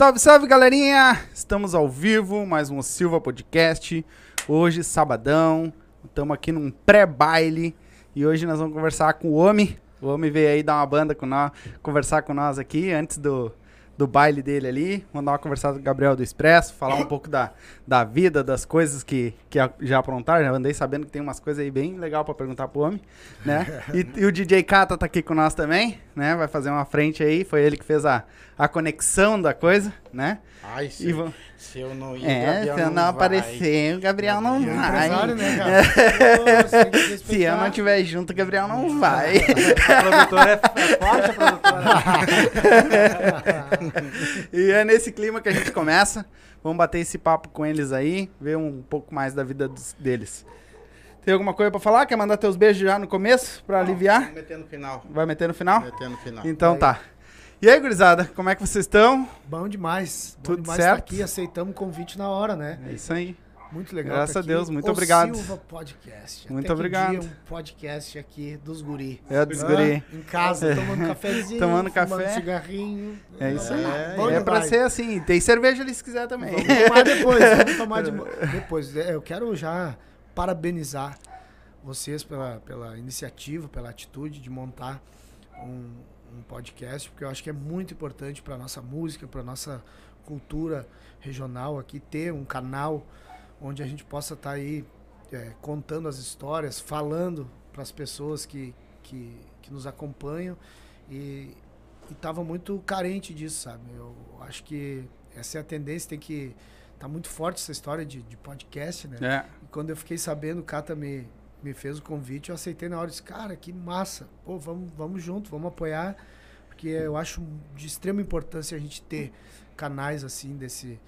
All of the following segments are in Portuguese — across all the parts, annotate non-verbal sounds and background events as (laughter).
Salve, salve, galerinha! Estamos ao vivo, mais um Silva Podcast. Hoje, sabadão, estamos aqui num pré-baile e hoje nós vamos conversar com o Homem. O Homem veio aí dar uma banda com nós, conversar com nós aqui antes do, do baile dele ali. Vamos dar uma conversada com o Gabriel do Expresso, falar um pouco da, da vida, das coisas que, que já aprontaram. Já andei sabendo que tem umas coisas aí bem legal pra perguntar pro homem, né? (laughs) E, e o DJ Kata tá aqui com nós também, né? Vai fazer uma frente aí. Foi ele que fez a, a conexão da coisa, né? Ai, se, E se eu não ir, É, Gabriel se eu não, vai. aparecer, o Gabriel não é vai. Né, cara? (laughs) Se eu não estiver junto, o Gabriel não vai. (laughs) A produtora é, é forte, a produtora. e é nesse clima que a gente começa. Vamos bater esse papo com eles aí, ver um pouco mais da vida dos- deles. Tem alguma coisa pra falar? Quer mandar teus beijos já no começo pra aliviar? Vou meter no final. Vai meter no final? Meter no final. Então tá. E aí, gurizada, como é que vocês estão? Bom demais. Bom Tudo demais certo? aqui. Aceitamos o convite na hora, né? É isso aí. Muito legal. Graças a. Deus, muito O obrigado. Silva Podcast. Muito Até obrigado. Dia, um podcast aqui dos guri. É, dos guri. Em casa, tomando cafezinho. Tomando café. cigarrinho. É isso aí. É, Bom É pra ser assim. Tem cerveja ali se quiser também. Vamos tomar depois, vamos tomar de... (laughs) depois. É, Eu quero já parabenizar vocês pela, pela iniciativa, pela atitude de montar um, um podcast, porque eu acho que é muito importante para nossa música, para nossa cultura regional aqui, ter um canal onde a gente possa estar aí é, contando as histórias, falando para as pessoas que, que, que nos acompanham e estava muito carente disso, sabe? Eu acho que essa é a tendência, tem que tá muito forte essa história de, de podcast, né? É. E quando eu fiquei sabendo, o Cata me, me fez o convite, eu aceitei na hora disse, cara, que massa. Pô, vamos, vamos junto, vamos apoiar. Porque eu acho de extrema importância a gente ter canais assim desse,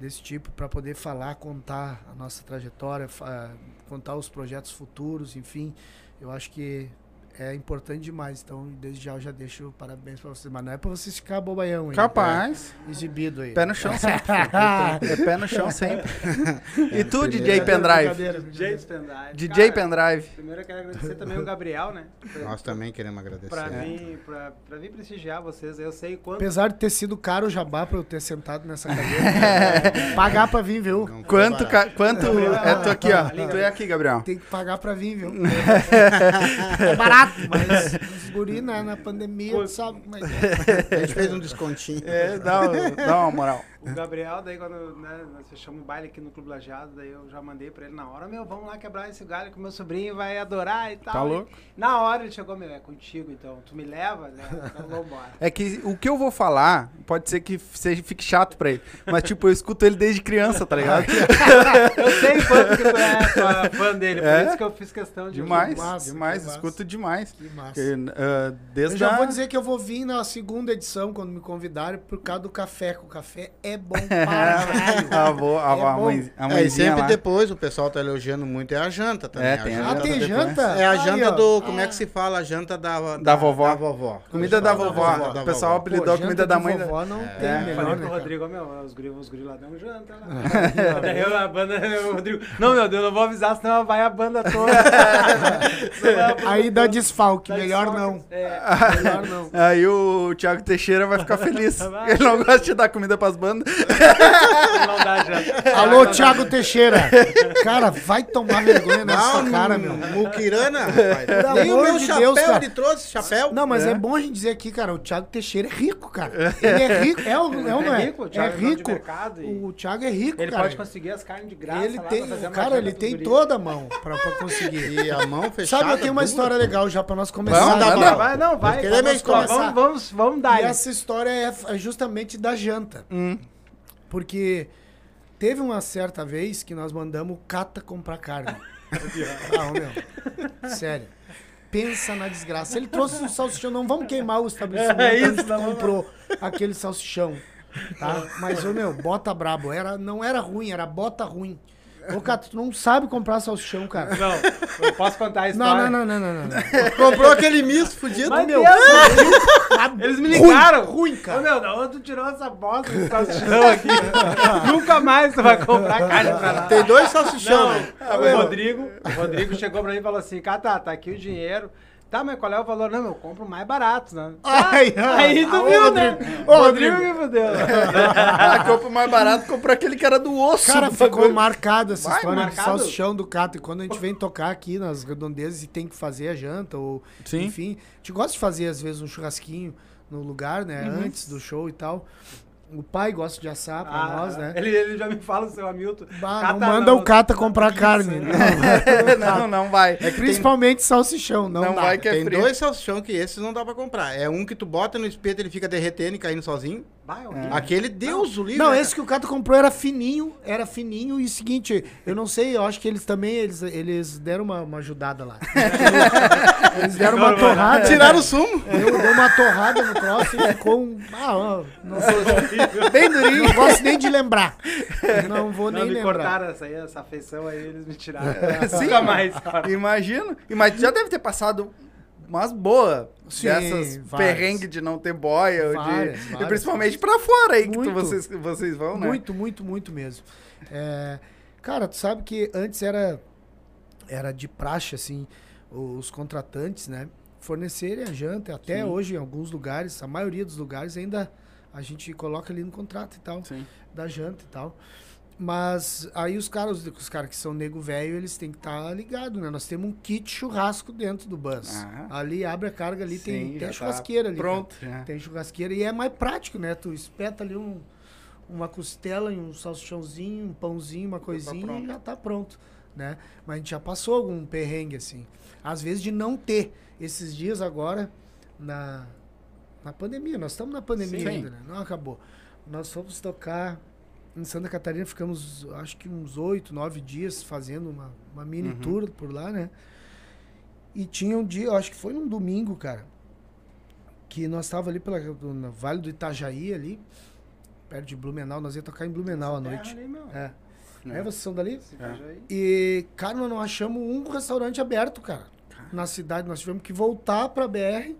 desse tipo para poder falar, contar a nossa trajetória, contar os projetos futuros, enfim. Eu acho que é importante demais. Então, desde já eu já deixo parabéns para vocês. Mas não é para vocês ficar bobaião aí. Capaz. É, exibido aí. Pé no chão sempre. (laughs) é pé no chão sempre. E tu, beleza. DJ Pendrive? DJ. Pendrive. DJ Pendrive. Primeiro eu quero agradecer também o Gabriel, né? Pra, Nós também queremos agradecer. pra, É. vir, pra, pra vir prestigiar vocês. Eu sei quanto. Apesar de ter sido caro o jabá pra eu ter sentado nessa cadeira, (laughs) pagar pra vir, viu? Não Quanto, ca- quanto é tu aqui, ó. Tu é aqui, Gabriel. Tem que pagar pra vir, viu? (laughs) É barato, (laughs) mas os guri na, na pandemia, tu sabe como é que é. A gente fez um descontinho. É, dá, dá uma moral. O Gabriel, daí quando né, nós fechamos o baile aqui no Clube Lajeado, daí eu já mandei pra ele na hora, meu, vamos lá quebrar esse galho que o meu sobrinho vai adorar e tal. Tá louco? E na hora ele chegou, meu, é contigo, então tu me leva, né? Então vamos embora. (laughs) É que o que eu vou falar pode ser que seja, fique chato pra ele. Mas, tipo, eu escuto ele desde criança, tá ligado? (laughs) Eu sei quanto que tu é fã- dele, por É? isso que eu fiz questão de... Demais, massa, demais. Escuto demais. Que massa. Ah, desde Eu já a- vou dizer que eu vou vir na segunda edição, quando me convidarem, por causa do café, que o café é bom para (laughs) caralho. a, avó, a, É a, bom. mãe, a É, e mãezinha sempre lá. depois o pessoal tá elogiando muito, é a janta também. É, tem a Ah, janta tem depois. janta? É a janta ó. do. Como é que se fala? A janta da, Da vovó. Da vovó. Comida da Da vovó. vovó, da O pessoal vovó. apelidou a comida da mãe. da- vovó não É. tem Eu melhor, falei né, pro cara? Rodrigo, ó, meu, os guri, os guri lá dão janta lá. (laughs) Daí eu, a banda, o Rodrigo, (laughs) não, meu Deus, não vou avisar, senão vai a banda toda. Aí dá desfalque, melhor não. É, Melhor não. Aí o Thiago Teixeira vai ficar feliz. Ele não gosta de dar comida pras bandas. (laughs) não dá janta. Alô, Thiago Teixeira. Cara, vai tomar vergonha nessa Não, cara, não, meu. Muquirana, rapaz. Pelo Nem o meu de chapéu Deus, ele trouxe, chapéu. Não, mas É. é. bom a gente dizer aqui, cara, o Thiago Teixeira é rico, cara. Ele é rico. É ou é ou não é? É rico, o Thiago é é rico. mercado e- O Thiago é rico, Ele cara. pode conseguir as carnes de graça Ele tem, cara, ele tem guri. toda a mão pra, pra conseguir. E a mão fechada. Sabe, eu tenho uma história legal já pra nós começar. Vamos, né? manda. Vai, não, vai. vamos, história. vamos, vamos, vamos dar. E essa história é é justamente da janta. Hum. Porque teve uma certa vez que nós mandamos o Cata comprar carne. (laughs) ah, ô, meu. Sério. Pensa na desgraça. Ele trouxe um salsichão. Não vamos queimar o estabelecimento É isso, tu não. comprou aquele salsichão. Tá? Mas, ô, meu, bota brabo. Era, não era ruim, era bota ruim. Ô, Cata, tu não sabe comprar salsichão, cara. Não, eu posso contar a Não, história. não, não, não, não, não. não. Comprou aquele misto fudido. Mas meu, Deus, eles me ligaram. Ruim, Ô, cara. meu, da onde tu tirou essa bosta de salsichão (laughs) aqui? Nunca mais tu vai comprar carne pra nós. Tem dois salsichão. Não, né? o Rodrigo, o Rodrigo chegou pra mim e falou assim, Cata, tá aqui o dinheiro, Tá, mas qual é o valor? Não, eu compro mais barato, né? Ai, Aí tu ah, viu, ô, né? Rodrigo. O Ô, Rodrigo Rodrigo. que (laughs) fudeu. Ah, compra mais barato, comprou aquele que era do osso. Cara, ficou bagulho. marcado essa Vai, história marcado? do salsichão do Cato. E quando a gente vem tocar aqui nas redondezas e tem que fazer a janta, ou Sim. enfim, a gente gosta de fazer às vezes um churrasquinho no lugar, né? Uhum. Antes do show e tal. O pai gosta de assar pra Ah, nós, né? Ele, ele já me fala o seu Hamilton. Bah, Cata não manda o Cata não, comprar não, (laughs) carne. Não, não, não vai. É principalmente salsichão, não, Não dá. vai que é Tem frio. dois salsichão que esses não dá pra comprar. É um que tu bota no espeto, ele fica derretendo e caindo sozinho. Vai, é horrível. Aquele Deus o livre. Não, né, esse que o Cato comprou era fininho, era fininho e o seguinte, eu não sei, eu acho que eles também, eles, eles deram uma, uma ajudada lá. (laughs) eles deram uma né? torrada. cara? Tiraram o sumo. Eu dei uma torrada no troço e ficou um. Ah, não, sou, Bem durinho. não gosto nem de lembrar. Não vou Não, nem me lembrar. cortaram essa aí, essa afeição aí, eles me tiraram. Sim. Nunca mais, cara. Imagino. Mas já deve ter passado umas boas Sim, dessas várias. perrengues de não ter boia. ou de- Várias, E várias. principalmente pra fora aí que tu- Muito. vocês, vocês vão, né? Muito, muito, muito mesmo. É, cara, tu sabe que antes era, era de praxe, assim, os contratantes, né? Fornecerem a janta. Até Sim. hoje, em alguns lugares, a maioria dos lugares ainda a gente coloca ali no contrato e tal. Sim. da janta e tal. Mas aí os caras, os caras que são nego velho, eles têm que estar ligados, né? Nós temos um kit churrasco dentro do bus. Ah. Ali abre a carga ali, Sim, tem, tem tá churrasqueira ali. Pronto. já. Tem churrasqueira e é mais prático, né? Tu espeta ali um, uma costela e um salsichãozinho, um pãozinho, uma coisinha pronto. e já tá pronto, né? Mas a gente já passou algum perrengue assim. Às vezes de não ter. Esses dias agora, na, na pandemia, nós estamos na pandemia Sim. ainda, né? Não acabou. Nós fomos tocar em Santa Catarina, ficamos acho que uns oito, nove dias fazendo uma, uma mini Uhum. tour por lá, né? E tinha um dia, acho que foi num domingo, cara, que nós tava ali pela, no Vale do Itajaí ali, perto de Blumenau, nós ia tocar em Blumenau à noite. Ali, meu. É. É. É, vocês são dali? Aí. E, cara, nós não achamos um restaurante aberto, cara. Na cidade, nós tivemos que voltar pra BR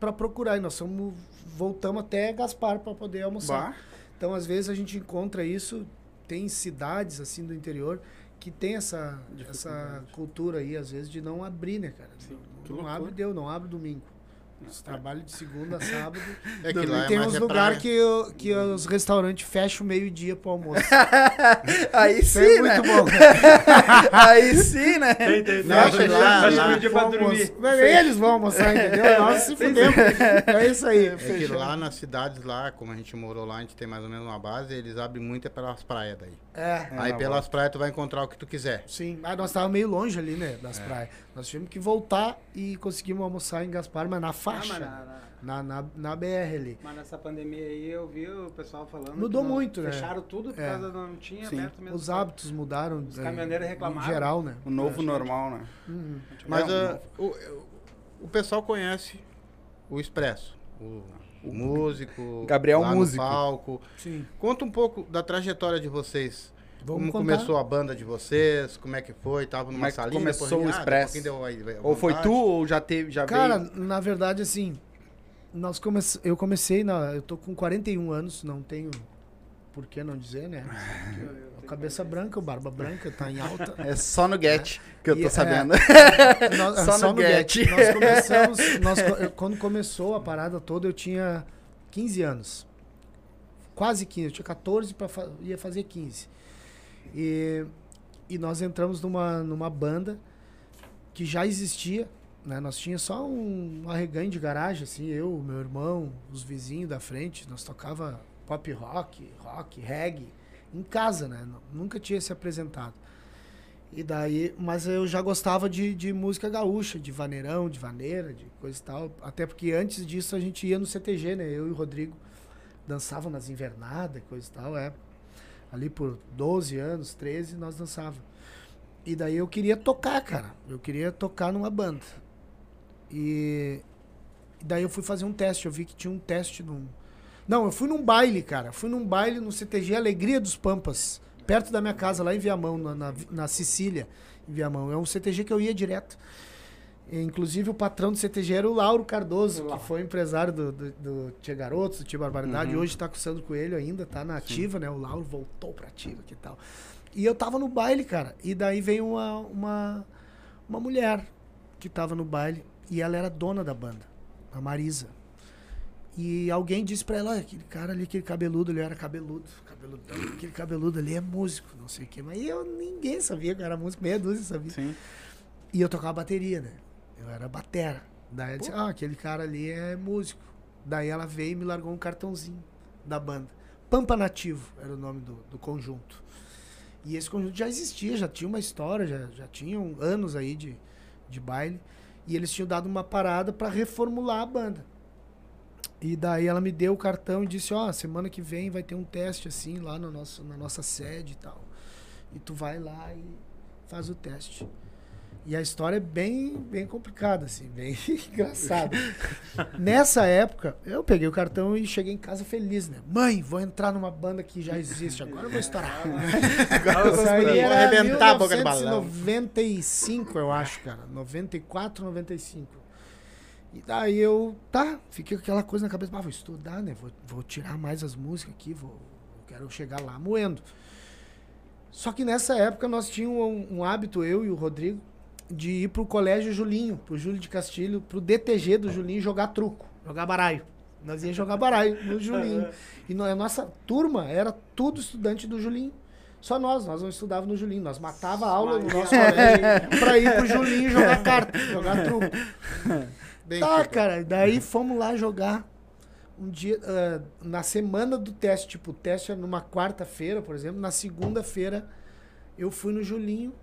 pra procurar. E nós fomos, voltamos até Gaspar pra poder almoçar. Bah. Então, às vezes, a gente encontra isso. Tem cidades, assim, do interior que tem essa, essa cultura aí, às vezes, de não abrir, né, cara? que não loucura. abre, deu, não abre domingo. Trabalho de segunda a sábado. (laughs) É que e lá é tem mais uns é lugares que, que os restaurantes fecham meio-dia pro almoço. (laughs) Aí Isso sim, é né? muito bom. (laughs) Aí sim, né? Tem, tem, tem. Não, que lá, que lá. dia pra dormir. Eles vão almoçar, entendeu? Nós se fudemos. É isso aí. É que lá nas cidades lá, como a gente morou lá, a gente tem mais ou menos uma base, eles abrem muito é pelas praias daí. É. Aí na pelas praias tu vai encontrar o que tu quiser. Sim, mas nós estávamos meio longe ali, né, das praias. Nós tivemos que voltar e conseguimos almoçar em Gaspar, mas na Ah, faixa, mas, na- na- na, na, BR ali. mas nessa pandemia aí eu vi o pessoal falando. Mudou muito, né? Fecharam tudo por É. causa não tinha Sim. aberto mesmo. Os hábitos mudaram. Os eh, caminhoneiros Em reclamaram. geral, né? O novo normal, né? Uhum. Mas É, ah, o, o pessoal conhece o Expresso, o, o músico, Gabriel lá no Músico. palco. Sim. Conta um pouco da trajetória de vocês. Vamos como contar. começou a banda de vocês, como é que foi, tava Como numa é que salinha, começou depois, o ah, a Ou foi tu ou já teve, já Cara, veio? na verdade, assim, nós come... eu comecei, na... eu tô com 41 anos, não tenho por que não dizer, né? Cabeça branca, o barba branca, tá em alta. É só no Get que eu E- tô é. sabendo. Nós, Só só, no no Get. Get. Nós começamos, nós eu- quando começou a parada toda, eu tinha 15 anos. Quase 15, eu tinha 14 para ia fazer 15. E, e nós entramos numa, numa banda que já existia, né? Nós tinha só um, um arreganho de garagem, assim, eu, meu irmão, os vizinhos da frente, nós tocava pop rock, rock, reggae, em casa, né? Nunca tinha se apresentado. E daí, mas eu já gostava de, de música gaúcha, de vaneirão, de vaneira, de coisa e tal. Até porque antes disso a gente ia no CTG, né? Eu e o Rodrigo dançavam nas invernadas coisa e tal, é. Ali por 12 anos, 13, nós dançávamos. E daí eu queria tocar, cara. Eu queria tocar numa banda. E, e daí eu fui fazer um teste. Eu vi que tinha um teste num. Não, eu fui num baile, cara. Fui num baile no CTG Alegria dos Pampas, perto da minha casa, lá em Viamão, na, na, na Sicília, em Viamão. É um CTG que eu ia direto. E, inclusive, o patrão do CTG era o Lauro Cardoso, Lauro. que foi empresário do, do, do Tia Garotos, do Tia Barbaridade. Uhum. Hoje está com o Sandro Coelho ainda, tá na ativa, né? O Lauro voltou pra ativa que tal. E eu tava no baile, cara. E daí veio uma, uma, uma mulher que tava no baile E ela era dona da banda, a Marisa. E alguém disse pra ela, olha, aquele cara ali, aquele cabeludo, ele era cabeludo, cabeludão, aquele cabeludo ali é músico, não sei o quê. Mas eu, ninguém sabia que eu era músico, meia dúzia sabia. Sim. E eu tocava bateria, né? Eu era batera. Daí ela disse, ah, aquele cara ali é músico. Daí ela veio e me largou um cartãozinho da banda. Pampa Nativo era o nome do, do conjunto. E esse conjunto já existia, já tinha uma história, já, já tinham anos aí de, de baile. E eles tinham dado uma parada para reformular a banda. E daí ela me deu o cartão e disse, ó, semana que vem vai ter um teste assim lá no nosso, na nossa sede e tal. E tu vai lá e faz o teste. E a história é bem, bem complicada, assim, (laughs) bem engraçada. (laughs) Nessa época, eu peguei o cartão e cheguei em casa feliz, né? Mãe, vou entrar numa banda que já existe, agora eu vou estourar. (laughs) Isso aí Vou arrebentar a boca do balão. 1995, eu acho, cara. 94, 95. E daí eu, tá, fiquei com aquela coisa na cabeça, ah, vou estudar, né? Vou, vou tirar mais as músicas aqui, vou, quero chegar lá moendo. Só que nessa época nós tínhamos um, um hábito, eu e o Rodrigo, de ir pro colégio Julinho, pro Júlio de Castilho, pro DTG do Julinho jogar truco, jogar baralho. Nós ia jogar baralho no Julinho. E no- a nossa turma era tudo estudante do Julinho. Só nós, nós não estudávamos no Julinho. Nós matava a aula no nosso colégio pra ir pro Julinho jogar carta, jogar truco. (laughs) Bem Tá, feito. cara, daí fomos lá jogar um dia, ah, na semana do teste, tipo, o teste era numa quarta-feira, por exemplo, na segunda-feira eu fui no Julinho,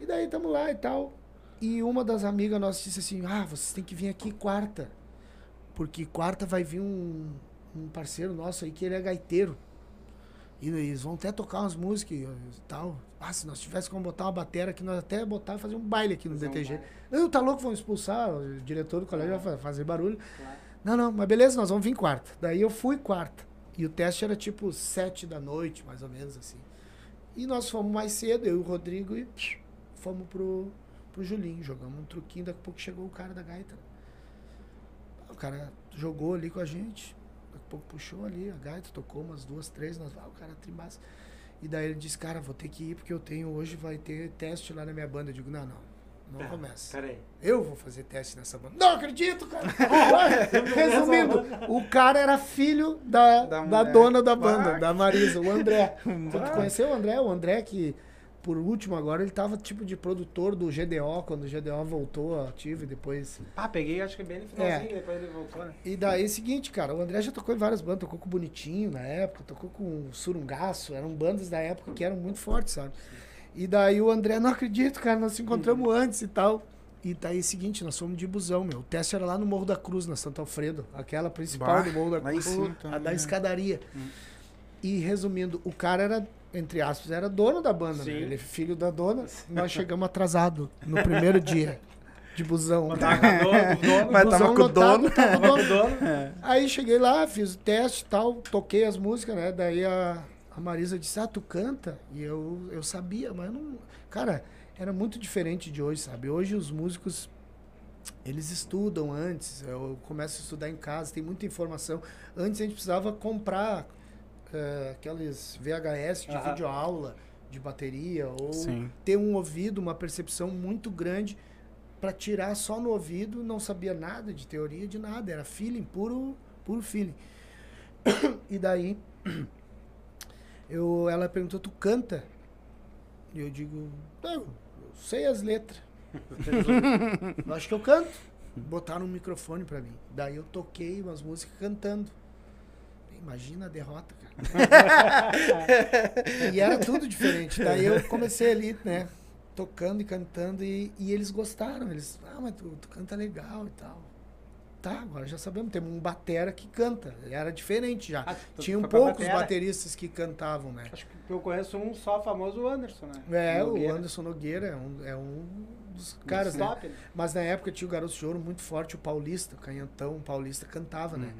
e daí tamo lá e tal, e uma das amigas nossas disse assim, ah, vocês têm que vir aqui quarta, porque quarta vai vir um, um parceiro nosso aí que ele é gaiteiro, e eles vão até tocar umas músicas e tal. Ah, se nós tivéssemos como botar uma bateria aqui, nós até botar e fazer um baile aqui no um DTG. baile. Não, tá louco, vamos expulsar, o diretor do colégio vai fa- fazer barulho. Não, não, mas beleza, nós vamos vir quarta. Daí eu fui quarta. E o teste era tipo sete da noite, mais ou menos assim. E nós fomos mais cedo, eu e o Rodrigo, e psh, fomos pro, pro Julinho. Jogamos um truquinho, daqui a pouco chegou o cara da gaita. O cara jogou ali com a gente. Pouco puxou ali a gaita, tocou umas duas, três, nós, ah, o cara trimbaça. E daí ele disse, cara, vou ter que ir porque eu tenho hoje, vai ter teste lá na minha banda. Eu digo, não, não, não começa. Peraí. Eu vou fazer teste nessa banda. Não acredito, cara. (laughs) Resumindo, o cara era filho da, Da da, dona da banda, Bah. da Marisa, o André. (laughs) Tu Bah. conheceu o André? O André que, por último agora, ele tava tipo de produtor do GDO, quando o GDO voltou ativo e depois... Ah, peguei acho que bem no finalzinho, depois ele voltou, né? E daí é o seguinte, cara, o André já tocou em várias bandas, tocou com o Bonitinho na época, tocou com o Surungaço, eram bandas da época que eram muito fortes, sabe? E daí o André, não acredito, cara, nós se encontramos antes e tal. E daí é o seguinte, nós fomos de busão, meu. O teste era lá no Morro da Cruz, na Santo Alfredo, aquela principal Bah, do Morro da Cruz, cima a da né? escadaria. E resumindo, o cara era, entre aspas, era dono da banda, né? Ele é filho da dona. Nós chegamos atrasados no primeiro dia de busão. Mas tava com o dono, Mas tava com o dono. tava com o dono. Aí cheguei lá, fiz o teste e tal, toquei as músicas, né? Daí a, a Marisa disse, ah, tu canta? E eu, eu sabia, mas eu não... Cara, era muito diferente de hoje, sabe? Hoje os músicos, eles estudam antes, eu começo a estudar em casa, tem muita informação. Antes a gente precisava comprar eh, aqueles VHS de Aham. videoaula, de bateria, ou Sim. ter um ouvido, uma percepção muito grande para tirar só no ouvido, não sabia nada de teoria, de nada, era feeling, puro, puro feeling. (coughs) E daí (coughs) eu, ela perguntou, tu canta? E eu digo, não, eu sei as letras. (laughs) eu acho que eu canto. Botaram um microfone pra mim. Daí eu toquei umas músicas cantando. Imagina a derrota, cara. (laughs) e era tudo diferente. Daí eu comecei ali, né? Tocando e cantando e, e eles gostaram. Eles, ah, mas tu, tu canta legal e tal. Tá, agora já sabemos. Temos um batera que canta. Era diferente já. Ah, tu Tinham poucos batera? bateristas que cantavam, né? Acho que eu conheço um só famoso, o Anderson, né? É, Nogueira. o Anderson Nogueira é um, é um dos caras, né? Top, né? Mas na época tinha o Garoto de Ouro muito forte, o Paulista, o Canhantão, o Paulista cantava, né?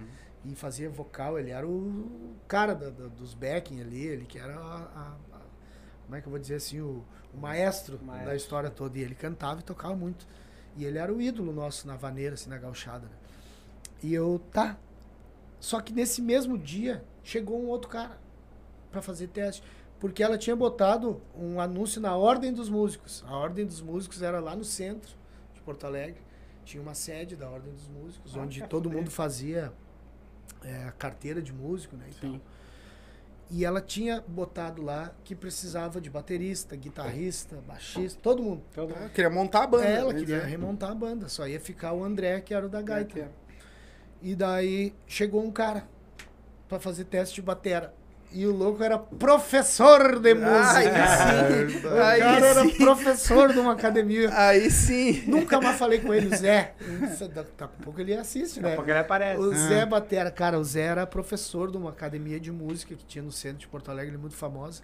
E fazia vocal, ele era o cara da- da- dos backing ali, ele que era a, a- a- como é que eu vou dizer assim, o, o maestro, Maestro. da história toda. E ele cantava e tocava muito. E ele era o ídolo nosso na vaneira, assim, na gauchada, né? E eu, tá. Só que nesse mesmo dia, chegou um outro cara pra fazer teste. Porque ela tinha botado um anúncio na Ordem dos Músicos. A Ordem dos Músicos era lá no centro de Porto Alegre. tinha uma sede da Ordem dos Músicos, onde todo mundo fazia é, a carteira de músico, né? E, tal. e ela tinha botado lá que precisava de baterista, guitarrista, baixista, todo mundo. Todo Ah, queria montar a banda. Ela né? queria remontar a banda, só ia ficar o André, que era o da gaita. que é. E daí chegou um cara pra fazer teste de batera. E o louco era professor de música. Aí sim. o Aí cara era sim. professor de uma academia. Aí sim. Nunca mais falei com ele, o Zé. Daqui a pouco ele assiste, Daqui a né? pouco ele aparece. O Zé Batera, cara, o Zé era professor de uma academia de música que tinha no centro de Porto Alegre, muito famosa.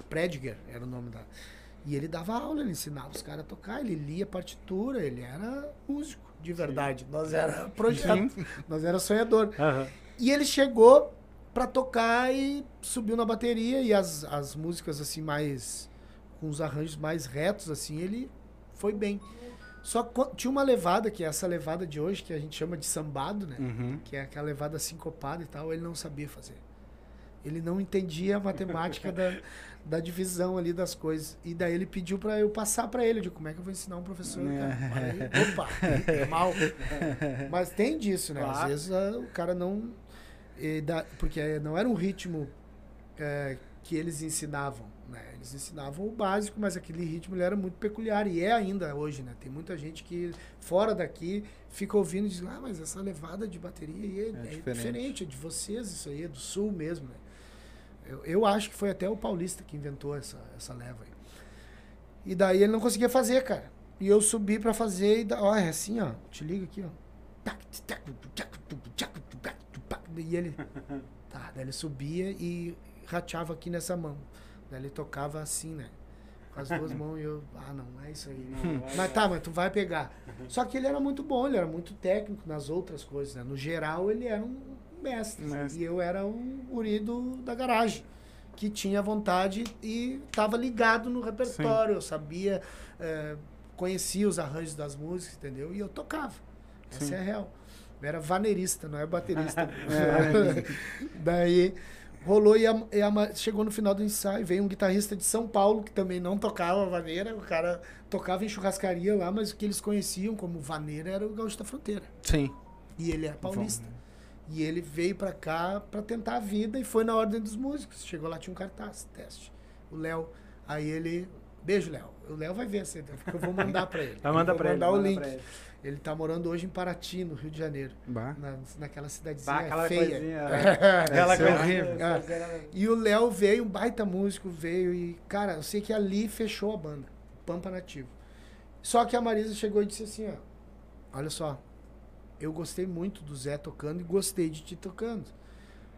A Prediger era o nome da. E ele dava aula, ele ensinava os caras a tocar, ele lia partitura, ele era músico, de verdade. Nós era projeto, nós era sonhador. Aham. E ele chegou pra tocar e subiu na bateria e as, as músicas assim mais com os arranjos mais retos assim, ele foi bem. Só tinha uma levada que é essa levada de hoje que a gente chama de sambado, né? Uhum. Que é aquela levada sincopada e tal, ele não sabia fazer. Ele não entendia a matemática da, (laughs) da divisão ali das coisas. E daí ele pediu pra eu passar pra ele. Eu digo, como é que eu vou ensinar um professor, cara? Aí, opa, é (laughs) mal. Mas tem disso, né? Às vezes ah, o cara não... dá- porque não era um ritmo eh, que eles ensinavam. Né? Eles ensinavam o básico, mas aquele ritmo era muito peculiar. E é ainda hoje, né? Tem muita gente que fora daqui fica ouvindo e diz, ah, mas essa levada de bateria aí é, é diferente. diferente. é de vocês isso aí, é do sul mesmo, né? Eu, eu acho que foi até o Paulista que inventou essa, essa leva aí. E daí ele não conseguia fazer, cara. E eu subi pra fazer e, da, ó, é assim, ó. Te liga aqui, ó. E ele. Tá, daí ele subia e rateava aqui nessa mão. Daí ele tocava assim, né? Com as duas mãos e eu. Ah, não, é isso aí. Não, vai (laughs) Mas tá, mas tu vai pegar. Só que ele era muito bom, ele era muito técnico nas outras coisas, né? No geral, ele era um mestre. Mestre. E eu era um guri do, da garagem, que tinha vontade e estava ligado no repertório. Eu sabia, eh, conhecia os arranjos das músicas, entendeu? E eu tocava. Essa Sim. é a real. Eu era vaneirista, não é baterista. (laughs) (laughs) Daí rolou e, a- e a chegou no final do ensaio, veio um guitarrista de São Paulo que também não tocava vaneira, o cara tocava em churrascaria lá, mas o que eles conheciam como vaneira era o Gaúcho da Fronteira. Sim. E ele é paulista. E ele veio pra cá pra tentar a vida e foi na ordem dos músicos. Chegou lá, tinha um cartaz, teste. O Léo, aí ele... Beijo, Léo. O Léo vai ver eu vou mandar pra ele. Vai mandar pra ele. mandar o link. Ele. Tá morando hoje em Paraty, no Rio de Janeiro. Bah. Na, naquela cidadezinha Bah, aquela feia. coisinha. (laughs) Aquela Deve ser coisinha. horrível. Ah, E o Léo veio, um baita músico, veio e, cara, eu sei que ali fechou a banda, Pampa Nativo. Só que a Marisa chegou e disse assim, ó, olha só, eu gostei muito do Zé tocando e gostei de ti tocando.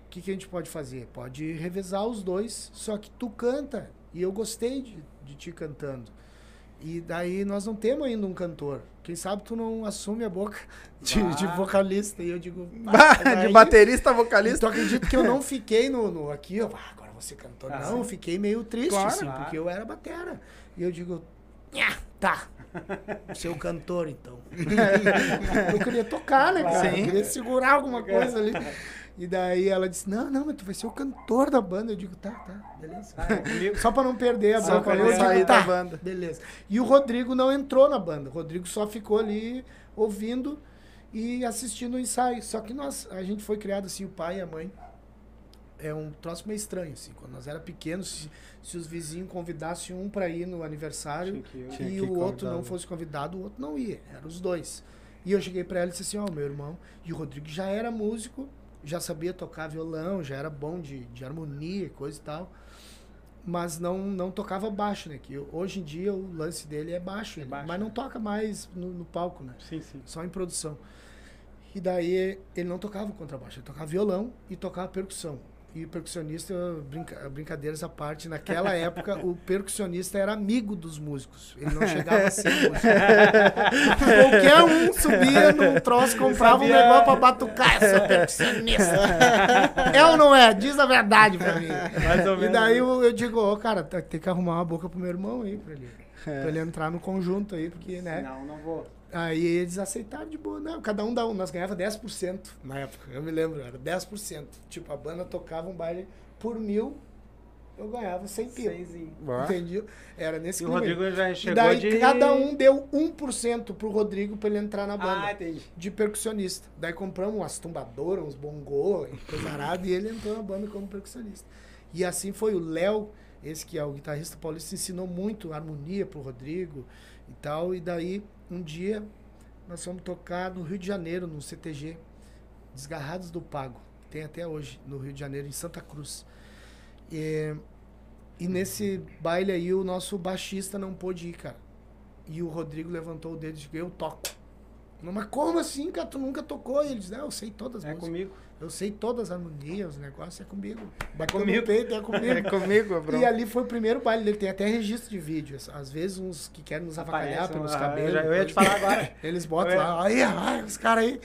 O que, que a gente pode fazer? Pode revezar os dois, só que tu canta e eu gostei de, de ti cantando. E daí nós não temos ainda um cantor. Quem sabe tu não assume a boca de, de vocalista. E eu digo, "Ah, de aí- baterista vocalista. Tu acredita que eu não fiquei no, no aqui, ó, ah, agora você cantor. Ah, não, fiquei meio triste, Claro. assim, Claro. porque eu era batera. E eu digo, "Nha, tá, seu cantor, então. (laughs) eu queria tocar, né, cara? Sim. Eu queria segurar alguma coisa ali. E daí ela disse, não, não, mas tu vai ser o cantor da banda. Eu digo, tá, tá, beleza. Ah, comigo. Só pra não perder a Só não eu digo, tá, da banda. Beleza. E o Rodrigo não entrou na banda. O Rodrigo só ficou ali ouvindo e assistindo o ensaio. Só que nós, a gente foi criado assim, o pai e a mãe. É um troço meio estranho, assim. Quando nós era pequenos, se, se os vizinhos convidassem um pra ir no aniversário que e o outro não um. fosse convidado, o outro não ia. Eram os dois. E eu cheguei pra ela e disse assim, ó, meu irmão. E o Rodrigo já era músico, já sabia tocar violão, já era bom de, de harmonia e coisa e tal. Mas não, não tocava baixo, né? Que hoje em dia o lance dele é baixo, ele- baixo, mas não né? toca mais no, no palco, né? Sim, sim. Só em produção. E daí ele não tocava contrabaixo, ele tocava violão e tocava percussão. E o percussionista, brinca- brincadeiras à parte, naquela época o percussionista era amigo dos músicos. Ele não chegava a ser músico. Qualquer um subia num troço, comprava um sabia- negócio pra batucar. Eu sou percussionista. é ou não é? Diz a verdade pra mim. Mais ou E daí eu, eu digo, ô cara, tem que arrumar uma boca pro meu irmão aí, pra ele, pra ele entrar no conjunto aí, porque, né? Não, não vou. Aí eles aceitaram de boa. Não, cada um dá um. Nós ganhava 10% na época. Eu me lembro, era 10%. Tipo, a banda tocava um baile por mil eu ganhava 100 pila. Entendi? Era nesse E o clima aí. Rodrigo já E chegou daí de... cada um deu 1% pro Rodrigo pra ele entrar na banda. Ah, entendi. de percussionista. Daí compramos umas tumbadoras, uns bongô, e coisa arada, e ele entrou na banda como percussionista. E assim foi o Léo, esse que é o guitarrista paulista, ensinou muito harmonia pro Rodrigo e tal. E daí, um dia, nós fomos tocar no Rio de Janeiro, no CTG, Desgarrados do Pago, tem até hoje, no Rio de Janeiro, em Santa Cruz. E, e nesse baile aí, o nosso baixista não pôde ir, cara. E o Rodrigo levantou o dedo e disse, eu toco. Mas como assim, cara? Tu nunca tocou? E ele disse, não, eu sei todas as É músicas. comigo. Eu sei todas as harmonias, os negócios é comigo. Bateu comigo. no peito, é comigo. É comigo, bro. E ali foi o primeiro baile dele, tem até registro de vídeo. Às vezes uns que querem nos avacalhar pelos cabelos. Eu, já- eu ia te falar agora. (laughs) Eles botam lá, aí, ai, os caras aí.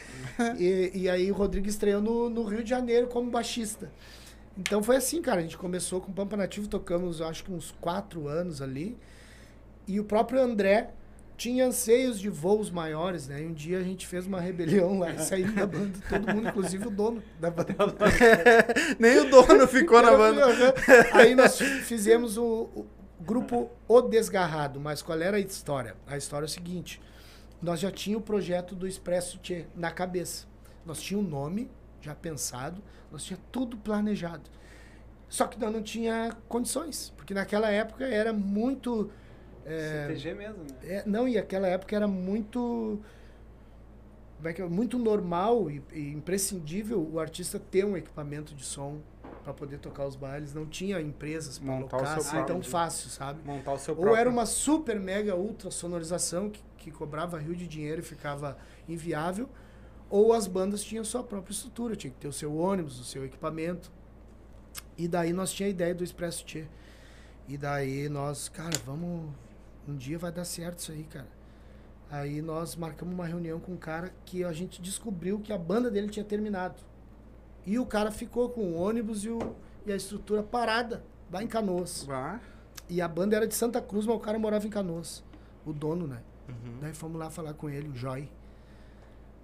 e, e aí o Rodrigo estreou no, no Rio de Janeiro como baixista. Então foi assim, cara. A gente começou com Pampa Nativo, tocamos acho que uns quatro anos ali. E o próprio André tinha anseios de voos maiores, né? E um dia a gente fez uma rebelião lá e saímos da banda, todo mundo, inclusive o dono da banda. (laughs) Nem o dono ficou na banda. Aí nós fizemos o, o grupo O Desgarrado, mas qual era a história? A história é o seguinte: nós já tínhamos o projeto do Expresso Tchê na cabeça. Nós tínhamos o nome já pensado, nós tínhamos tudo planejado. Só que nós não tinha condições, porque naquela época era muito. É, CTG mesmo, né? é, não, e aquela época era muito. como é que é? Muito normal e, e imprescindível o artista ter um equipamento de som para poder tocar os bailes. Não tinha empresas para alocar assim próprio. tão fácil, sabe? Montar o seu Ou próprio. era uma super, mega, ultra sonorização que, que cobrava rio de dinheiro e ficava inviável, ou as bandas tinham sua própria estrutura, tinha que ter o seu ônibus, o seu equipamento. E daí nós tinha a ideia do Expresso Tchê. E daí nós, cara, vamos. Um dia vai dar certo isso aí, cara. Aí nós marcamos uma reunião com um cara que a gente descobriu que a banda dele tinha terminado. E o cara ficou com o ônibus e, o, e a estrutura parada lá em Canoas. Vá. E a banda era de Santa Cruz, mas o cara morava em Canoas. O dono, né? Uhum. Daí fomos lá falar com ele, o Joy.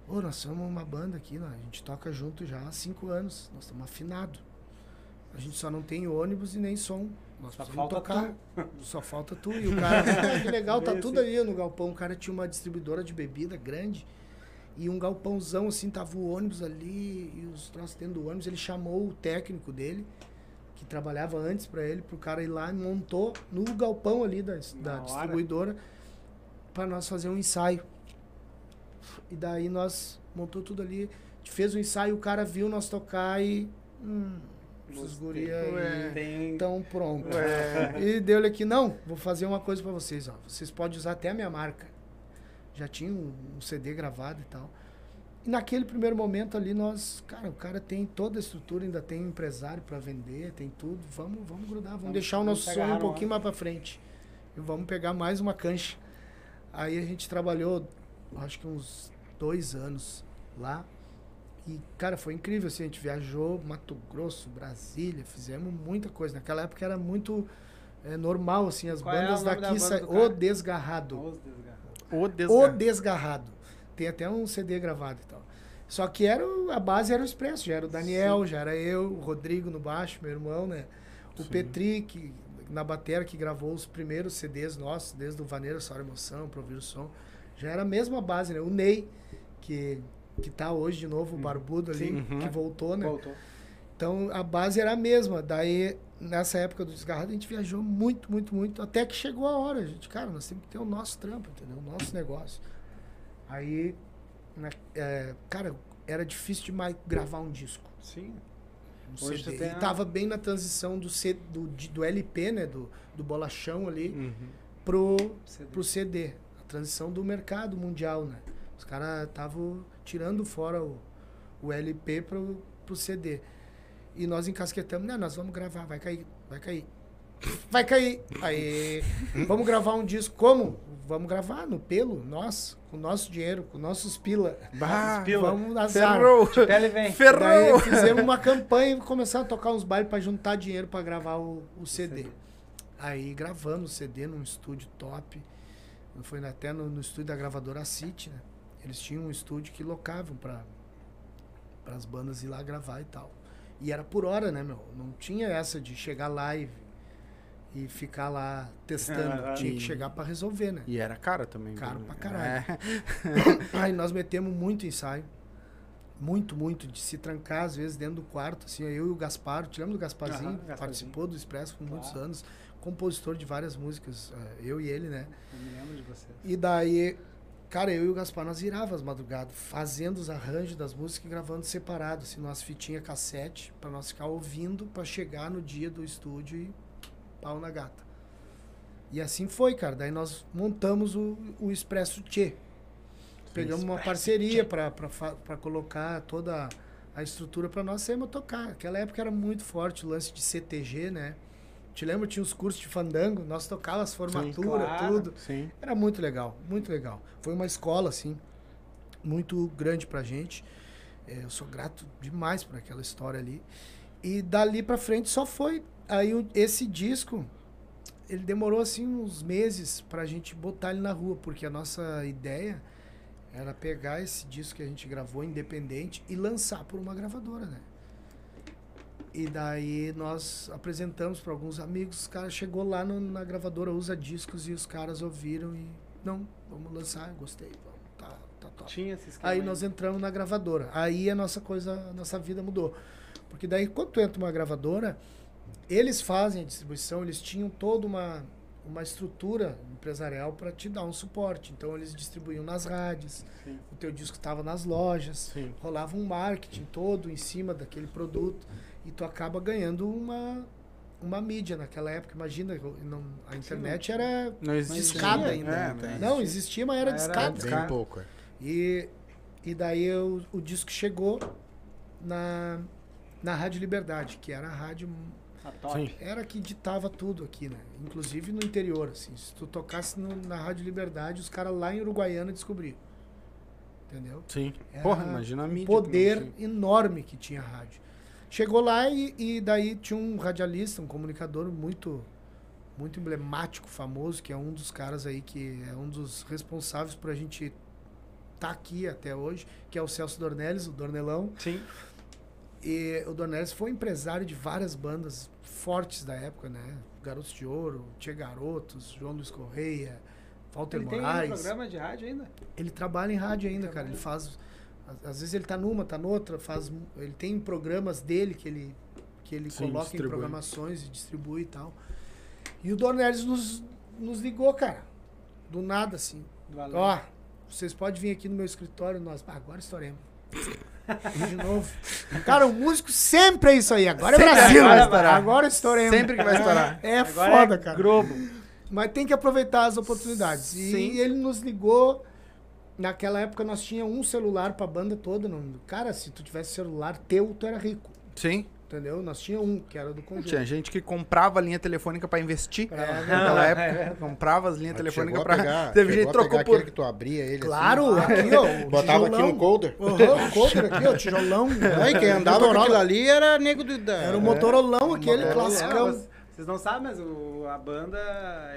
Ô, nós somos uma banda aqui, né? a gente toca junto já há cinco anos. Nós estamos afinados. A gente só não tem ônibus e nem som. Nós Só falta tocar. Só falta tu. E o cara, "Ah, (laughs) que legal, tá tudo ali no galpão. O cara tinha uma distribuidora de bebida grande. E um galpãozão, assim, tava o ônibus ali e os troços dentro do ônibus. Ele chamou o técnico dele, que trabalhava antes pra ele, pro cara ir lá e montou no galpão ali da, da distribuidora para nós fazer um ensaio. E daí nós montou tudo ali, fez o ensaio, o cara viu nós tocar e. Hum, esses Gostei. guri aí Ué. Tem... estão prontos. Ué. E deu-lhe aqui, não, vou fazer uma coisa pra vocês, ó. Vocês podem usar até a minha marca. Já tinha um, um CD gravado e tal. E naquele primeiro momento ali, nós, cara, o cara tem toda a estrutura, ainda tem um empresário pra vender, tem tudo. Vamos, vamos grudar, vamos, Vamos- deixar o nosso sonho um pouquinho mais pra frente. E vamos pegar mais uma cancha. Aí a gente trabalhou, acho que uns dois anos lá. E, cara, foi incrível, assim, a gente viajou Mato Grosso, Brasília, fizemos muita coisa. Naquela época era muito é, normal, assim, as Qual é bandas o nome da daqui banda sa... do O? Desgarrado. Os desgarrados. O O desgarro. Desgarrado. Tem até um CD gravado e tal. Só que era o- a base era o Expresso, já era o Daniel, já era eu, o Rodrigo no baixo, meu irmão, né? O Petri, que, na bateria, que gravou os primeiros CDs nossos, desde o Vaneira, Só Emoção, Pra Ouvir o Som. Já era a mesma base, né? O Ney, que, que tá hoje de novo, o barbudo ali. Uhum. que voltou, né? Voltou. Então a base era a mesma. Daí, nessa época do desgarrado, a gente viajou muito, muito, muito. Até que chegou a hora, gente. Cara, nós temos que ter o nosso trampo, entendeu? O nosso negócio. Aí, né, é, cara, era difícil demais gravar um disco. Sim. Um Hoje CD. tem E tava bem na transição do, C, do, do LP, né? Do, do bolachão ali, Uhum. pro, CD. pro CD. A transição do mercado mundial, né? Os caras estavam tirando fora o, o LP pro, pro CD. E nós encasquetamos, né? Nós vamos gravar, vai cair, vai cair. Vai cair. Aí, vamos gravar um disco. Como? Vamos gravar no pelo, nós, com o nosso dinheiro, com nossos pila. Bah, pila. Vamos azar. ferrou. Pele vem. Daí Ferrou. fizemos uma campanha e começamos a tocar uns bailes pra juntar dinheiro pra gravar o, o CD. CD. Aí gravamos o CD num estúdio top. Foi até no, no estúdio da gravadora City, né? Eles tinham um estúdio que locavam pra as bandas ir lá gravar e tal. E era por hora, né, meu? Não tinha essa de chegar live. e ficar lá testando. Ah, Tinha que e- chegar pra resolver, né? E era caro também. Caro pra caralho. É. (laughs) Aí nós metemos muito ensaio. Muito, muito. De se trancar, às vezes, dentro do quarto. Assim, eu e o Gaspar. Te lembra do Gasparzinho? Aham, Gasparzinho. Participou do Expresso por muitos Claro. anos. Compositor de várias músicas. eh, Eu e ele, né? Eu me lembro de você. E daí, cara, eu e o Gaspar, nós virava as madrugadas, fazendo os arranjos das músicas e gravando separado, assim, nossa fitinha cassete, pra nós ficar ouvindo pra chegar no dia do estúdio e pau na gata. E assim foi, cara. Daí nós montamos o, o Expresso Tchê. Pegamos uma parceria pra colocar toda a estrutura pra nós sairmos tocar. Aquela época era muito forte o lance de CTG, né? Te lembra? Tinha os cursos de fandango, nós tocávamos as formaturas, claro. tudo. Sim. Era muito legal, muito legal. Foi uma escola, assim, muito grande pra gente. É, eu sou grato demais por aquela história ali. E dali pra frente só foi. Aí esse disco, ele demorou, assim, uns meses pra gente botar ele na rua, porque a nossa ideia era pegar esse disco que a gente gravou independente e lançar por uma gravadora, né? E daí nós apresentamos para alguns amigos, os caras chegou lá no- na gravadora Usa Discos e os caras ouviram e não, vamos lançar, gostei, vamos, tá, tá top. Tinha esse esquema Aí nós entramos na gravadora. Aí a nossa coisa, a nossa vida mudou. Porque daí quando tu entra numa gravadora, eles fazem a distribuição, eles tinham toda uma uma estrutura empresarial para te dar um suporte. Então eles distribuíam nas rádios, Sim. o teu disco estava nas lojas, Sim. rolava um marketing todo em cima daquele produto e tu acaba ganhando uma uma mídia naquela época. Imagina, não, a internet era Não existe. discada É, ainda. não tem. não, existia, mas era, Era discada. Bem Cara. pouco, é. E, e daí eu- o disco chegou na, na Rádio Liberdade, que era a rádio. A top. Sim. Era que ditava tudo aqui, né? Inclusive no interior, assim. Se tu tocasse no- na Rádio Liberdade, os caras lá em Uruguaiana descobriam. Entendeu? Sim. Era Porra, imagina a mídia. poder que não enorme que tinha a rádio. Chegou lá e, e daí tinha um radialista, um comunicador muito muito emblemático, famoso, que é um dos caras aí que é um dos responsáveis por a gente estar aqui até hoje, que é o Celso Dornelles, o Dornelão. Sim. E o Dornelles foi empresário de várias bandas fortes da época, né? Garotos de Ouro, Tia Garotos, João Luiz Correia, Walter Ele tem um Moraes. programa de rádio ainda? Ele trabalha em rádio ainda, cara. Ele faz. Às às vezes ele tá numa, tá noutra, faz. Ele tem programas dele que ele, que ele Sim, coloca distribui. em programações e distribui e tal. E o Dornelles nos, nos ligou, cara. Do nada, assim. Do. Ó, vocês podem vir aqui no meu escritório, nós. Ah, agora estouremos. de novo. Cara, o músico sempre é isso aí. Agora é Sempre Brasil. agora estourar. agora estouremos. Sempre que vai estourar. É Agora foda, é cara. Globo. Mas tem que aproveitar as oportunidades. E Sim. ele nos ligou. Naquela época nós tinha um celular pra banda toda. Não... Cara, se tu tivesse celular teu, tu era rico. Sim. Entendeu? Nós tinha um, que era do conjunto. Tinha gente que comprava linha telefônica pra investir. É, Naquela é época, comprava as linhas Mas telefônicas a pra. pegar- (laughs) Teve gente a que trocou por. aquele que tu abria ele Claro, assim, aqui, ó. o botava aqui tijolão. no colder. Aham, o cover aqui, ó, (laughs) tijolão. Aí quem andava com aquilo ali era nego do... Da, Era o Motorolão, aquele É, classicão. Vocês não sabem, mas o, a banda,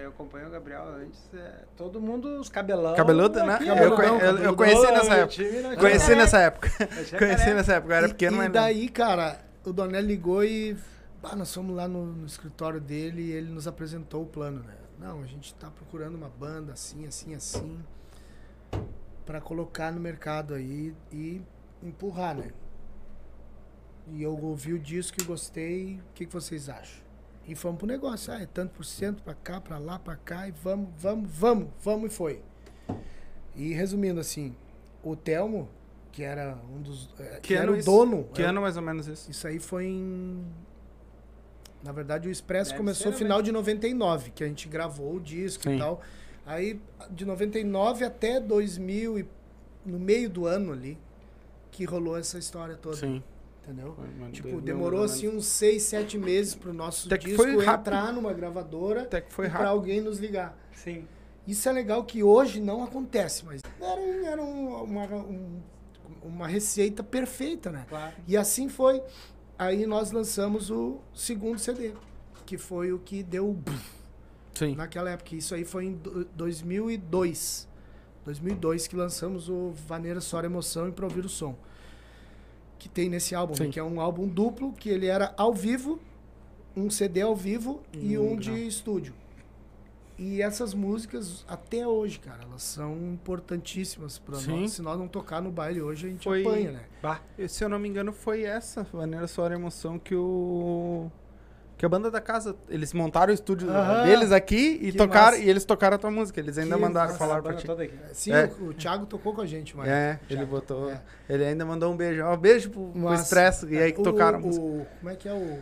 eu acompanho o Gabriel antes, é, todo mundo, os cabelão. Cabeludo, né? aqui, Eu, eu- eu cabeludão, conheci nessa época. time não Conheci nessa época. Não Conheci nessa época. Eu era E- pequeno, e, mas. daí, cara, o Dornel ligou e ah, nós fomos lá no, no escritório dele e ele nos apresentou o plano, né? Não, a gente tá procurando uma banda assim, assim, assim, pra colocar no mercado aí e empurrar, né? E eu ouvi o disco e gostei. O que, que vocês acham? E fomos pro negócio. Ah, é tanto por cento pra cá, pra lá, pra cá. E vamos, vamos, vamos, vamos e foi. E resumindo assim, o Telmo, que era um dos. eh, Que, era ano o isso? dono. Que é, ano mais ou menos isso? Isso aí foi em. Na verdade, o Expresso Deve começou no final de 99, que a gente gravou o disco Sim. e tal. Aí, de 99 até 2000, e no meio do ano ali, que rolou essa história toda. Sim. Entendeu? Foi, Tipo, demorou assim uns 6, 7 meses pro nosso Até disco entrar numa gravadora Até que foi e pra rápido. alguém nos ligar. Sim. Isso é legal que hoje não acontece, mas era, um- era um- uma, um- uma receita perfeita, né? Claro. E assim foi. Aí nós lançamos o segundo CD, que foi o que deu Sim. naquela época. Isso aí foi em do- 2002. 2002 que lançamos o Vaneira Só Emoção e Pra Ouvir o Som. Que tem nesse álbum, né? Que é um álbum duplo, que ele era ao vivo um CD ao vivo e Hum, um de estúdio. E essas músicas, até hoje, cara, elas são importantíssimas pra Sim. nós. Se nós não tocar no baile hoje, a gente Foi- apanha, né? Bah, E, Se eu não me engano, foi essa, Vaneira Soar Emoção, que o. Que a banda da casa, eles montaram o estúdio Aham. deles aqui e Que tocaram, massa. e eles tocaram a tua música. Eles ainda Que mandaram massa, falar pra ti. toda aqui. Sim, É. o, o Thiago tocou com a gente, mas. É, ele Thiago, botou. é. Ele ainda mandou um beijo. Ó, beijo pro, pro Massa. Expresso. E aí que O- tocaram a o, música. Como é que é o.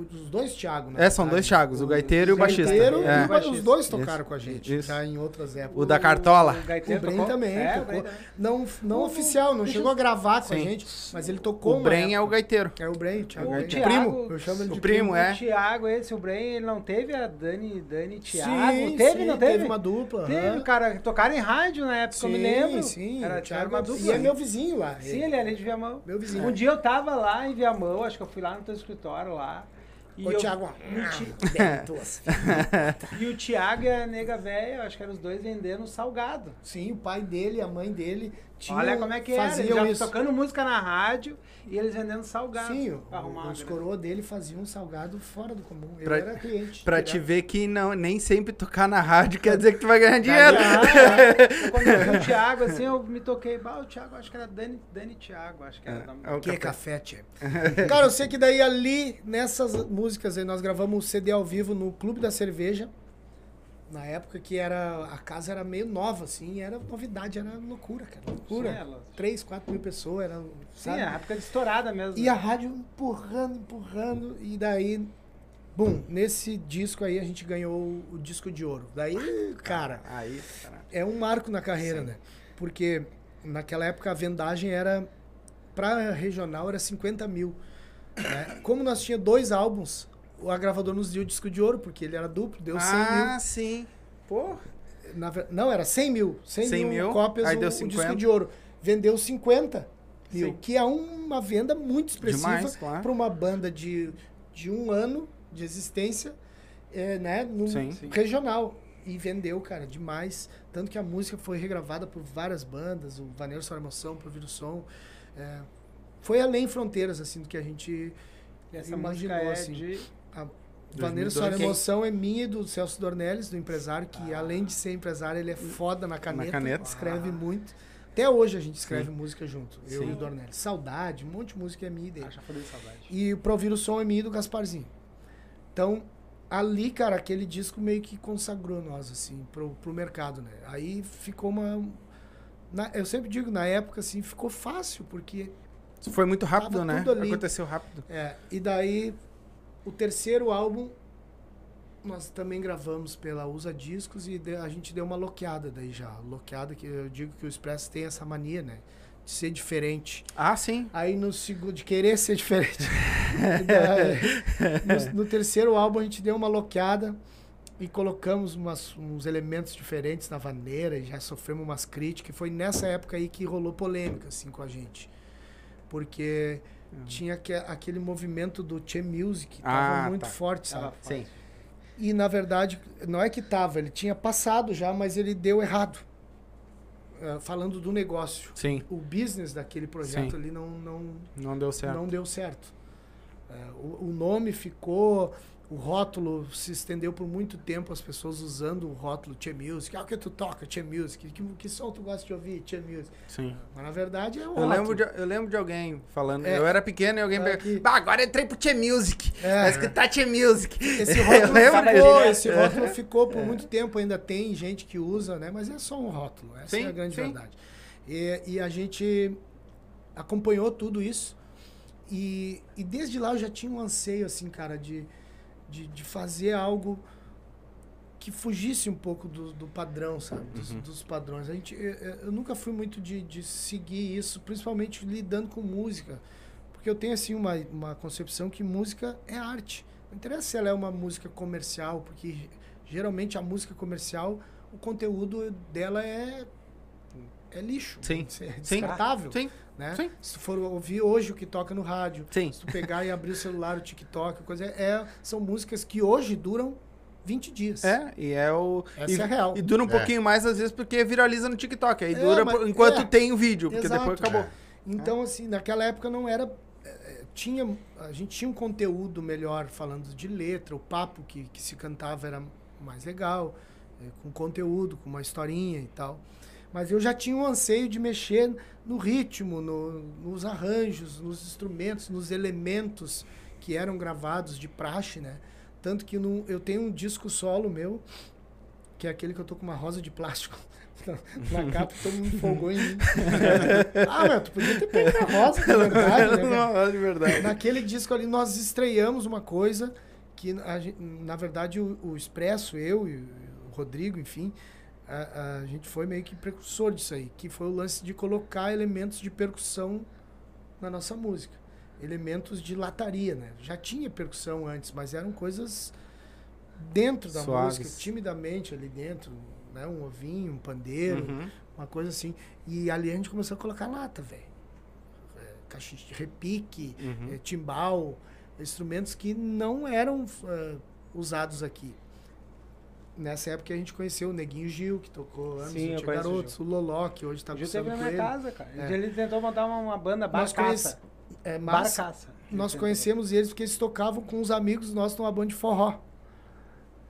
o- Os dois Thiago, né? É, são dois Thiagos, o gaiteiro e o baixista. gaiteiro É. e o ba- os dois tocaram Isso, com a gente, isso. já em outras épocas. O da Cartola. O, gaiteiro O Bren tocou? também É, o tocou. Não, não O- oficial, não chegou a gravar com a Sim. gente, mas ele tocou. O Bren é o gaiteiro. É o Bren, o Thiago. O é Thiago- primo. Eu chamo ele o de primo, é. O Thiago, esse, o Bren, ele não teve a Dani, Dani Thiago? Sim, teve, sim, não teve? Teve uma dupla. Teve, cara, tocaram em rádio na época, eu me lembro. Sim, Era, o Thiago era uma é- dupla. E é meu vizinho lá. Sim, ele é ali de Viamão. Meu vizinho. Um dia eu tava lá em Viamão, acho que eu fui lá no teu escritório lá. E Ô, eu- Thiago. o Bem, tuas. E o Thiago e a nega velha, acho que eram os dois vendendo salgado. Sim, o pai dele a mãe dele tinham, Olha como é que era. Eles faziam já isso. tocando música na rádio e eles vendendo salgado. Sim, arrumar uma os grana. coroas dele faziam um salgado fora do comum. Eu Pra- era cliente. Pra te ver que não, nem sempre tocar na rádio quer dizer que tu vai ganhar dinheiro. (laughs) Então, Quando eu vi o Thiago, assim, eu me toquei. Bah, o Thiago, acho que era Dani, Dani Thiago, acho que era. o nome É o Que café. café, tchê. (laughs) Cara, eu sei que daí ali, nessas músicas aí, nós gravamos o CD ao vivo no Clube da Cerveja. Na época que era. A casa era meio nova, assim, era novidade, era loucura, cara. Loucura. Sim, 3, 4 mil pessoas, era. Sim, sabe? é a época estourada mesmo. E a rádio empurrando, empurrando, e daí. Bum, nesse disco aí a gente ganhou o, disco de ouro. Daí, cara, Aí, cara. é um marco na carreira, né? Porque naquela época a vendagem era. Pra regional era 50 mil. né? Como nós tinha dois álbuns, a gravadora nos deu o disco de ouro, porque ele era duplo, deu 100 Ah, sim. Pô. mil. Na não, era 100 mil. 100, 100 mil, mil, cópias aí o, deu o disco 50. de ouro. Vendeu 50 mil, Sim. que é uma venda muito expressiva claro. para uma banda de, de um ano de existência, é, né, no Sim. Sim. regional. E vendeu, cara, demais. Tanto que a música foi regravada por várias bandas, o Vaneiro Só Emoção, por Vir o Som. É, foi além fronteiras, assim, do que a gente E essa imaginou, música é assim. de. Vaneiro Só 2002. Emoção é minha e do Celso Dornelles, do empresário, que além de ser empresário, ele é foda na caneta, caneta. escreve muito. Até hoje a gente escreve música junto, eu Sim. e o Dornelles. Saudade, um monte de música é minha e dele. Acha foda de saudade. E pra ouvir o som é minha e do Gasparzinho. Então, ali, cara, aquele disco meio que consagrou nós, assim, pro, pro mercado, né? Aí ficou uma. na- eu sempre digo, na época, assim, ficou fácil, porque. Foi muito rápido, né? tudo ali. Aconteceu rápido. É, e daí, o terceiro álbum, nós também gravamos pela Usa Discos e a gente deu uma loqueada daí já. Loqueada, que eu digo que o Expresso tem essa mania, né? De ser diferente. Ah, sim. Aí no segundo, de querer ser diferente. (laughs) Daí, no, no terceiro álbum a gente deu uma loqueada e colocamos umas- uns elementos diferentes na vaneira e já sofremos umas críticas. E foi nessa época aí que rolou polêmica assim com a gente. Porque tinha que, aquele movimento do Che Music, que tava Ah, muito tá. forte, sabe? Sim. E na verdade, não é que tava, ele tinha passado já, mas ele deu errado. Eh, falando do negócio. Sim. O business daquele projeto Sim. ali não, não, Não deu certo. não deu certo. É, o, o nome ficou, o rótulo se estendeu por muito tempo, as pessoas usando o rótulo Che Music. Ah, o que tu toca, Che Music? Que, que som tu gosta de ouvir, Che Music? Sim. Mas na verdade é o Eu rótulo. lembro, de, eu lembro de alguém falando. É. Eu era pequeno e alguém É pegou. que- Bah, agora entrei pro Che Music. É. Vai escutar Che Music. Esse (laughs) rótulo, ficou, esse rótulo ficou por muito tempo, ainda tem gente que usa, né? Mas é só um rótulo, essa Sim, é a grande sim. verdade. E, e a gente acompanhou tudo isso e, e desde lá eu já tinha um anseio, assim, cara, de, de, de fazer algo que fugisse um pouco do, do padrão, sabe? Dos, Uhum. dos padrões. A gente, eu, eu nunca fui muito de, de seguir isso, principalmente lidando com música. Porque eu tenho, assim, uma, uma concepção que música é arte. Não interessa se ela é uma música comercial, porque geralmente a música comercial, o conteúdo dela é, é lixo. Sim. É descartável. Sim. Né? Sim. Se tu for ouvir hoje o que toca no rádio, Sim. se tu pegar e abrir o celular, o TikTok, coisa, é, são músicas que hoje duram 20 dias. É, e é o. Essa e, é real. E dura um É. pouquinho mais às vezes porque viraliza no TikTok. Aí É, dura mas- enquanto é. tem o vídeo, porque Exato. depois acabou. Então, assim, naquela época não era. eh, tinha, a gente tinha um conteúdo melhor falando de letra, o papo que, que se cantava era mais legal, com conteúdo, com uma historinha e tal. Mas eu já tinha um anseio de mexer no ritmo, no, nos arranjos, nos instrumentos, nos elementos que eram gravados de praxe, né? Tanto que no, eu tenho um disco solo meu, que é aquele que eu tô com uma rosa de plástico (laughs) na capa, todo mundo folgou em mim. (laughs) ah, meu, tu podia ter pego a rosa, de (laughs) verdade, né? Não, de verdade. Naquele disco ali nós estreamos uma coisa que, a na verdade, o, o Expresso, eu e o Rodrigo, enfim, a, a gente foi meio que precursor disso aí, que foi o lance de colocar elementos de percussão na nossa música. Elementos de lataria, né? Já tinha percussão antes, mas eram coisas dentro da Suaves. música, timidamente ali dentro, né? Um ovinho, um pandeiro, Uhum. uma coisa assim. E ali a gente começou a colocar lata, velho. É, Caixa de repique, Uhum. eh, timbal, instrumentos que não eram eh, usados aqui. Nessa época a gente conheceu o Neguinho Gil, que tocou anos Sim, eu conheço o Garotos, o Loló, que hoje tá O com Gil o teve na minha casa, cara. É. Ele tentou montar uma, uma banda Nós, barcaça. conhece, é, mas Barcaça. nós conhecemos eles porque eles tocavam com os amigos nossos numa banda de forró.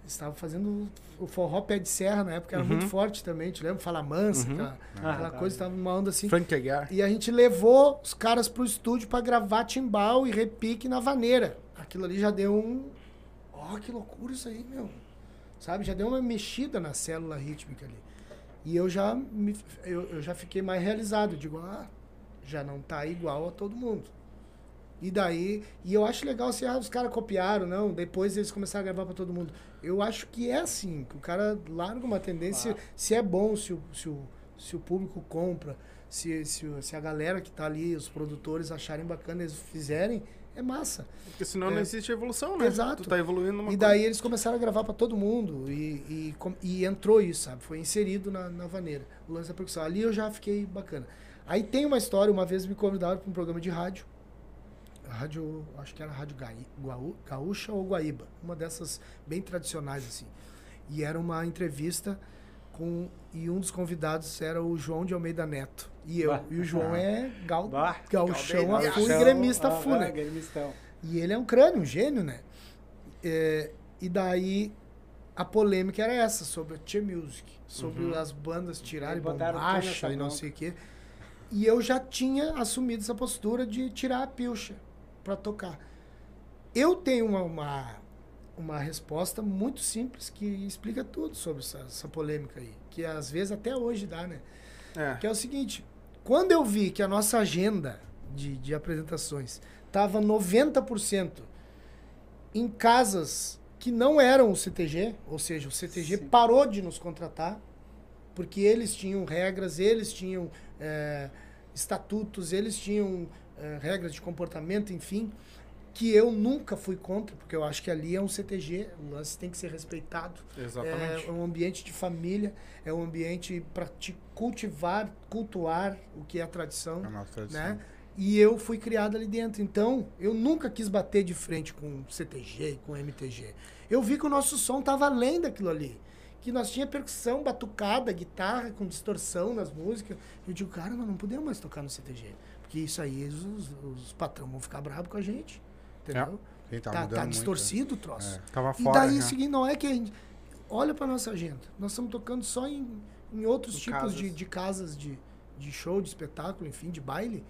Eles estavam fazendo o forró pé de serra na época, era Uhum. muito forte também, te lembra? Fala mansa, aquela, Ah, aquela tá. coisa, estava numa onda assim. Frank Aguiar. E a gente levou os caras pro estúdio pra gravar timbal e repique na vaneira. Aquilo ali já deu um. Ó, que loucura isso aí, meu. Sabe? Já deu uma mexida na célula rítmica ali. E eu já, me, eu, eu já fiquei mais realizado. Eu digo, ah, já não tá igual a todo mundo. E daí. E eu acho legal assim, ah, os caras copiaram, não. Depois eles começaram a gravar pra todo mundo. Eu acho que é assim, que o cara larga uma tendência. Se é bom, se o, se o, se o público compra, se, se, se a galera que tá ali, os produtores acharem bacana, eles fizerem, é massa. Porque senão É. não existe evolução, né? Exato. Tu tá evoluindo numa E daí eles começaram a gravar pra todo mundo e, e, e entrou isso, sabe? Foi inserido na, na vaneira, o lance da percussão. Ali eu já fiquei bacana. Aí tem uma história, uma vez me convidaram para um programa de rádio. Rádio, acho que era Rádio Gaí- Guaú- Gaúcha ou Guaíba, uma dessas bem tradicionais assim. E era uma entrevista com e um dos convidados era o João de Almeida Neto. E eu, Bah. e o João é gal, Bah. gauchão a full e gremista ah, full, né? ah, gremistão. E ele é um crânio, um gênio, né? É, e daí a polêmica era essa, sobre a Che Music, sobre Uhum. as bandas tirarem bombacha e não sei o quê. E eu já tinha assumido essa postura de tirar a pilcha pra tocar. Eu tenho uma, uma, uma resposta muito simples que explica tudo sobre essa, essa polêmica aí. Que às vezes até hoje dá, né? É. Que é o seguinte, quando eu vi que a nossa agenda de, de apresentações estava 90% em casas que não eram o CTG, ou seja, o CTG Sim. parou de nos contratar, porque eles tinham regras, eles tinham eh, estatutos, eles tinham eh, regras de comportamento, enfim, que eu nunca fui contra, porque eu acho que ali é um CTG, o lance tem que ser respeitado. Exatamente. É um ambiente de família, é um ambiente para te cultivar, cultuar o que é a tradição, A nossa tradição. né? E eu fui criado ali dentro. Então, eu nunca quis bater de frente com CTG e com MTG. Eu vi que o nosso som tava além daquilo ali. Que nós tinha percussão, batucada, guitarra com distorção nas músicas. Eu digo, cara, nós não podemos mais tocar no CTG. Porque isso aí, os, os patrão vão ficar bravos com a gente. Entendeu? Sim, tá Tá, tá muito, distorcido o troço. É. Tava E fora. daí, já. o seguinte, não é que a gente. Olha pra nossa agenda. Nós estamos tocando só em, em outros Em tipos casas. de, de casas de, de show, de espetáculo, enfim, de baile.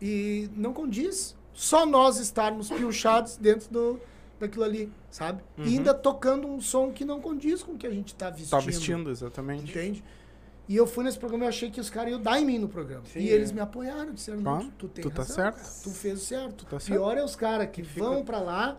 E não condiz. Só nós estarmos piochados dentro do, daquilo ali, sabe? Uhum. E ainda tocando um som que não condiz com o que a gente tá vestindo. Tá vestindo, exatamente. Entende? E eu fui nesse programa e achei que os caras iam dar em mim no programa. Sim, e eles é. me apoiaram, disseram, Ah, não, tu tem tu tá razão, certo. cara, tu fez o certo. tá Pior é os caras que fica- vão pra lá,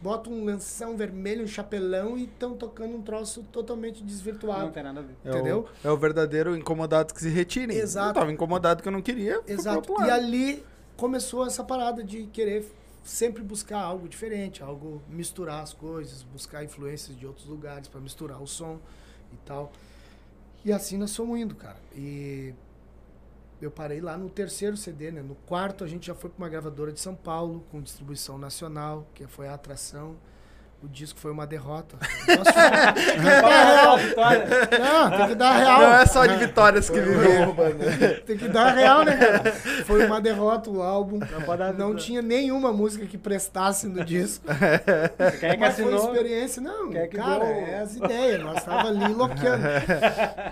botam um lenção vermelho, um chapelão e estão tocando um troço totalmente Não desvirtuado. tem nada a ver. É Entendeu? O, é o verdadeiro incomodado que se retire. Exato. Eu tava incomodado que eu não queria. Exato. E ali começou essa parada de querer sempre buscar algo diferente, algo misturar as coisas, buscar influências de outros lugares para misturar o som e tal. E assim nós fomos indo, cara. E eu parei lá no terceiro CD, né? No quarto a gente já foi para uma gravadora de São Paulo com distribuição nacional, que foi a atração. O disco foi uma derrota. Posso falar? (laughs) Tem que dar real. Não, tem que dar real. Não é só de vitórias que viveu. Tem que dar real, né, cara? Foi uma derrota o álbum. dar- Não tinha nenhuma música que prestasse no disco. (laughs) Quem é que Mas foi assinou? experiência, não, Quem é que cara, deu? é as ideias, nós tava ali enlouqueando.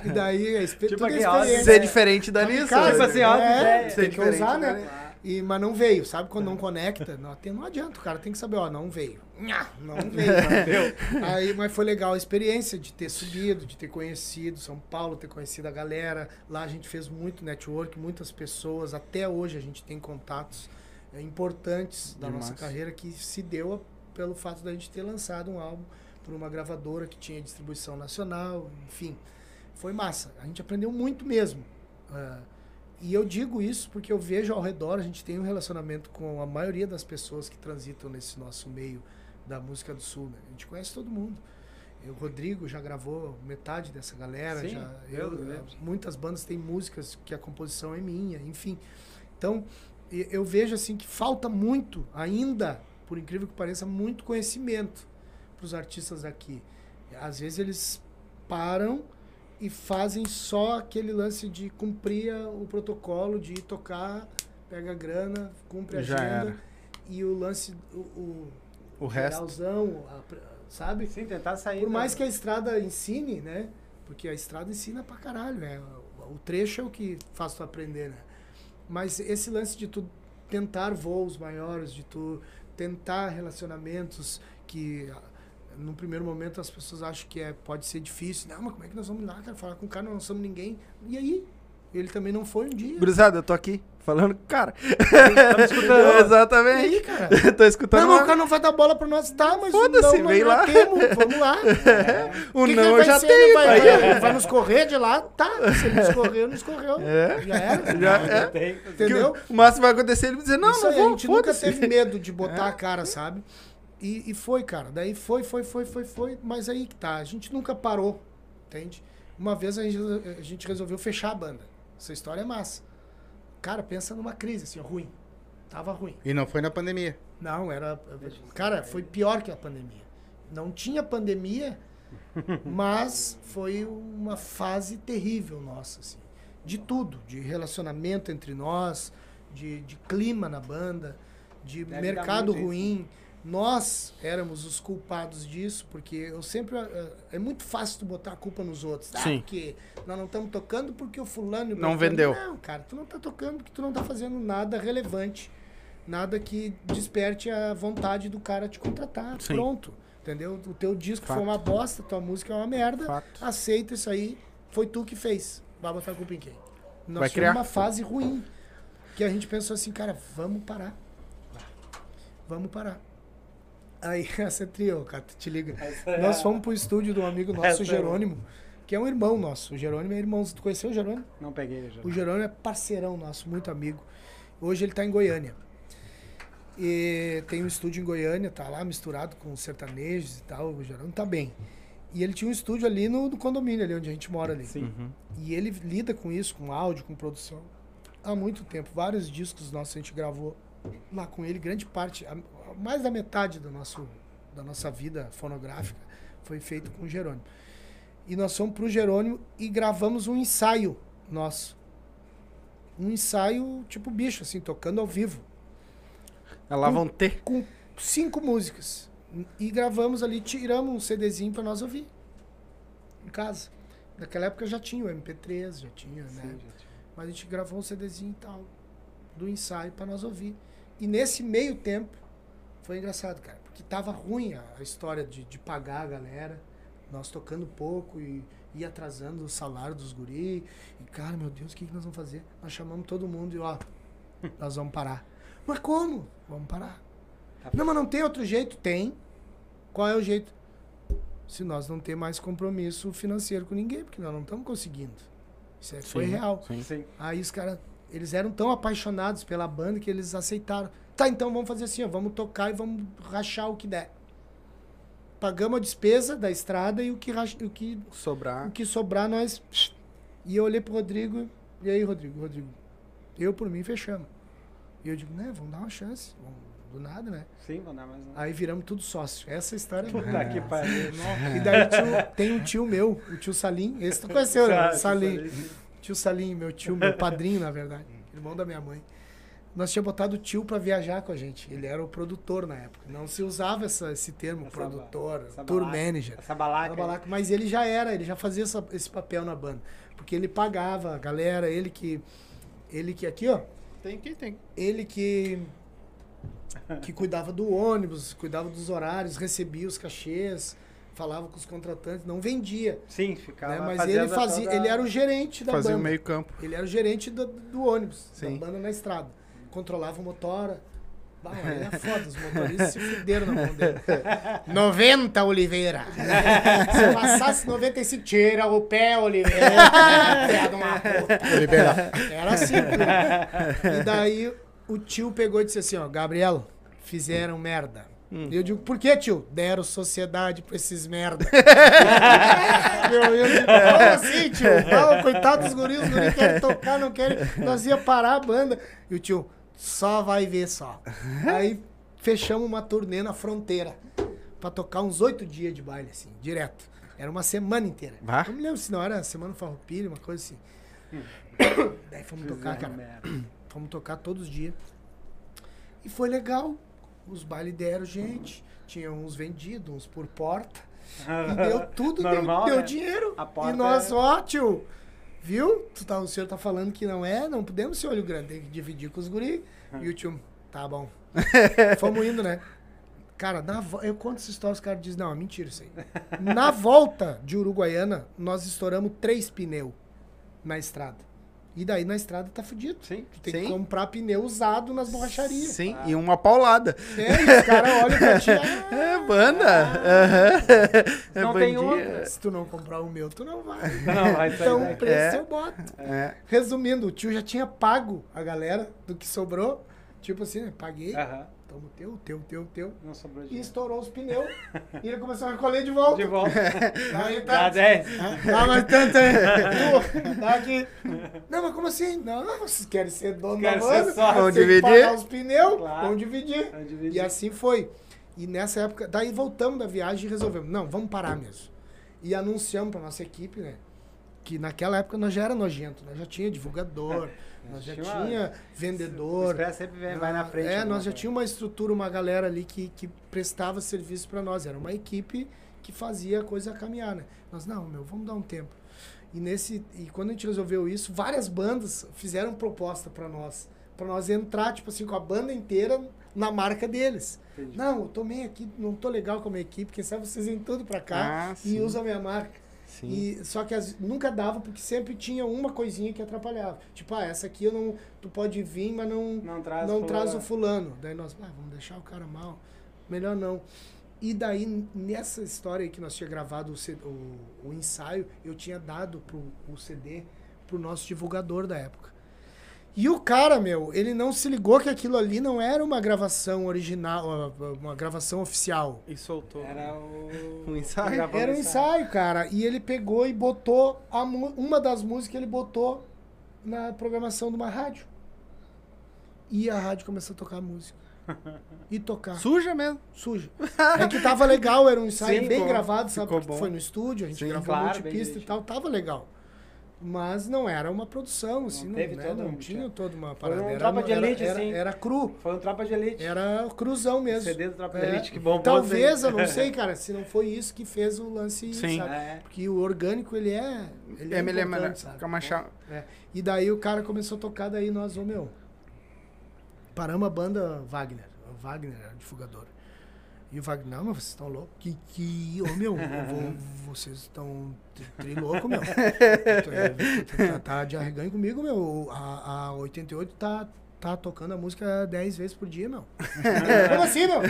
E daí, a Tipo tudo é experiência. Ser diferente da. Cara, Tipo assim, ó, é, ideia. tem Ser que diferente usar, né? E, mas não veio, sabe? Quando não conecta, não, tem- não adianta, o cara tem que saber, ó, não veio. Não (laughs) veio. Aí, mas foi legal a experiência de ter subido, de ter conhecido São Paulo, ter conhecido a galera. Lá a gente fez muito network, muitas pessoas. Até hoje a gente tem contatos é, importantes da Demais. nossa carreira que se deu pelo fato da gente ter lançado um álbum por uma gravadora que tinha distribuição nacional, enfim. Foi massa. A gente aprendeu muito mesmo. Ah, e eu digo isso porque eu vejo ao redor, a gente tem um relacionamento com a maioria das pessoas que transitam nesse nosso meio da música do sul. Né? A gente conhece todo mundo. O Rodrigo já gravou metade dessa galera. Sim, já, eu eu, lembro. muitas bandas têm músicas que a composição é minha, enfim. Então, eu vejo assim que falta muito ainda, por incrível que pareça, muito conhecimento para os artistas aqui. Às vezes eles param e fazem só aquele lance de cumprir a- o protocolo, de ir tocar, pega a grana, cumpre a Já agenda. era. E o lance, o, o, O resto. geralzão, a pr- sabe? Sim, tentar sair. Por da- mais que a estrada ensine, né? Porque a estrada ensina pra caralho, né? O, trecho é o que faz tu aprender, né? Mas esse lance de tu tentar voos maiores, de tu tentar relacionamentos que no primeiro momento as pessoas acham que é, pode ser difícil. Não, mas como é que nós vamos lá, cara? Falar com o cara, nós não somos ninguém. E aí? Ele também não foi um dia. Gurizada, eu tô aqui falando com o cara. Estamos escutando. (laughs) E Exatamente. aí, cara? (laughs) tô escutando. Não, mas o cara não vai dar bola pra nós, tá? Mas Foda-se, não, vem lá. já temos, vamos lá. (laughs) O Que que não ele eu vai já ser? Tenho. Vai, vai, vai nos correr de lá? Tá. Se ele nos correr, nos correu. É. Já era. Já Não, é. tem. Entendeu? Que o máximo vai acontecer ele dizer, não, Isso não aí, vou, a gente nunca teve medo de botar É. a cara, sabe? E, e foi, cara. Daí foi, foi, foi, foi, foi. Mas aí que tá. A gente nunca parou, entende? Uma vez a gente, a gente resolveu fechar a banda. Essa história é massa. Cara, pensa numa crise, assim, ruim. Tava ruim. E não foi na pandemia. Não, era. Cara, foi pior que a pandemia. Não tinha pandemia, (laughs) mas foi uma fase terrível nossa, assim. De tudo, de relacionamento entre nós, de, de clima na banda, de Deve mercado ruim. Nós éramos os culpados disso, porque eu sempre. eh, É muito fácil tu botar a culpa nos outros. Ah, Sim. porque nós não estamos tocando porque o fulano. Não vendeu. Não, cara, tu não tá tocando porque tu não tá fazendo nada relevante. Nada que desperte a vontade do cara te contratar. Sim. Pronto. Entendeu? O teu disco Fato. foi uma bosta, tua música é uma merda. Fato. Aceita isso aí. Foi tu que fez. Vai botar a culpa em quem? Nós Vai criar. uma fase ruim. Que a gente pensou assim, cara, vamos parar. Vamos parar. Aí, (laughs) essa é trio, cara, tu te liga. É Nós fomos pro estúdio de um amigo nosso, Essa o é Jerônimo, que é um irmão nosso. O Jerônimo é irmão. Tu conheceu o Jerônimo? Não peguei já. O Jerônimo é parceirão nosso, muito amigo. Hoje ele tá em Goiânia. E tem um estúdio em Goiânia, tá lá misturado com sertanejos e tal. O Jerônimo tá bem. E ele tinha um estúdio ali no, no condomínio, ali onde a gente mora ali. Sim. E ele lida com isso, com áudio, com produção, há muito tempo. Vários discos nossos a gente gravou lá com ele. Grande parte, a- mais da metade do nosso, da nossa vida fonográfica foi feito com o Jerônimo. E nós fomos pro Jerônimo e gravamos um ensaio nosso. Um ensaio tipo bicho, assim, tocando ao vivo Lá vão ter. com cinco músicas. E gravamos ali, tiramos um CDzinho pra nós ouvir. Em casa. Naquela época já tinha o MP3, já tinha, né? Sim, gente. Mas a gente gravou um CDzinho e tal. Do ensaio pra nós ouvir. E nesse meio tempo, foi engraçado, cara. Porque tava ruim a, a história de, de pagar a galera. Nós tocando pouco e ia atrasando o salário dos guri. E, cara, meu Deus, o que, que nós vamos fazer? Nós chamamos todo mundo e, ó, (laughs) nós vamos parar. Mas como? Vamos parar. Não, mas não tem outro jeito? Tem. Qual é o jeito? Se nós não ter mais compromisso financeiro com ninguém, porque nós não estamos conseguindo. Isso é, foi real. sim. Sim. Aí os caras, eles eram tão apaixonados pela banda que eles aceitaram. Tá, então vamos fazer assim, ó, vamos tocar e vamos rachar o que der. Pagamos a despesa da estrada e o que, o que, Sobrar. o que sobrar nós. E eu olhei pro Rodrigo, e aí, Rodrigo, Rodrigo, eu por mim fechamos. E eu digo, né, vamos dar uma chance, vamos, do nada, né? Sim, vou dar mais um. Aí viramos tudo sócio. Essa é a história. Puta que pariu. (laughs) E daí tio- tem um tio meu, o tio Salim. Esse tu conheceu, né? Salim. Tio Salim, meu tio, meu padrinho, na verdade. Irmão da minha mãe. Nós tínhamos botado o tio pra viajar com a gente. Ele era o produtor na época. Não se usava essa- esse termo, Essa produtor, ba- essa tour balaca. manager. Essa balaca. Era balaca, mas ele já era, ele já fazia essa- esse papel na banda. Porque ele pagava a galera, ele que. Ele que aqui, ó. Tem quem tem. Ele que. Que cuidava do ônibus, cuidava dos horários, recebia os cachês, falava com os contratantes, não vendia. Sim, ficava. né? Mas ele fazia. toda- Ele era o gerente da Fazia o banda. meio campo. Ele era o gerente do, do ônibus, Sim. da banda na estrada. Controlava o motora. Bah, (laughs) é foda, os motoristas se fuderam na mão dele. (laughs) 90, Oliveira. (laughs) Se passasse 95, tira o pé, Oliveira. Pé uma puta. Oliveira. Era assim. né? E daí o tio pegou e disse assim, ó, Gabriel, fizeram merda. E eu digo, por que, tio? Deram sociedade pra esses merda. Meu, eu digo, como assim, tio? Não, coitado dos guris, os guris querem tocar, não querem. Nós ia parar a banda. E o tio, só vai ver só. Aí fechamos uma turnê na fronteira. Pra tocar uns oito dias de baile, assim, direto. Era uma semana inteira. Vá. Não me lembro se não era semana farroupilha, uma coisa assim. Daí fomos tocar, cara. merda. (coughs) Fomos tocar todos os dias. E foi legal. Os bailes deram gente. Tinha uns vendidos, uns por porta. E deu tudo, deu- Normal, deu, né? dinheiro. A porta e nós, é- ó, tio, viu? Tu tá, o senhor tá falando que não é, não podemos ser olho grande, tem que dividir com os guri. E o tio, tá bom. (laughs) Fomos indo, né? Cara, na vo- eu conto essa história, os caras dizem, não, é mentira isso aí. Na volta de Uruguaiana, nós estouramos três pneus na estrada. E daí na estrada tá fudido. Sim. Tu tem Sim. que comprar pneu usado nas borracharias. Sim, e uma paulada. É, e os caras olham pra ti. ah, (laughs) É, banda. É Não tem bandinha. outra. se tu não comprar o meu, tu não vai. Não, vai sair (laughs) Então, o preço É. eu boto. É. Resumindo, o tio já tinha pago a galera do que sobrou. Tipo assim, né? Paguei, Aham. Toma o teu, teu, teu, teu. Não sobrou E estourou os pneus. (laughs) e ele começou a recolher de volta. De volta. Aí (laughs) Dá tá. 10. Dá mais tanto aí. (laughs) Dá aqui. Não, mas como assim? Não, vocês querem ser dono da banda? Vamos dividir? os pneus, Claro. vamos dividir. Vamos dividir. E assim foi. E nessa época, daí voltamos da viagem e resolvemos, não, vamos parar mesmo. E anunciamos pra nossa equipe, né? Que naquela época nós já era nojento, nós já tinha divulgador, nós já tinha tinha O vendedor. Expresso sempre vem- vai na frente. É, alguma nós já tinha uma estrutura, uma galera ali que, que prestava serviço pra nós. Era uma equipe que fazia a coisa caminhar, né? Nós, não, meu, vamos dar um tempo. E nesse e quando a gente resolveu isso, várias bandas fizeram proposta pra nós, Pra nós entrar tipo assim com a banda inteira na marca deles. Entendi. Não, eu tomei aqui, não tô legal com a minha equipe, quem sabe vocês vêm tudo pra cá Ah, e sim. usam a minha marca. Sim. E, só que as- nunca dava, porque sempre tinha uma coisinha que atrapalhava. Tipo, ah, essa aqui eu não. Tu pode vir, mas não, Não traz não fulano. traz o fulano. Daí nós, ah, vamos deixar o cara mal. Melhor não. E daí, nessa história aí que nós tinha gravado o, o- o ensaio, eu tinha dado pro, o CD pro nosso divulgador da época. E o cara, meu, ele não se ligou que aquilo ali não era uma gravação original, uma gravação oficial. E soltou. Era o. (laughs) Um ensaio? Gravando Era um ensaio, cara. E ele pegou e botou a uma das músicas ele botou na programação de uma rádio. E a rádio começou a tocar a música. (laughs) E tocar. Suja mesmo. Suja. É que tava legal, era um ensaio Sim, bem ficou- gravado, sabe? ficou Porque bom. foi no estúdio, a gente Sim, gravou claro, multipista e tal, tava legal. Mas não era uma produção, assim, não, né? todo não um- tinha toda uma Foi parada. um era, tropa de era- elite, era, assim. era cru. Foi um tropa de elite. Era cruzão mesmo. CD do Tropa de É, Elite que bombou. Talvez, eu não sei, (laughs) cara, se não foi isso que fez o lance, Sim. sabe? É. Porque o orgânico, ele é... Ele É, é, melhor, importante, melhor. sabe? Fica mais chato. É. E daí o cara começou a tocar, daí nós, ô meu, paramos a banda Wagner. O Wagner era divulgador. E o Wagner, não, mas vocês estão loucos? Que, que, ô meu, eu vou- (laughs) vocês estão tri louco, meu. (laughs) tá, tá de arreganho comigo, meu. A, a 88 tá, tá tocando a música 10 vezes por dia, meu. (laughs) Como assim, meu?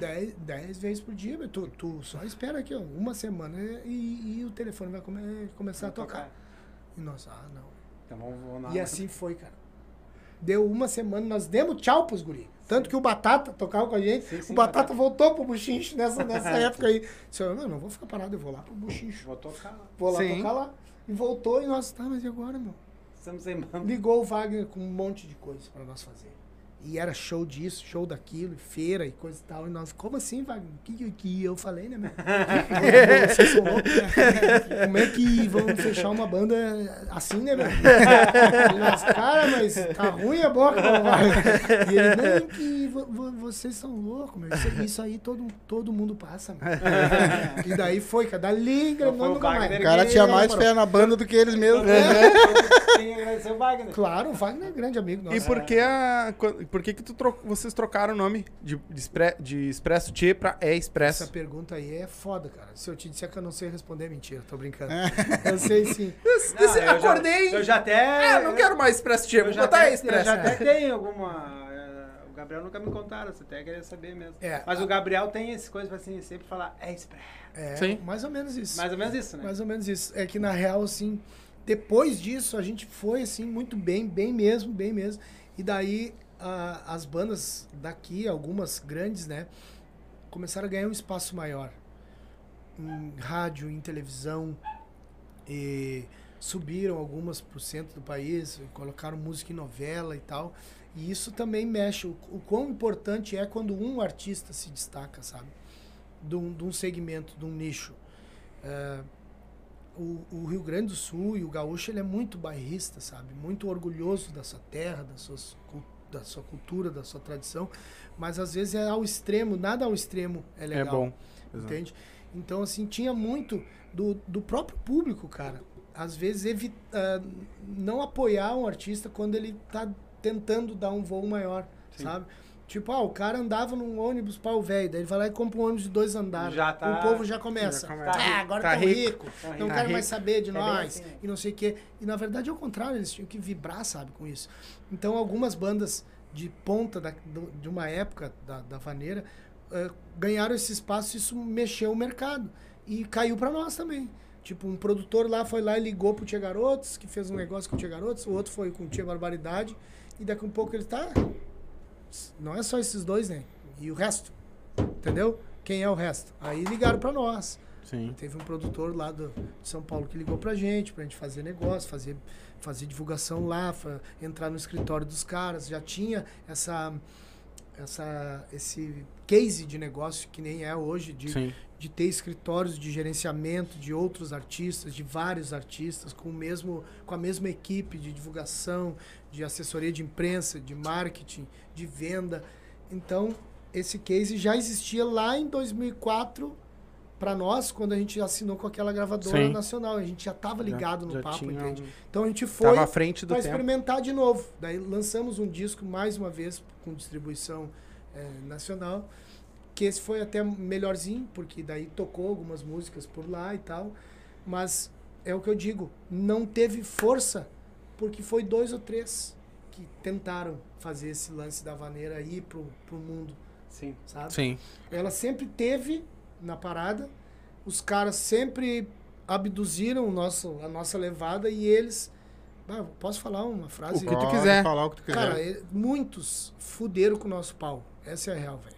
10, 10 vezes por dia, meu. Tu, tu só espera aqui, ó, uma semana e, e o telefone vai come- começar a tocar. E nós, ah, não. Então vamos, vamos lá. E assim foi, cara. Deu uma semana, nós demos tchau pros guri. Tanto que o Batata tocava com a gente. Sim, sim, o Batata Batata. voltou pro Buchincho nessa, nessa (laughs) época aí. Disse, não, não vou ficar parado, eu vou lá pro Buchincho. Vou tocar lá. Vou lá Sim. tocar lá. E voltou e nós, tá, mas e agora, meu? Estamos banda. Ligou o Wagner com um monte de coisa pra nós fazer. E era show disso, show daquilo, feira e coisa e tal. E nós, como assim, Wagner? Que, que, que eu falei, né, meu? (laughs) Vocês são loucos, né? Como é que vamos fechar uma banda assim, né, meu? E nós, cara, mas tá ruim a boca, Wagner. E ele, não, que vo- vo- vocês são loucos, meu. Isso, isso aí todo, todo mundo passa, meu. E daí foi, cara. Dali, Foi o nunca mais. Wagner O cara tinha mais fé na banda do que eles mesmos. Tem que agradecer o Wagner. Claro, o Wagner é grande amigo nosso. E por que, a, por que, que tu tro- vocês trocaram o nome de, de, Expre- de Expresso Tchê pra É Essa Expresso? pergunta aí é foda, cara. Se eu te disser que eu não sei responder, é mentira. Tô brincando. Eu sei sim. (laughs) Não, esse- eu já- acordei. Eu já até. Ah, não quero mais Expresso Tchê, Eu vou já botar até, É Expresso. Eu já até tenho alguma. eh, O Gabriel nunca me contaram, você até queria saber mesmo. É, Mas a- o Gabriel tem essa coisa pra assim, sempre falar, é express. É, Sim. mais ou menos isso. Mais ou menos isso, né? Mais ou menos isso. É que na real, assim, depois disso, a gente foi, assim, muito bem, bem mesmo, bem mesmo. E daí, as bandas daqui, algumas grandes, né, começaram a ganhar um espaço maior. Em rádio, em televisão, e subiram algumas pro centro do país, colocaram música em novela e tal. E isso também mexe. O, o quão importante é quando um artista se destaca, sabe? De um, de um segmento, de um nicho. É, o, o Rio Grande do Sul e o gaúcho ele é muito bairrista, sabe? Muito orgulhoso da sua terra, da sua, cul- da sua cultura, da sua tradição. Mas às vezes é ao extremo, nada ao extremo é É legal. bom. Exato. Entende? Então, assim, tinha muito do, do próprio público, cara. Às vezes, evi ah, não apoiar um artista quando ele tá tentando dar um voo maior, Sim. sabe? Tipo, ah, o cara andava num ônibus pau velho, daí ele vai lá e compra um ônibus de dois andares. Já tá- O povo já começa. já começa. Ah, Tá agora tá tá rico. rico, Tá não rico. Tá quero mais rico. saber de bem nós, assim, e não sei o quê. E na verdade é o contrário, eles tinham que vibrar, sabe, com isso. Então algumas bandas de ponta da- de uma época da, da vaneira eh, ganharam esse espaço e isso mexeu o mercado. E caiu pra nós também. Tipo, um produtor lá foi lá e ligou pro Tia Garotos, que fez um negócio com o Tia Garotos, o outro foi com o Tia Barbaridade, e daqui a um pouco ele tá. Não é só esses dois, né? E o resto. Entendeu? Quem é o resto? Aí ligaram pra nós. Sim. Teve um produtor lá do, de São Paulo que ligou pra gente, pra gente fazer negócio, fazer, fazer divulgação lá, entrar no escritório dos caras. Já tinha essa, essa, esse case de negócio que nem é hoje, de, Sim. De ter escritórios de gerenciamento de outros artistas, de vários artistas, com, o mesmo, com a mesma equipe de divulgação, de assessoria de imprensa, de marketing, de venda. Então, esse case já existia lá em 2004 para nós, quando a gente assinou com aquela gravadora Sim. nacional. A gente já estava ligado Já- no já papo, entende? um- Então a gente foi para experimentar de novo. Daí lançamos um disco mais uma vez com distribuição eh, nacional, que esse foi até melhorzinho, porque daí tocou algumas músicas por lá e tal. Mas é o que eu digo, não teve força porque foi dois ou três que tentaram fazer esse lance da vaneira ir pro, pro mundo, Sim. sabe? Sim. Ela sempre teve na parada, os caras sempre abduziram o nosso, a nossa levada e eles. Ah, posso falar uma frase? O que tu quiser. falar o que tu quiser. Cara, e- muitos fuderam com o nosso pau. Essa é a real, velho.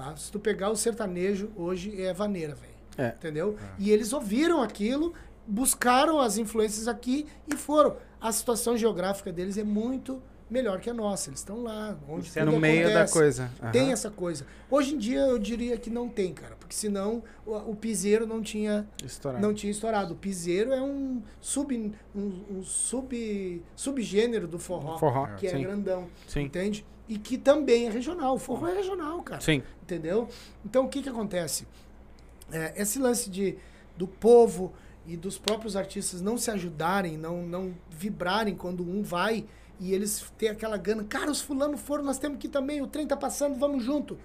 Tá? Se tu pegar o sertanejo, hoje é vaneira, velho. É. Entendeu? E eles ouviram aquilo, buscaram as influências aqui e foram. A situação geográfica deles é muito melhor que a nossa. Eles estão lá, onde Você é no meio da acontece. coisa. Aham. Tem essa coisa. Hoje em dia eu diria que não tem, cara, porque senão o, o piseiro não tinha Estourado. não tinha estourado. O piseiro é um sub um, um sub subgênero do forró, Forró, que é sim. grandão, Sim. entende? E que também é regional. O forró é regional, cara. Sim. Entendeu? Então o que que acontece? É, esse lance de do povo e dos próprios artistas não se ajudarem, não não vibrarem quando um vai e eles têm aquela gana, cara, os fulano foram, nós temos que ir também, o trem tá passando, vamos junto.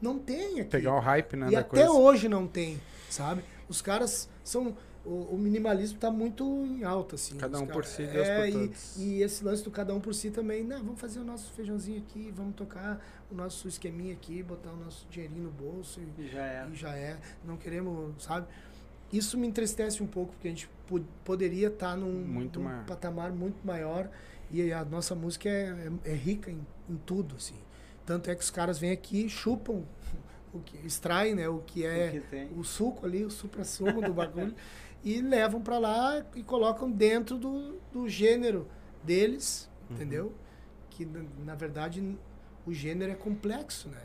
Não tem aqui. Pegar o hype, né, E até coisa. hoje não tem, sabe? Os caras são. O, o minimalismo tá muito em alta, assim. Cada um por si, Deus por é, e, todos. e esse lance do cada um por si também, né? Vamos fazer o nosso feijãozinho aqui, vamos tocar o nosso esqueminha aqui, botar o nosso dinheirinho no bolso e, E já é. e já é. Não queremos, sabe? Isso me entristece um pouco, porque a gente po- poderia estar num, Muito num patamar muito maior e a nossa música é, é, é rica em, em tudo, assim. Tanto é que os caras vêm aqui e chupam, (laughs) o que, extraem né, o que é O que o suco ali, o supra-sumo do bagulho, (laughs) e levam pra lá e colocam dentro do, do gênero deles, Uhum. entendeu? Que na, verdade o gênero é complexo, né?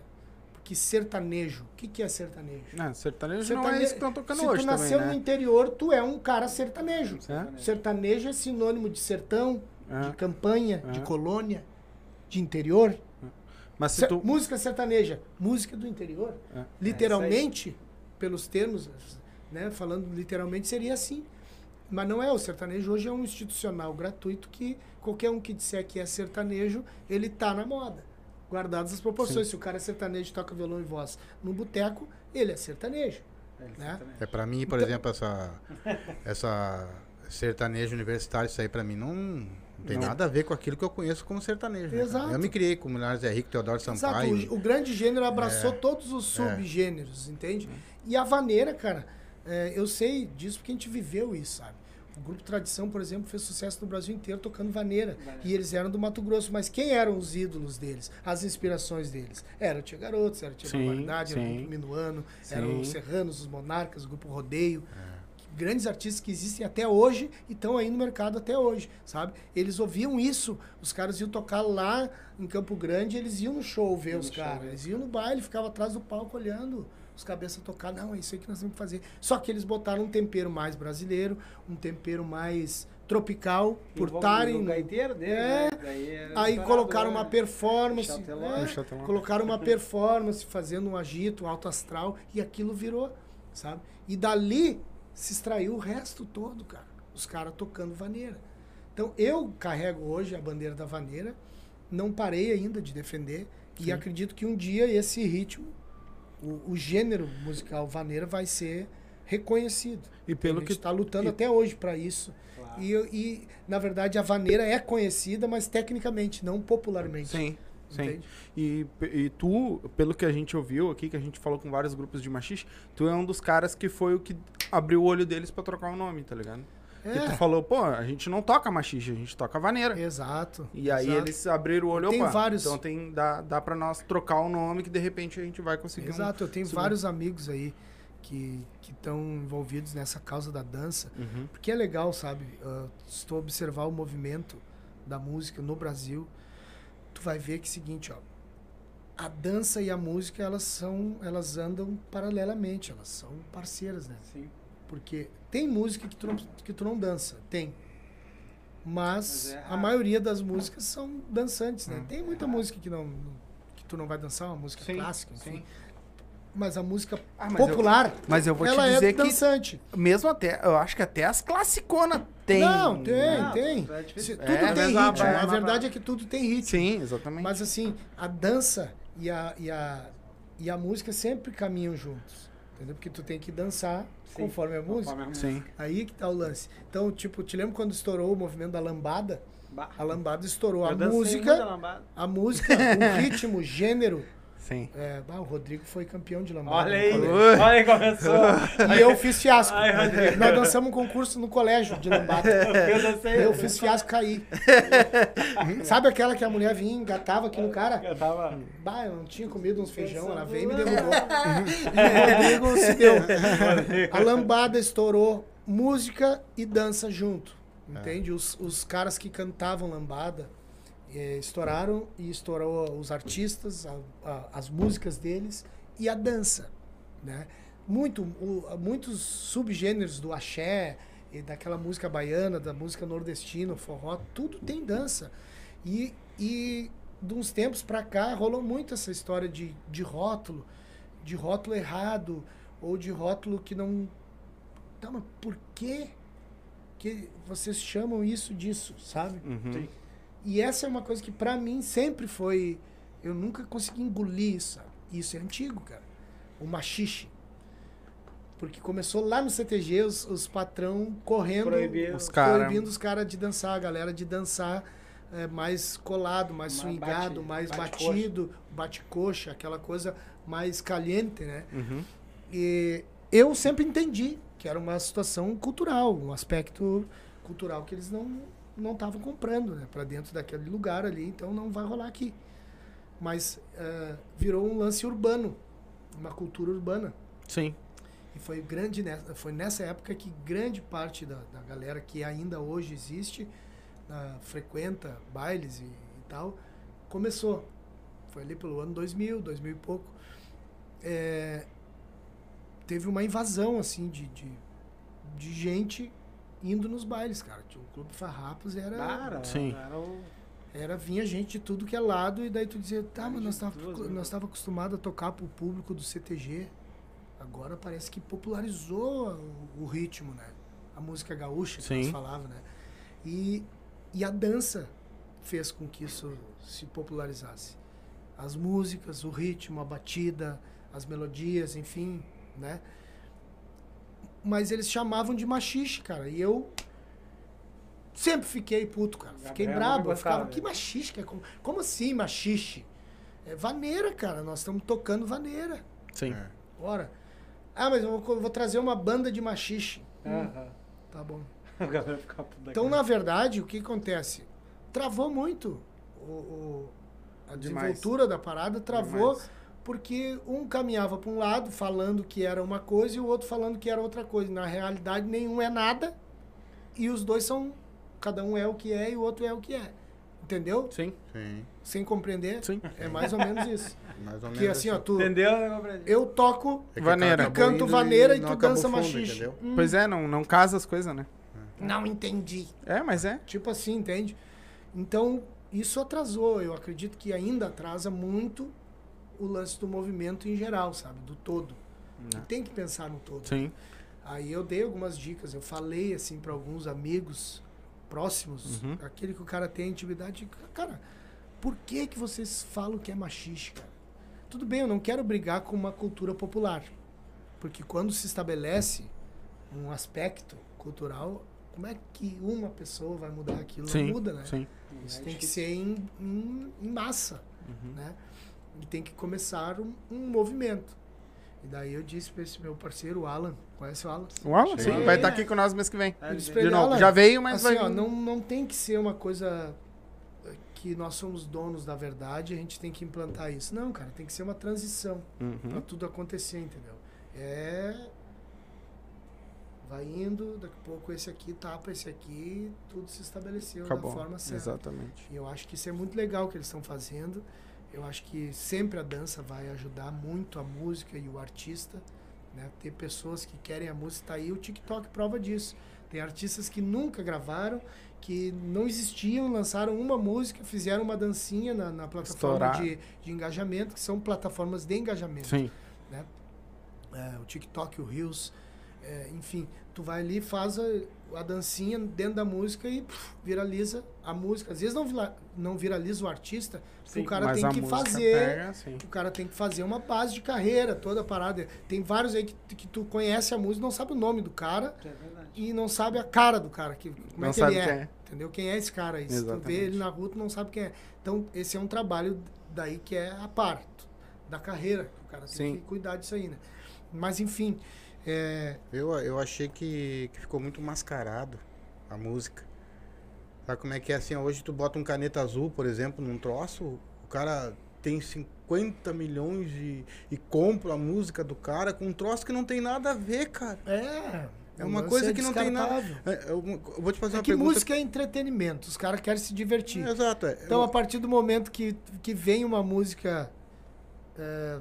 Porque sertanejo, o que, que é sertanejo? Ah, sertanejo, não Sertane- é isso que estão tocando Se hoje tu também, nasceu no né? interior, tu é um cara sertanejo. É? Sertanejo é sinônimo de sertão, É. de campanha, É. de colônia, de interior. Mas se tu... Música sertaneja, música do interior. É. Literalmente, pelos termos, né, falando literalmente, seria assim. Mas não é, o sertanejo hoje é um institucional gratuito que qualquer um que disser que é sertanejo, ele tá na moda. Guardadas as proporções. Se o cara é sertanejo e toca violão e voz no boteco, ele é sertanejo. Né? É pra mim, por Então- exemplo, essa, essa sertanejo universitário, isso aí pra mim não, não tem Não. nada a ver com aquilo que eu conheço como sertanejo. né? Exato. Eu me criei com Milhares é Rico, Teodoro Exato, Sampaio. o, o grande gênero abraçou É. todos os subgêneros, entende? E a vaneira, cara, é, eu sei disso porque a gente viveu isso, sabe? O grupo Tradição, por exemplo, fez sucesso no Brasil inteiro tocando vaneira. Vaneira. E eles eram do Mato Grosso. Mas quem eram os ídolos deles? As inspirações deles? Era o Tia Garotos, era o Tia Barbaridade, era o. Grupo Minuano, Sim. eram os Serranos, os Monarcas, o Grupo Rodeio. Grandes artistas que existem até hoje e estão aí no mercado até hoje, sabe? Eles ouviam isso, os caras iam tocar lá em Campo Grande, eles iam no show ver Iam os caras. ver. Eles iam no baile, ficavam atrás do palco olhando os cabeças tocar. Não, é isso aí que nós temos que fazer. Só que eles botaram um tempero mais brasileiro, um tempero mais tropical, por Envolve estarem. o gaiteiro dele, É. né? Aí colocaram né? uma performance. É, colocaram uma performance, fazendo um agito, um alto astral, e aquilo virou, sabe? E dali se extraiu o resto todo, cara. Os caras tocando vaneira. Então eu carrego hoje a bandeira da vaneira, não parei ainda de defender, e acredito que um dia esse ritmo, o, o gênero musical vaneira vai ser reconhecido. E pelo a gente que está lutando e- até hoje para isso. Claro. E, e, na verdade, a vaneira é conhecida, mas tecnicamente, não popularmente. Sim, sim. E, e tu, pelo que a gente ouviu aqui, que a gente falou com vários grupos de machixe, tu é um dos caras que foi o que abriu o olho deles pra trocar o nome, tá ligado? E tu É, falou, pô, a gente não toca machixe, a gente toca vaneira. exato. E aí exato. eles abriram o olho, Tem opa, vários- então tem, dá, dá pra nós trocar o nome que de repente a gente vai conseguir um- Exato, eu tenho subir. vários amigos aí que estão envolvidos nessa causa da dança, Uhum. porque é legal, sabe? Ah, se tu observar o movimento da música no Brasil, tu vai ver que é o seguinte, ó, a dança e a música, elas são, elas andam paralelamente, elas são parceiras, né? Sim. Porque tem música que tu não, que tu não dança, tem. Mas, Mas é a maioria das músicas são dançantes, né? Hum. Tem muita música que não que tu não vai dançar, uma música Sim, clássica, enfim. sim. Mas a música Ah, mas eu- popular, Mas eu vou te ela dizer é que dançante. mesmo até, eu acho que até as classiconas tem. Não, tem, Não, tem. é. Se- É, tudo mas tem ritmo. é, a verdade é que tudo tem ritmo. Sim, exatamente. Mas assim, a dança e a, e a, e a música sempre caminham juntos. Entendeu? Porque tu tem que dançar Sim, conforme a música. conforme a Sim. Aí que tá o lance. Então, tipo, te lembra quando estourou o movimento da lambada? Bah. A lambada estourou. A Eu dancei música, a música, o (laughs) ritmo, o gênero. Sim. É, bah, o Rodrigo foi campeão de lambada. Olha no aí, olha aí, começou. (laughs) E eu fiz fiasco. Ai, Rodrigo. Nós dançamos um concurso no colégio de lambada. (laughs) Eu dancei. Eu fiz fiasco cair. (laughs) Sabe aquela que a mulher vinha e engatava aqui no cara? Eu tava. Bah, eu não tinha comido uns feijão, ela veio e me derrubou. e o Rodrigo se deu. A lambada estourou música e dança junto. Entende? Os, os caras que cantavam lambada eh, estouraram e estourou os artistas, a- a- as músicas deles e a dança. Né? Muito, o- muitos subgêneros do axé, e daquela música baiana, da música nordestina, forró, tudo tem dança. E, e de uns tempos pra cá rolou muito essa história de, de rótulo, de rótulo errado, ou de rótulo que não. Tá, mas por que, que vocês chamam isso disso, sabe? Uhum. Sim. E essa é uma coisa que pra mim sempre foi. Eu nunca consegui engolir isso. Isso é antigo, cara. O machixe. Porque começou lá no CTG, os, os patrão correndo, cara- proibindo os caras de dançar, a galera de dançar é, mais colado, mais Mais swingado, bate- mais bate-coxa. batido, bate-coxa, aquela coisa mais caliente, né? Uhum. E eu sempre entendi que era uma situação cultural, um aspecto cultural que eles não não estavam comprando, né, para dentro daquele lugar ali, então não vai rolar aqui. Mas eh, virou um lance urbano, uma cultura urbana. Sim. E foi grande nessa, foi nessa época que grande parte da, da galera que ainda hoje existe, ah, frequenta bailes e, e tal, começou. foi ali pelo ano 2000, 2000 e pouco. É, teve uma invasão, assim, de, de, de gente indo nos bailes, cara. O Clube Farrapos era... Cara, Sim. era o... Era, vinha gente de tudo que é lado, e daí tu dizia, tá, mas nós tava, duas, né? nós tava acostumado a tocar pro público do CTG. Agora parece que popularizou o, o ritmo, né? A música gaúcha que Sim. nós falava, né? E, e a dança fez com que isso se popularizasse. As músicas, o ritmo, a batida, as melodias, enfim, né? Mas eles chamavam de machixe, cara. E eu sempre fiquei puto, cara. Fiquei Gabriel brabo. Eu ficava, que né? machixe? cara? Como, como assim machixe? É vaneira, cara. Nós estamos tocando vaneira. Sim. É. Ora. Ah, mas eu vou, vou trazer uma banda de machixe. Aham. Tá bom. (laughs) Então, na verdade, o que acontece? Travou muito. O, o- a Demais. desenvoltura da parada travou Demais. Porque um caminhava para um lado falando que era uma coisa e o outro falando que era outra coisa. Na realidade, nenhum é nada e os dois são. Cada um é o que é e o outro é o que é. Entendeu? Sim, Sim, Sem compreender. sim. É mais ou menos isso. (laughs) mais ou menos. Que assim, ó, tu. Entendeu, né? Eu toco, É Vaneira. canto vaneira e não tu dança machixe. Hum, Pois é, não, não casa as coisas, né? Não entendi. É, mas é. Tipo assim, entende? Então, isso atrasou. Eu acredito que ainda atrasa muito o lance do movimento em geral, sabe? Do todo. Né. Tem que pensar no todo. Sim. Aí eu dei algumas dicas. Eu falei, assim, para alguns amigos próximos, Uhum. aquele que o cara tem intimidade. Cara, por que que vocês falam que é machiste, cara? Tudo bem, eu não quero brigar com uma cultura popular. Porque quando se estabelece um aspecto cultural, como é que uma pessoa vai mudar aquilo? Sim. Não muda, né? Sim. Isso tem que ser em, em, em massa, Uhum. né? E tem que começar um, um movimento. E daí eu disse para esse meu parceiro, o Alan, conhece o Alan? O Alan, sim, vai estar aqui com nós mês que vem. Eu disse ele pra De ele, novo. Alan, Já veio, mas assim, vai. ó, não, não tem que ser uma coisa eh, que nós somos donos da verdade, a gente tem que implantar isso. Não, cara, tem que ser uma transição para Uhum. tudo acontecer, entendeu? É vai indo, daqui a pouco esse aqui tapa esse aqui, tudo se estabeleceu Acabou. da forma certa. Exatamente. E eu acho que isso é muito legal que eles estão fazendo. Eu acho que sempre a dança vai ajudar muito a música e o artista. Né? Ter pessoas que querem a música, tá aí o TikTok prova disso. Tem artistas que nunca gravaram, que não existiam, lançaram uma música, fizeram uma dancinha na, na plataforma de, de engajamento, que são plataformas de engajamento Sim. é, o TikTok, o Reels, é, enfim, tu vai ali, faz a, a dancinha dentro da música e pff, viraliza a música. Às vezes não, vira- não viraliza o artista, Sim, o cara mas tem a que fazer. pega. O cara tem que fazer uma base de carreira, toda a parada. Tem vários aí que, que tu conhece a música, não sabe o nome do cara É verdade. e não sabe a cara do cara, que, como Não é que sabe ele é, quem é. Entendeu? Quem é esse cara aí? Se tu Exatamente. vê ele na rua, tu não sabe quem é. Então, esse é um trabalho daí que é a parte da carreira. O cara tem Sim. que cuidar disso aí, né? Mas, enfim, é, Eu, eu achei que, que ficou muito mascarado a música. Sabe como é que é assim? Hoje tu bota um caneta azul, por exemplo, num troço, o cara tem 50 milhões de, e compra a música do cara com um troço que não tem nada a ver, cara. É. É uma coisa é que não tem nada. É, Eu, vou te fazer É uma que pergunta. música é entretenimento, os caras querem se divertir. É, Exato. Então, Eu- a partir do momento que, que vem uma música é,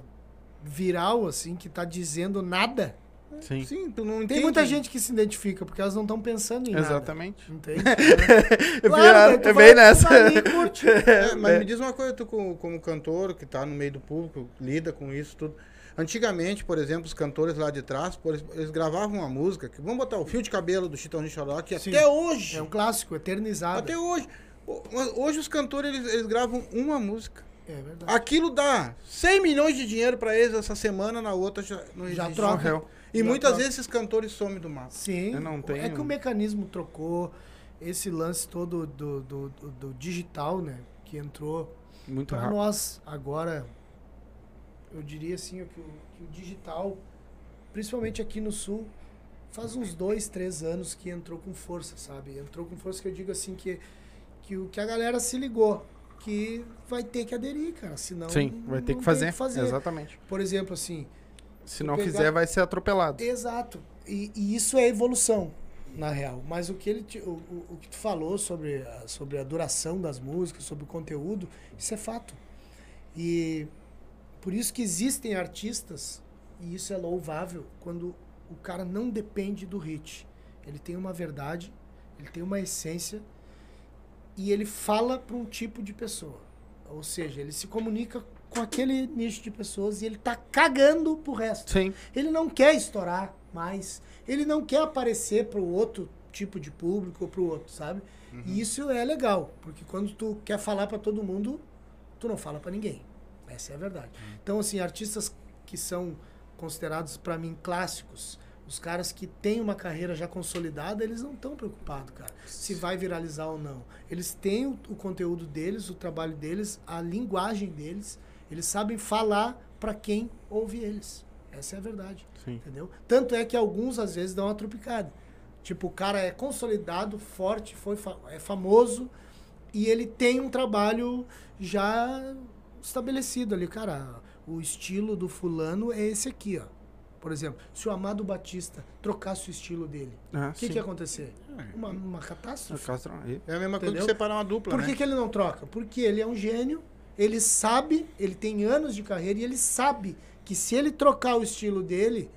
viral, assim, que tá dizendo nada, Sim. Sim, tu não tem entende. muita gente que se identifica, porque elas não estão pensando em Exatamente. nada. Entende? (laughs) Daí tu é vai- bem nessa. ali curte. (laughs) É, mas me diz uma coisa, tu como, como cantor, que tá no meio do público, lida com isso tudo. Antigamente, por exemplo, os cantores lá de trás, por eles, eles gravavam uma música, que vamos botar o fio de cabelo do Chitãozinho Choró, que Sim. até hoje, É um clássico, eternizado. até hoje, ho- hoje os cantores, eles, eles gravam uma música. É verdade. Aquilo dá 100 milhões de dinheiro pra eles essa semana, na outra já não Já troca. E muitas troca. vezes esses cantores somem do mapa. Sim. Eu não É tenho- que o mecanismo trocou, esse lance todo do, do, do, do digital, né? Que entrou Muito para rápido. nós agora, eu diria assim, que o, que o digital, principalmente aqui no sul, faz uns dois, três anos que entrou com força, sabe? Entrou com força que eu digo assim que, que, o, que a galera se ligou, que vai ter que aderir, cara, senão Sim, vai ter que fazer. fazer. Exatamente. Por exemplo, assim, Se não pegar- fizer, vai ser atropelado. Exato. E, e isso é evolução, na real. Mas o que, ele te- o, o, o que tu falou sobre a, sobre a duração das músicas, sobre o conteúdo, isso é fato. E por isso que existem artistas, e isso é louvável, quando o cara não depende do hit. Ele tem uma verdade, ele tem uma essência e ele fala para um tipo de pessoa. Ou seja, ele se comunica com aquele nicho de pessoas e ele tá cagando pro resto. Sim. Ele não quer estourar mais. Ele não quer aparecer pro outro tipo de público ou pro outro, sabe? E isso é legal, porque quando tu quer falar para todo mundo, tu não fala para ninguém. Essa é a verdade. Então, assim, artistas que são considerados para mim clássicos, os caras que têm uma carreira já consolidada, eles não estão preocupados, cara, se vai viralizar ou não. Eles têm o, o conteúdo deles, o trabalho deles, a linguagem deles, eles sabem falar para quem ouve eles. Essa é a verdade. Sim. Entendeu? Tanto é que alguns às vezes dão uma trupicada. Tipo, o cara é consolidado, forte, foi fa- é famoso e ele tem um trabalho já estabelecido ali. Cara, o estilo do fulano é esse aqui, ó. Por exemplo, se o Amado Batista trocasse o estilo dele, Ah, o que, sim. que ia acontecer? Uma, uma catástrofe. É a mesma coisa que Entendeu? separar uma dupla, Por né? que, que ele não troca? Porque ele é um gênio, ele sabe, ele tem anos de carreira e ele sabe que se ele trocar o estilo dele,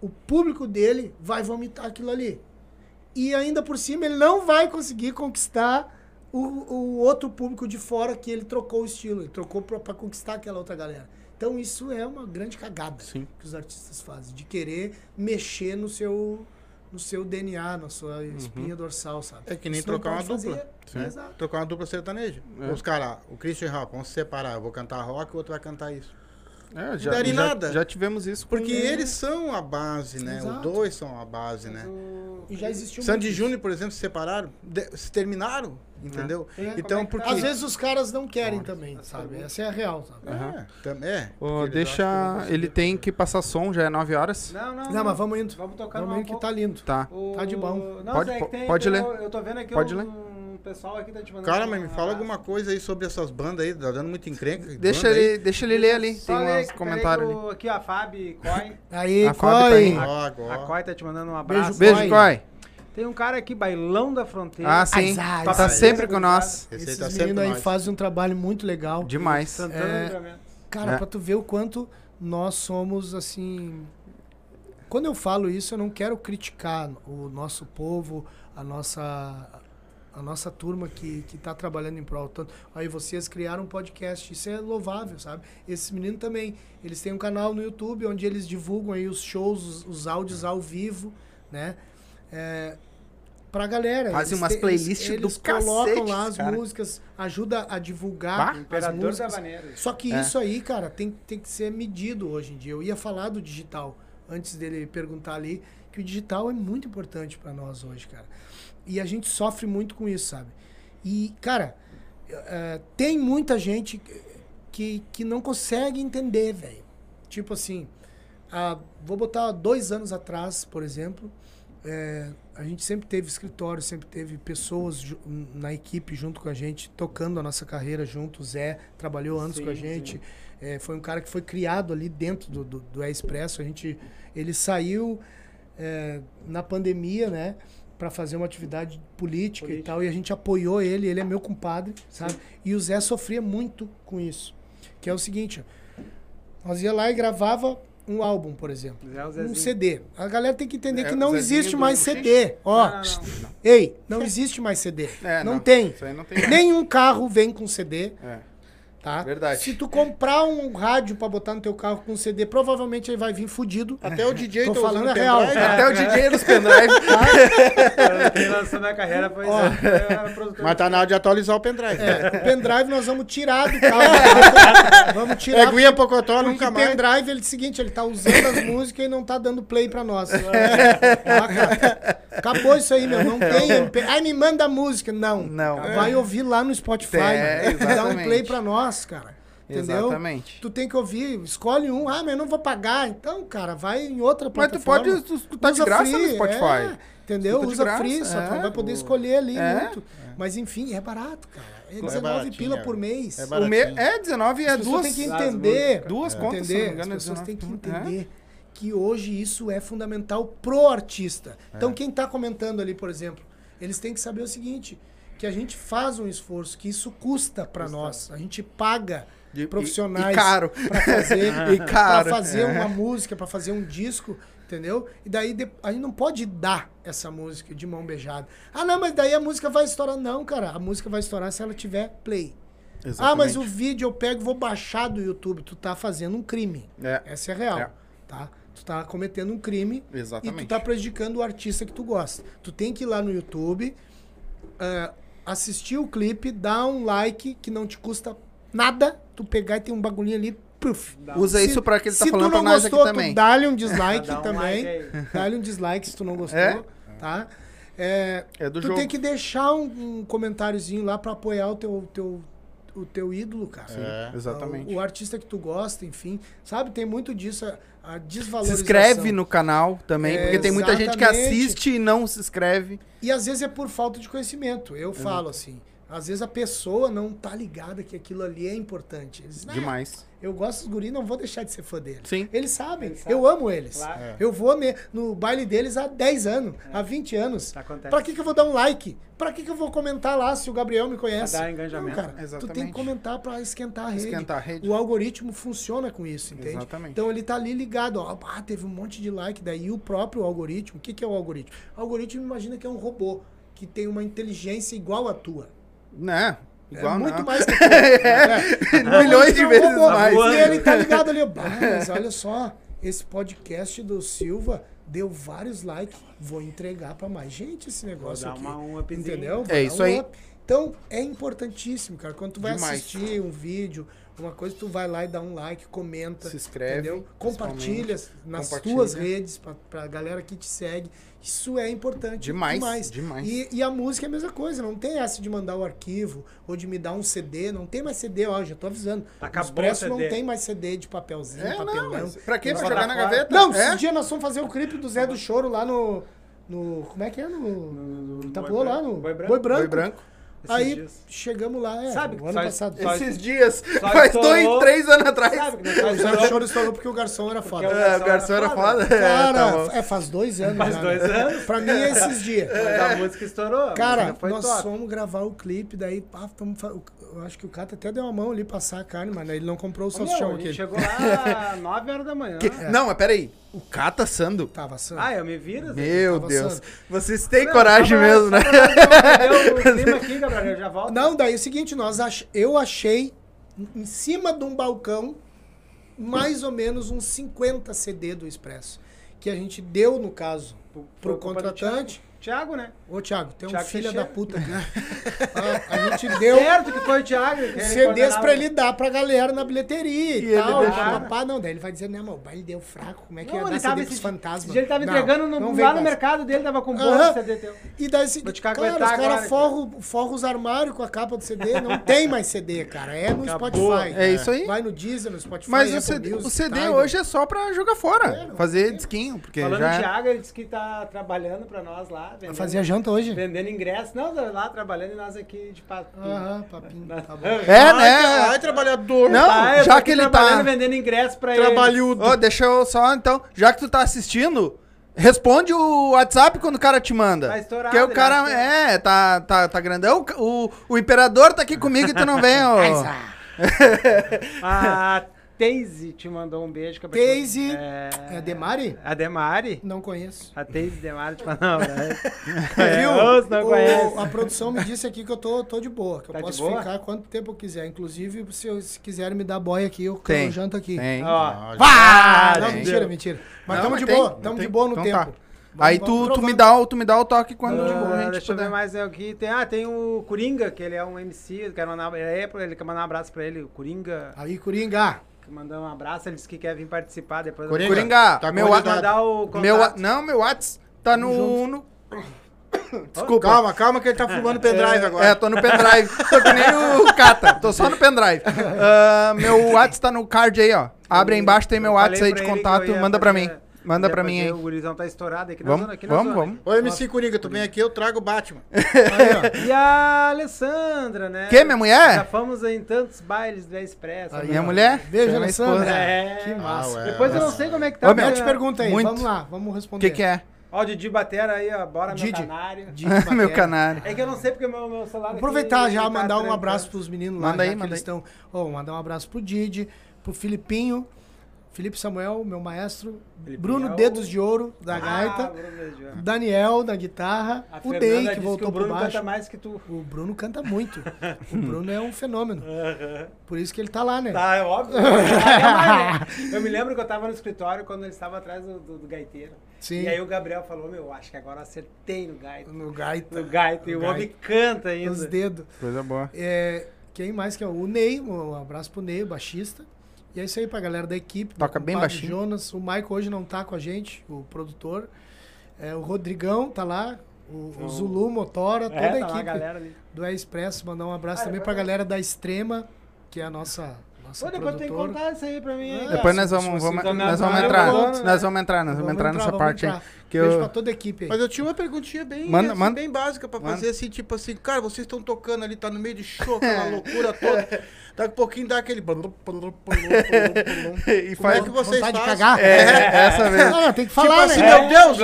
o público dele vai vomitar aquilo ali. E ainda por cima ele não vai conseguir conquistar o, o outro público de fora que ele trocou o estilo, ele trocou para conquistar aquela outra galera. Então isso é uma grande cagada Sim. que os artistas fazem, de querer mexer no seu no seu DNA, na sua espinha dorsal, sabe? É que nem Isso não trocar uma dupla. Exato. Trocar uma dupla sertaneja. É. Os caras, o Christian Rock, vamos se separar. Eu vou cantar rock, o outro vai cantar isso. É, já, daria já, nada. já tivemos isso com- Porque eles são a base, né? Exato. Os dois são a base, né? E já existiu Sandy Júnior, por exemplo, se separaram, de- se terminaram, entendeu? É. Então, é que porque... Às vezes os caras não querem também, sabe? pergunta. Essa é a real, sabe? É, tam- é. Acham que deixa. Ele tem que passar som, já é 9 horas. Não, não. Não, mas vamos indo. Vamos tocar Vamos indo que tá lindo. Tá. O- Tá de bom. Não, Pode- é que tem- pode tem- ler. Eu tô vendo aqui Pode um, ler. pessoal aqui tá te mandando. Cara, mas me fala alguma coisa aí sobre essas bandas aí, tá dando muita encrenca. Deixa aí. ele, deixa ele ler ali. Só tem uns aqui, comentários ali. Aqui, a Fabi Coy. (laughs) Aí, A Fábio tá Coy. aí. A agora. Coy tá te mandando um abraço. Beijo, Beijo, Coi. Tem um cara aqui, Bailão da Fronteira. Ah, sim. Ai, Tá ai, sempre ai. com nós. Esses tá sempre meninos aí nós. fazem um trabalho muito legal. Demais. Santana É. Cara, É. pra tu ver o quanto nós somos, assim... Quando eu falo isso, eu não quero criticar o nosso povo, a nossa... A nossa turma que, que tá trabalhando em prol. Tanto, aí vocês criaram um podcast, isso é louvável, sabe? Esses meninos também, eles têm um canal no YouTube onde eles divulgam aí os shows, os, os áudios ao vivo, né? É, pra galera. Fazem Eles umas playlists eles, do eles colocam cacete, lá as cara. músicas, ajuda a divulgar Bah. as Imperador músicas. Só que É. isso aí, cara, tem, tem que ser medido hoje em dia. Eu ia falar do digital antes dele perguntar ali que o digital é muito importante pra nós hoje, cara. E a gente sofre muito com isso, sabe? E, cara, eh, tem muita gente que, que não consegue entender, velho. Tipo assim, ah, vou botar dois anos atrás, por exemplo, eh, a gente sempre teve escritório, sempre teve pessoas na equipe junto com a gente, tocando a nossa carreira junto. O Zé trabalhou anos Sim, com a gente. Eh, foi um cara que foi criado ali dentro do, do, do E-Expresso. A gente, ele saiu eh, na pandemia, né? Para fazer uma atividade política, e Política. tal. E a gente apoiou ele. Ele é meu compadre, sabe? E o Zé sofria muito com isso. Que é o seguinte: nós ia lá e gravava um álbum, por exemplo. O Um. CD. A galera tem que entender É, que não existe mais? CD. Ó, Não, não, não. ei, não existe mais CD. É, não, tem. Isso aí não tem. Nenhum carro vem com CD, É. tá? Verdade. Se tu comprar um rádio pra botar no teu carro com CD, provavelmente ele vai vir fudido. Até o DJ Tô tá falando a real. Até o DJ dos pendrive. Quem lançou minha carreira foi, Ó. a produtora. Mas tá na hora de atualizar o pendrive. É, o pendrive nós vamos tirar do carro. tá? (laughs) vamos tirar. É Guia Pocotó, Porque nunca o mais. pendrive, ele é o seguinte, ele tá usando as músicas e não tá dando play pra nós. Ah, cara. Acabou isso aí, meu. Não tem MP. Ai, me manda a música. Não. Não. Vai ouvir lá no Spotify. É. Dá um play pra nós, cara. Entendeu? Exatamente. Tu tem que ouvir, escolhe um. Ah, mas eu não vou pagar. Então, cara, vai em outra Mas tu plataforma. pode escutar de Usa graça no free, Spotify. é, entendeu? Usa graça, free, só tu é. não vai poder escolher ali É. muito. Mas enfim, é barato, cara. É É 19 baratinho, pila é. por mês. É O me... É, 19 é As pessoas duas. têm que entender. Duas contas, se não me entender. engano, As pessoas é têm que 19. entender que hoje isso é fundamental pro artista. É. Então, quem tá comentando ali, por exemplo, eles têm que saber o seguinte: que a gente faz um esforço, que isso custa pra nós. A gente paga E- profissionais E caro. fazer, E caro, pra (laughs) fazer é. uma música, pra fazer um disco, entendeu? E daí a gente não pode dar essa música de mão beijada. Ah, não, mas daí a música vai estourar. Não, cara, a música vai estourar se ela tiver play. Ah, mas o vídeo eu pego e vou baixar do YouTube. Tu tá fazendo um crime. É. Essa é real, É. tá? Tu tá cometendo um crime e Exatamente. tu tá prejudicando o artista que tu gosta. Tu tem que ir lá no YouTube, ah, assistir o clipe, dar um like que não te custa nada. Tu pegar e tem um bagulhinho ali, puf. Usa Se- isso pra que ele tá se falando tu não pra nós aqui gostou, também. tu dá-lhe um dislike (laughs) Dá um também. like dá-lhe um dislike se tu não gostou, É? tá? É, É do tu jogo. tem que deixar um, um comentáriozinho lá pra apoiar o teu, teu, o teu ídolo, cara. É. Exatamente. O, o artista que tu gosta, enfim. Sabe, tem muito disso, a, a Se desvalorização. inscreve no canal também, É, porque tem muita gente que exatamente. assiste e não se inscreve. E às vezes é por falta de conhecimento. Eu falo assim. Às vezes a pessoa não tá ligada que aquilo ali é importante. Eles, "Nah, Demais. Eu gosto dos guris, não vou deixar de ser fã deles. Sim. Eles sabem, Eles sabem. eu amo eles. Claro. É. Eu vou ne- no baile deles há 10 anos, há 20 anos. Acontece. Pra que, que eu vou dar um like? Pra que, que eu vou comentar lá se o Gabriel me conhece? Pra dar engajamento. Não, cara, tu Exatamente. tem que comentar pra esquentar a rede. Esquentar a rede. O algoritmo funciona com isso, entende? Exatamente. Então ele tá ali ligado, ó, ah, teve um monte de like, daí o próprio algoritmo, o que, que é o algoritmo? O algoritmo imagina que é um robô que tem uma inteligência igual à tua. Né? Igual é muito não. mais (laughs) que. É. (laughs) Milhões de É vezes robô. mais. E ele tá ligado ali, mas olha só, esse podcast do Silva deu vários likes, vou entregar pra mais gente esse negócio dar aqui. uma- um. Entendeu? Vou É dar isso um aí. up. Então, é importantíssimo, cara. Quando tu vai Demais. assistir um vídeo, uma coisa, tu vai lá e dá um like, comenta. Se inscreve, Entendeu? Compartilha nas Compartilha. tuas redes, pra, pra galera que te segue. Isso é importante. Demais, demais. E, e a música é a mesma coisa. Não tem essa de mandar o arquivo ou de me dar um CD. Não tem mais CD, ó. Já tô avisando. Acabou Os Expresso o não tem mais CD de papelzinho, É, não, papelão. mas pra quê? Não Pra vai jogar na fora. gaveta? Não, É? esse dia nós fomos fazer o clipe do Zé do Choro lá no. no como é que é? No. no Itapuã lá, no. Boi Branco. Boi Branco. Boi branco. Aí dias. chegamos lá, é, Sabe, ano só- passado. só- Esses dias, só faz estourou. dois, três anos atrás. Sabe que O Choro estourou porque o garçom era foda. Porque É, o garçom era foda. É, Cara, tá é, faz dois anos. Faz já, dois né? anos. Pra mim é esses dias. Mas (laughs) a música estourou. a Cara, música nós top. fomos gravar o clipe, daí, pá, tamo eu acho que o Cata até deu uma mão ali passar a carne, mas ele não comprou o salsichão a aqui. gente chegou lá (laughs) às 9 horas da manhã. Que- Não, mas peraí. O Cata assando? Tava assando. Ah, eu me viro. Meu Deus. assando. Vocês têm Não, coragem mesmo, né? só pra não perder o clima aqui, Gabriel, já volto. Não, daí é o seguinte, nós ach... eu achei em cima de um balcão mais ou menos uns 50 CD do Expresso. Que a gente deu, no caso, pro do contratante. Thiago, né? Ô, Thiago, tem um Thiago filho Teixeira. da puta aqui. (laughs) Ah, a gente deu Certo que foi o Thiago. que ele CDs coordenava. pra ele dar pra galera na bilheteria e, E ele tal. deixou. papapá. Não, daí ele vai dizer, né, mas o baile deu fraco, como é que Não, ia ele dar tava CD esse, pros fantasmas? ele tava Não, entregando no, não lá no mercado dele, tava com Aham. bolo CD teu. E daí, se- cara, os caras agora, forram forram os armários com a capa do CD. Não tem mais CD, cara. É no Acabou. Spotify. É isso aí. Vai no Deezer, no Spotify, Mas o CD, Music, o CD hoje é só pra jogar fora. É, não. fazer disquinho, porque Falando já... Thiago, ele disse que tá trabalhando pra nós lá. Vendendo, Fazia janta hoje? vendendo ingresso. Não, lá trabalhando e nós aqui de papo. Aham, papinho. Tá (laughs) bom. É, né? ai, trabalhador. Não, Ah, já que ele trabalhando, tá... vendendo ingresso pra ele. Trabalhudo. Ô, deixa eu só, então, já que tu tá assistindo, responde o WhatsApp quando o cara te manda. Tá estourado, Porque o ele cara, que- é, tá, tá, tá grandão. O, o imperador tá aqui comigo e tu não vem, ó. (laughs) A (laughs) Teise te mandou um beijo. que eu- Teise. É... É Demari? A Demari. Não conheço. A Teise Demari te mandou um abraço. (laughs) Viu? Se não O- conhece. a produção me disse aqui que eu tô, tô de boa, que eu Tá de posso boa? ficar quanto tempo eu quiser. Inclusive, se, eu- se quiserem me dar boy aqui, eu, Tem. eu janto aqui. Tem. Ó, Vá! Não, tem. mentira, mentira. Mas Não, tamo mas de boa, tem. de boa no Então tempo. tá. Vamos- Aí tu, tu, me dá, o- tu me dá o toque quando Ah, a gente deixa eu ver puder. mais aqui. Tem, ah, tem o Coringa, que ele é um MC. Eu quero mandar, é, ele quer mandar um abraço pra ele. O Coringa, Aí, Coringa. Que mandou um abraço. Ele disse que quer vir participar depois. Coringa. Coringa, Tá meu, mandar o contato. meu, wa- não, meu Whats tá no, no... (coughs) Desculpa. Calma, calma que ele tá fumando pendrive agora. É, tô no pendrive. (laughs) tô que nem o Cata, tô só no pendrive. (laughs) Ah, meu Whats tá no card aí, ó. Abre aí embaixo, tem meu Eu Whats aí de pra contato, manda pra fazer- mim. Manda pra mim aí. O gurizão tá estourado aqui na Vamos, zona. Aqui na vamos, zona. vamos. Ô, MC Coringa, tu vem aqui, eu trago o Batman. (laughs) Aí, ó. E a Alessandra, né? Que, minha Já mulher? fomos em tantos bailes do Expresso. Aí, né? Minha mulher? Beijo, é Alessandra. É. Que massa. Ah, ué. Depois eu não sei como é que tá. Ô, meu, te pergunto aí, Muito. vamos lá, vamos O responder. que que é? Ó, o Didi Batera aí, ó. Bora, meu Didi. canário. Didi (laughs) Meu canário. É que eu não sei porque meu, meu celular. Vou aproveitar já, ele tá mandar um trancando. abraço pros meninos lá, Manda aí, já que manda eles estão. Ó, mandar um abraço pro Didi, pro Filipinho, Felipe Samuel, meu maestro, Filipinho Bruno Dedos de Ouro, da Ah, gaita, Bruno. Daniel, da guitarra, A o Fernanda Ney, que voltou que o pro Bruno baixo. canta mais que tu. O Bruno canta muito. (laughs) O Bruno é um fenômeno. Por isso que ele tá lá, né? Tá, é óbvio. Mais, né? (laughs) eu me lembro que eu tava no escritório quando ele estava atrás do, do, do gaiteiro. Sim. E aí o Gabriel falou, meu, acho que agora acertei no gaito. No gaita. No gaito. E o homem gaita. canta Os ainda. dedos. Coisa boa. É, quem mais que é? O Ney, um abraço pro Ney, o baixista. E é isso aí pra galera da equipe. Toca bem baixinho. Jonas, o Michael hoje não tá com a gente, o produtor. É, o Rodrigão tá lá, o, o O- Zulu, Motora, toda É, a tá lá equipe galera ali. do É Expresso. Mandar um abraço Ah, também depois pra galera da Extrema, que é a nossa, nossa Pô, depois tem que produtora. contar isso aí pra mim. É. Depois nós vamos, vamos, nós vamos entrar. né? Nós vamos entrar, nós vamos entrar nessa vamos parte aí. Que Beijo eu- pra toda a equipe aí. Mas eu tinha uma perguntinha bem, Manda- assim, manda. bem básica pra Manda. fazer assim, tipo assim, cara, vocês estão tocando ali, tá no meio de show, aquela (laughs) loucura toda. Daqui a pouquinho dá aquele. (laughs) Como E é faz... que vocês Vontade de fazem? cagar? É, essa vez. Não, tem que Tipo falar, assim, né? meu Deus,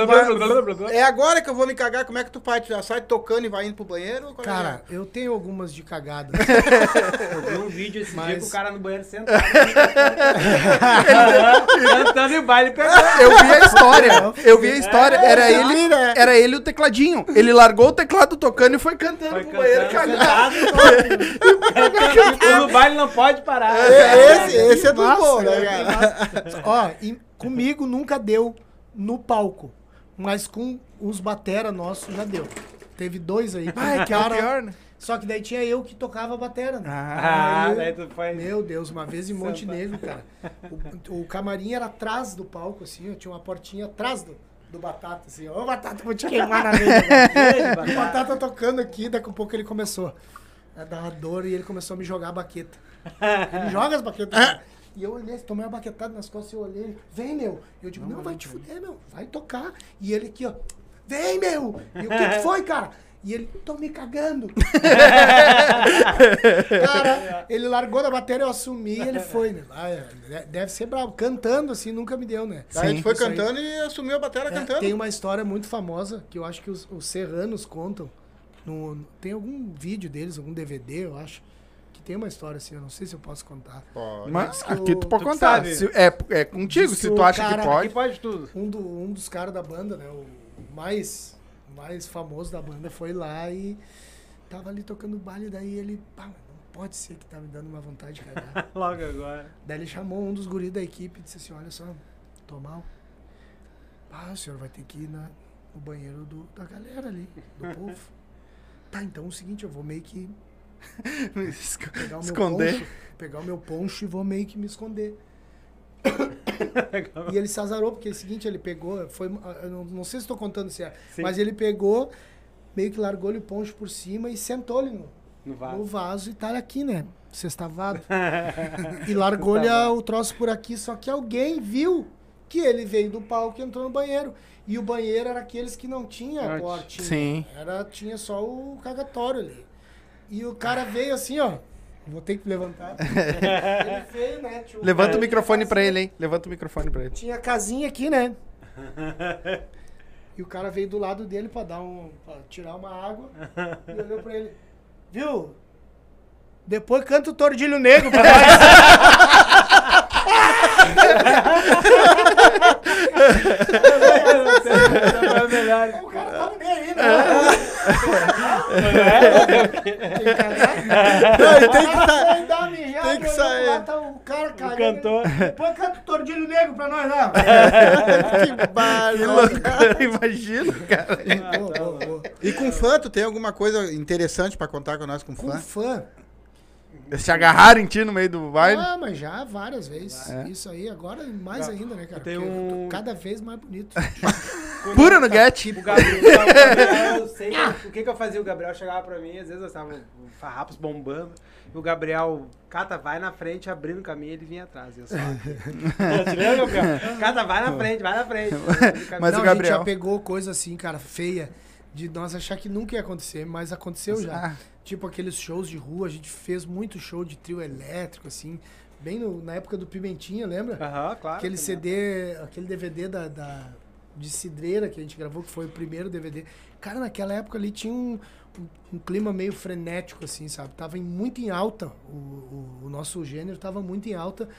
é agora que eu vou me cagar, como é que tu faz? Tu já sai tocando e vai indo pro banheiro? Qual é? Cara, eu tenho algumas de cagadas. (laughs) Eu vi um vídeo esse dia Mas- com o cara no banheiro sentado. Cantando e baile pegando. Eu vi a história. Eu vi a história. Era ele, né? era ele o tecladinho. Ele largou o teclado tocando e foi cantando Foi pro banheiro cagar. Cantando. (laughs) No baile não pode parar. É, esse, esse é do Massa, bom, né, cara? (laughs) Ó, e comigo nunca deu no palco, mas com os batera nossos já deu. Teve dois aí. Ai, que é pior, né? Só que daí tinha eu que tocava batera. né? Ah, Ah, Aí- daí tu foi. Meu Deus, uma vez em Montenegro, cara. O, o camarim era atrás do palco, assim, tinha uma portinha atrás do, do Batata, assim. Ô, Batata, vou te queimar na mesa. (laughs) E o Batata tocando aqui, daqui a pouco ele começou a dar uma dor e ele começou a me jogar a baqueta. Ele joga as baquetas. cara. E eu olhei, tomei uma baquetada nas costas e eu olhei, vem, meu. E eu digo, não, vai te fuder, meu, vai tocar. E ele aqui, ó, vem, meu. E o que, que (laughs) foi, cara? E ele, tô me cagando. (laughs) Cara, ele largou da bateria, eu assumi e ele foi, né? Ah, é, deve ser bravo. Cantando, assim, nunca me deu, né? Aí a gente foi Isso aí. cantando e assumiu a bateria É, cantando. tem uma história muito famosa que eu acho que os, os serranos contam. No, tem algum vídeo deles, algum DVD, eu acho. Que tem uma história assim, eu não sei se eu posso contar. Pode. Mas aqui o- tu pode tu contar. Se- é, é contigo, Diz se tu acha cara que Aqui pode. pode tudo. Um, do, um dos caras da banda, né? O mais, mais famoso da banda foi lá e tava ali tocando baile, daí ele, pá, não pode ser que tá me dando uma vontade de cagar. (laughs) Logo agora. Daí ele chamou um dos guris da equipe e disse assim, olha só, tô mal. Ah, o senhor vai ter que ir na, no banheiro do, da galera ali, do (laughs) povo. Tá, então é o seguinte, eu vou meio que (laughs) pegar o meu Esconder. poncho, pegar o meu poncho e vou meio que me esconder. (coughs) (laughs) e ele se azarou, porque é o seguinte, ele pegou, foi, eu não, não sei se estou contando se é, Sim. mas ele pegou, meio que largou-lhe o poncho por cima e sentou-lhe no, No no vaso. vaso e tá aqui, né? Sextavado. (laughs) e largou-lhe a- o troço por aqui, só que alguém viu que ele veio do palco e entrou no banheiro. E o banheiro era aqueles que não tinha Não portinha. Sim. Era, tinha só o cagatório ali. E o cara veio assim, ó. Vou ter que levantar. (laughs) ele veio, né? Levanta o tinha microfone pra ele, hein? Levanta o microfone pra ele. Tinha casinha aqui, né? E o cara veio do lado dele pra dar um. pra tirar uma água. E olhou pra ele. Viu? Depois canta o Tordilho Negro pra nós. (laughs) O cara tava nem aí, né? Tem que e tem que sair. tá o cara cagando. cantor. Depois canta o Tordilho Negro pra nós, lá. que barulho. Que loucura, imagina, cara. Boa, boa, boa. E com fã, tu tem alguma coisa interessante pra contar com nós com Com fã? Se agarraram em ti no meio do baile. Ah, mas já várias vezes. É. Isso aí, agora mais ainda, né, cara? Tem um- cada vez mais bonito. (laughs) Pura no get. O Gabriel, o Gabriel, eu sei (laughs) o que, que eu fazia. O Gabriel chegava pra mim, às vezes eu estava farrapos bombando. E o Gabriel, Cata, vai na frente, abrindo o caminho, ele vinha atrás. Eu só. Te (laughs) lembra, Gabriel? Cata, vai na frente, vai na frente. Mas Não, o a gente Gabriel- já pegou coisa assim, cara, feia, de nós achar que nunca ia acontecer, mas aconteceu já. Ah. Tipo aqueles shows de rua, a gente fez muito show de trio elétrico, assim, bem no- na época do Pimentinha, lembra? Aham, claro. Aquele CD, aquele DVD da, da, de Cidreira, que a gente gravou, que foi o primeiro DVD. Cara, naquela época ali tinha um, um, um clima meio frenético, assim, sabe? Tava em, muito em alta, o, o, o nosso gênero tava muito em alta.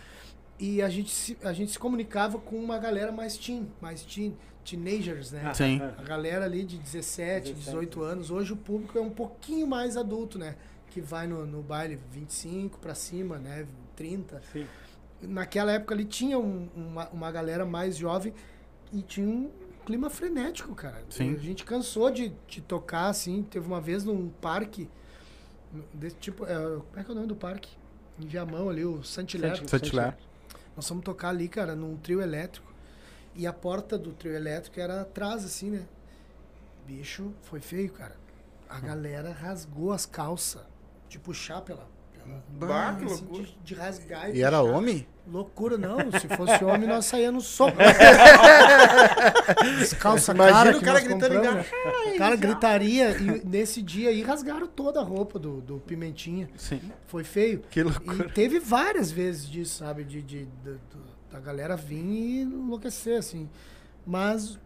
E a gente, se, a gente se comunicava com uma galera mais teen, mais teen, teenagers, né? Sim. A galera ali de 17, 17, 18 anos. Hoje o público é um pouquinho mais adulto, né? Que vai no, no baile 25 pra cima, né? 30. Sim. Naquela época ali tinha um- uma, uma galera mais jovem e tinha um clima frenético, cara. Sim. A gente cansou de, de tocar, assim. Teve uma vez num parque, desse tipo. É, como é que é o nome do parque? Em Viamão ali, o. Santilero. Santilero. Nós fomos tocar ali, cara, num trio elétrico. E a porta do trio elétrico era atrás, assim, né? Bicho, foi feio, cara. A galera rasgou as calças de puxar pela. pela Bah, que assim, loucura. de, de rasgar E era puxar. homem? Loucura, não. Se fosse (laughs) homem, nós saíamos no soco. (laughs) As calças Imagina cara o cara gritando né? Cara, gritaria. E nesse dia aí rasgaram toda a roupa do, do Pimentinha. Sim. Foi feio. Que E loucura. teve várias vezes disso, sabe? De, de, do- da galera vir e enlouquecer, assim. Mas,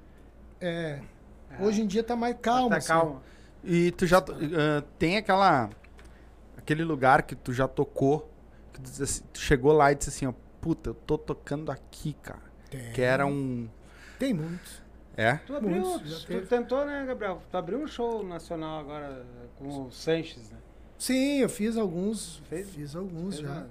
é, hoje em dia tá mais calmo. Tá assim. calma. E tu já ah, tem aquela aquele lugar que tu já tocou, que tu, assim- tu chegou lá e disse assim, ó, puta, eu tô tocando aqui, cara. Tem, Que era um tem muitos. é? Tu abriu, Muitos, tu teve. tentou, né, Gabriel? Tu abriu um show nacional agora com o Sanches, né? Sim, eu fiz alguns. Fez? Fiz alguns Fez já.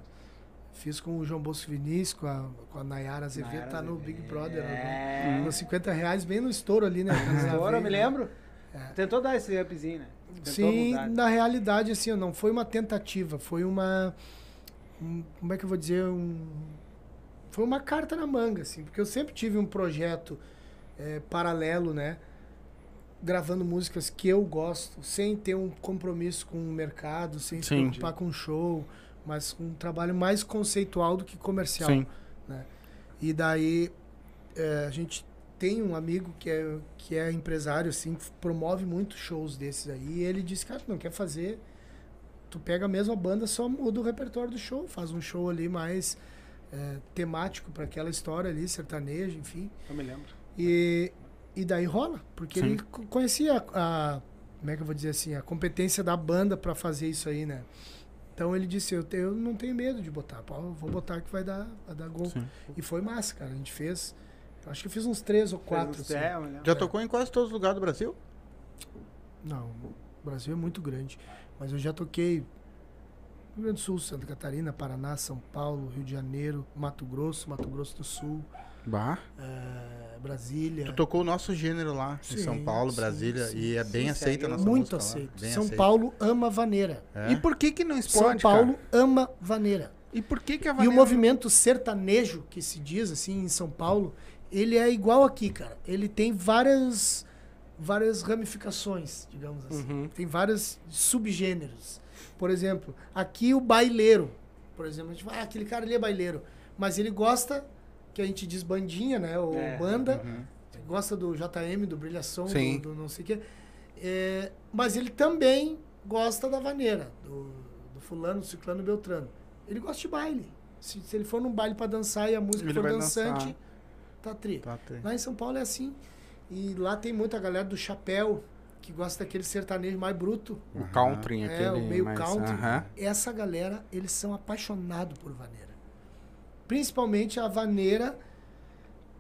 Fiz com o João Bosco Vinícius, com a, com a Nayara Azevedo, Nayara tá no. Big Brother. É. né? Nos 50 reais, bem no estouro ali, né? Estoura, eu me lembro. É. Tentou dar esse upzinho, né? Tentou Sim, mudar. na realidade, assim, não foi uma tentativa, foi uma. um- como é que eu vou dizer? Um, foi uma carta na manga, assim, porque eu sempre tive um projeto eh, paralelo, né? Gravando músicas que eu gosto, sem ter um compromisso com o mercado, sem se Sim. preocupar com show, mas um trabalho mais conceitual do que comercial. Sim. E daí eh, a gente tem um amigo que é, que é empresário, assim, que promove muitos shows desses aí. E ele disse, cara, tu não quer fazer. Tu pega a mesma banda, só muda o repertório do show, faz um show ali mais eh, temático para aquela história ali, sertanejo, enfim. Eu me lembro. E, e daí rola, porque Sim. ele co- conhecia a, como é que eu vou dizer assim, a competência da banda para fazer isso aí, né? Então ele disse, eu, te- eu não tenho medo de botar, pô, eu vou botar que vai dar, vai dar gol. Sim. E foi massa, cara. A gente fez, eu acho que eu fiz uns três ou quatro. Assim. É. Já tocou em quase todos os lugares do Brasil? Não, o Brasil é muito grande. Mas eu já toquei Rio Grande do Sul, Santa Catarina, Paraná, São Paulo, Rio de Janeiro, Mato Grosso, Mato Grosso do Sul, Bah. eh, Brasília. Tu tocou o nosso gênero lá em Sim, São Paulo, sim, Brasília, sim, e é bem sim, aceita a nossa Muito aceito. São aceita. Paulo ama vaneira. É? E por que que não São explode, Paulo cara? ama vaneira. E por que que a E o vaneira- movimento sertanejo, que se diz assim em São Paulo, ele é igual aqui, cara. Ele tem várias várias ramificações, digamos assim. Uhum. Tem vários subgêneros. Por exemplo, aqui o baileiro. Por exemplo, a gente fala, ah, aquele cara ali é baileiro. Mas ele gosta, que a gente diz bandinha, né? Ou É. banda. Uhum. Gosta do JM, do Brilhação, do, do não sei o quê. É, mas ele também gosta da vaneira, do, do fulano, ciclano, beltrano. Ele gosta de baile. Se, se ele for num baile pra dançar e a música Ele for dançante, dançar. tá tri. Tá, tem. Lá em São Paulo é assim. E lá tem muita galera do chapéu que gosta daquele sertanejo mais bruto. O country, É, aquele o meio mais- country. Essa galera, eles são apaixonados por vaneira. Principalmente a vaneira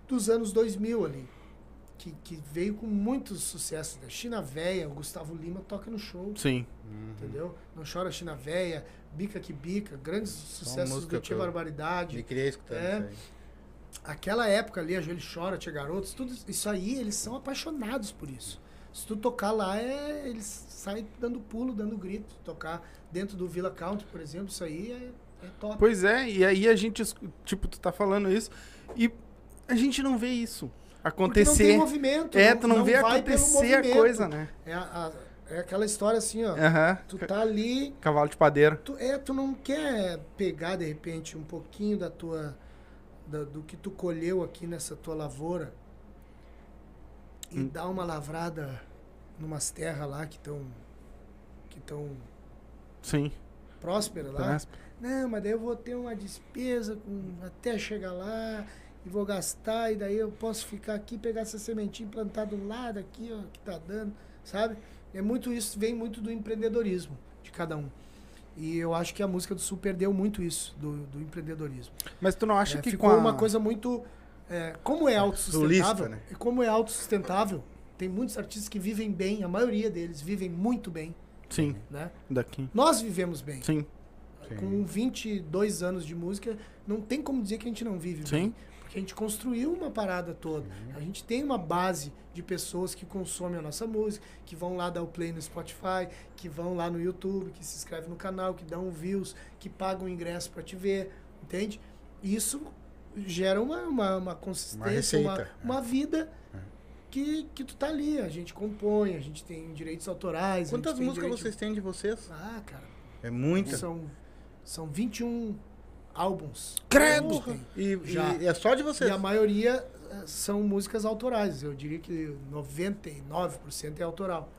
dos anos 2000 ali. Que, que veio com muitos sucessos. Né? China Véia, o Gustavo Lima toca no show, Sim. entendeu? Não Chora China Véia, Bica que Bica, grandes sucessos do Tia Barbaridade. Me criei escutando É. Aquela época ali, a Joelho Chora, Tia Garotos, tudo isso aí, eles são apaixonados por isso. Se tu tocar lá, é, eles saem dando pulo, dando grito. Tocar dentro do Villa Country, por exemplo, isso aí é, é top. Pois é, e aí a gente, tipo, tu tá falando isso e a gente não vê isso Porque não acontecer. tem movimento. é, tu não, vê vai pelo acontecer a coisa, né? É, a- a- é aquela história assim, ó. Tu tá ali, Cavalo de padeiro. tu, é, tu não quer pegar, de repente, um pouquinho da tua... da- do que tu colheu aqui nessa tua lavoura e Hum. dar uma lavrada numas terras lá que estão que estão Sim. prósperas lá. Parece- Não, mas daí eu vou ter uma despesa com, até chegar lá e vou gastar, e daí eu posso ficar aqui, pegar essa sementinha, plantar do lado aqui, ó, que tá dando, sabe? É muito isso, vem muito do empreendedorismo de cada um. E eu acho que a música do Sul perdeu muito isso, do, do empreendedorismo. Mas tu não acha É, que ficou com a... uma coisa muito. é, como é autossustentável, né? e como é autossustentável, tem muitos artistas que vivem bem, a maioria deles vivem muito bem, Sim, né? daqui. Nós vivemos bem. Sim, Com 22 anos de música, não tem como dizer que a gente não vive Sim. bem. Porque a gente construiu uma parada toda. A gente tem uma base de pessoas que consomem a nossa música, que vão lá dar o play no Spotify, que vão lá no YouTube, que se inscrevem no canal, que dão views, que pagam ingresso para te ver, entende? Isso gera uma, uma, uma consistência, uma, receita. uma vida que, que tu tá ali. A gente compõe, a gente tem direitos autorais. Quantas músicas direito- vocês têm de vocês? Ah, cara. É muita. São, são 21 álbuns. Credo! E, Já. e é só de vocês? E a maioria eh, são músicas autorais. Eu diria que 99% é autoral.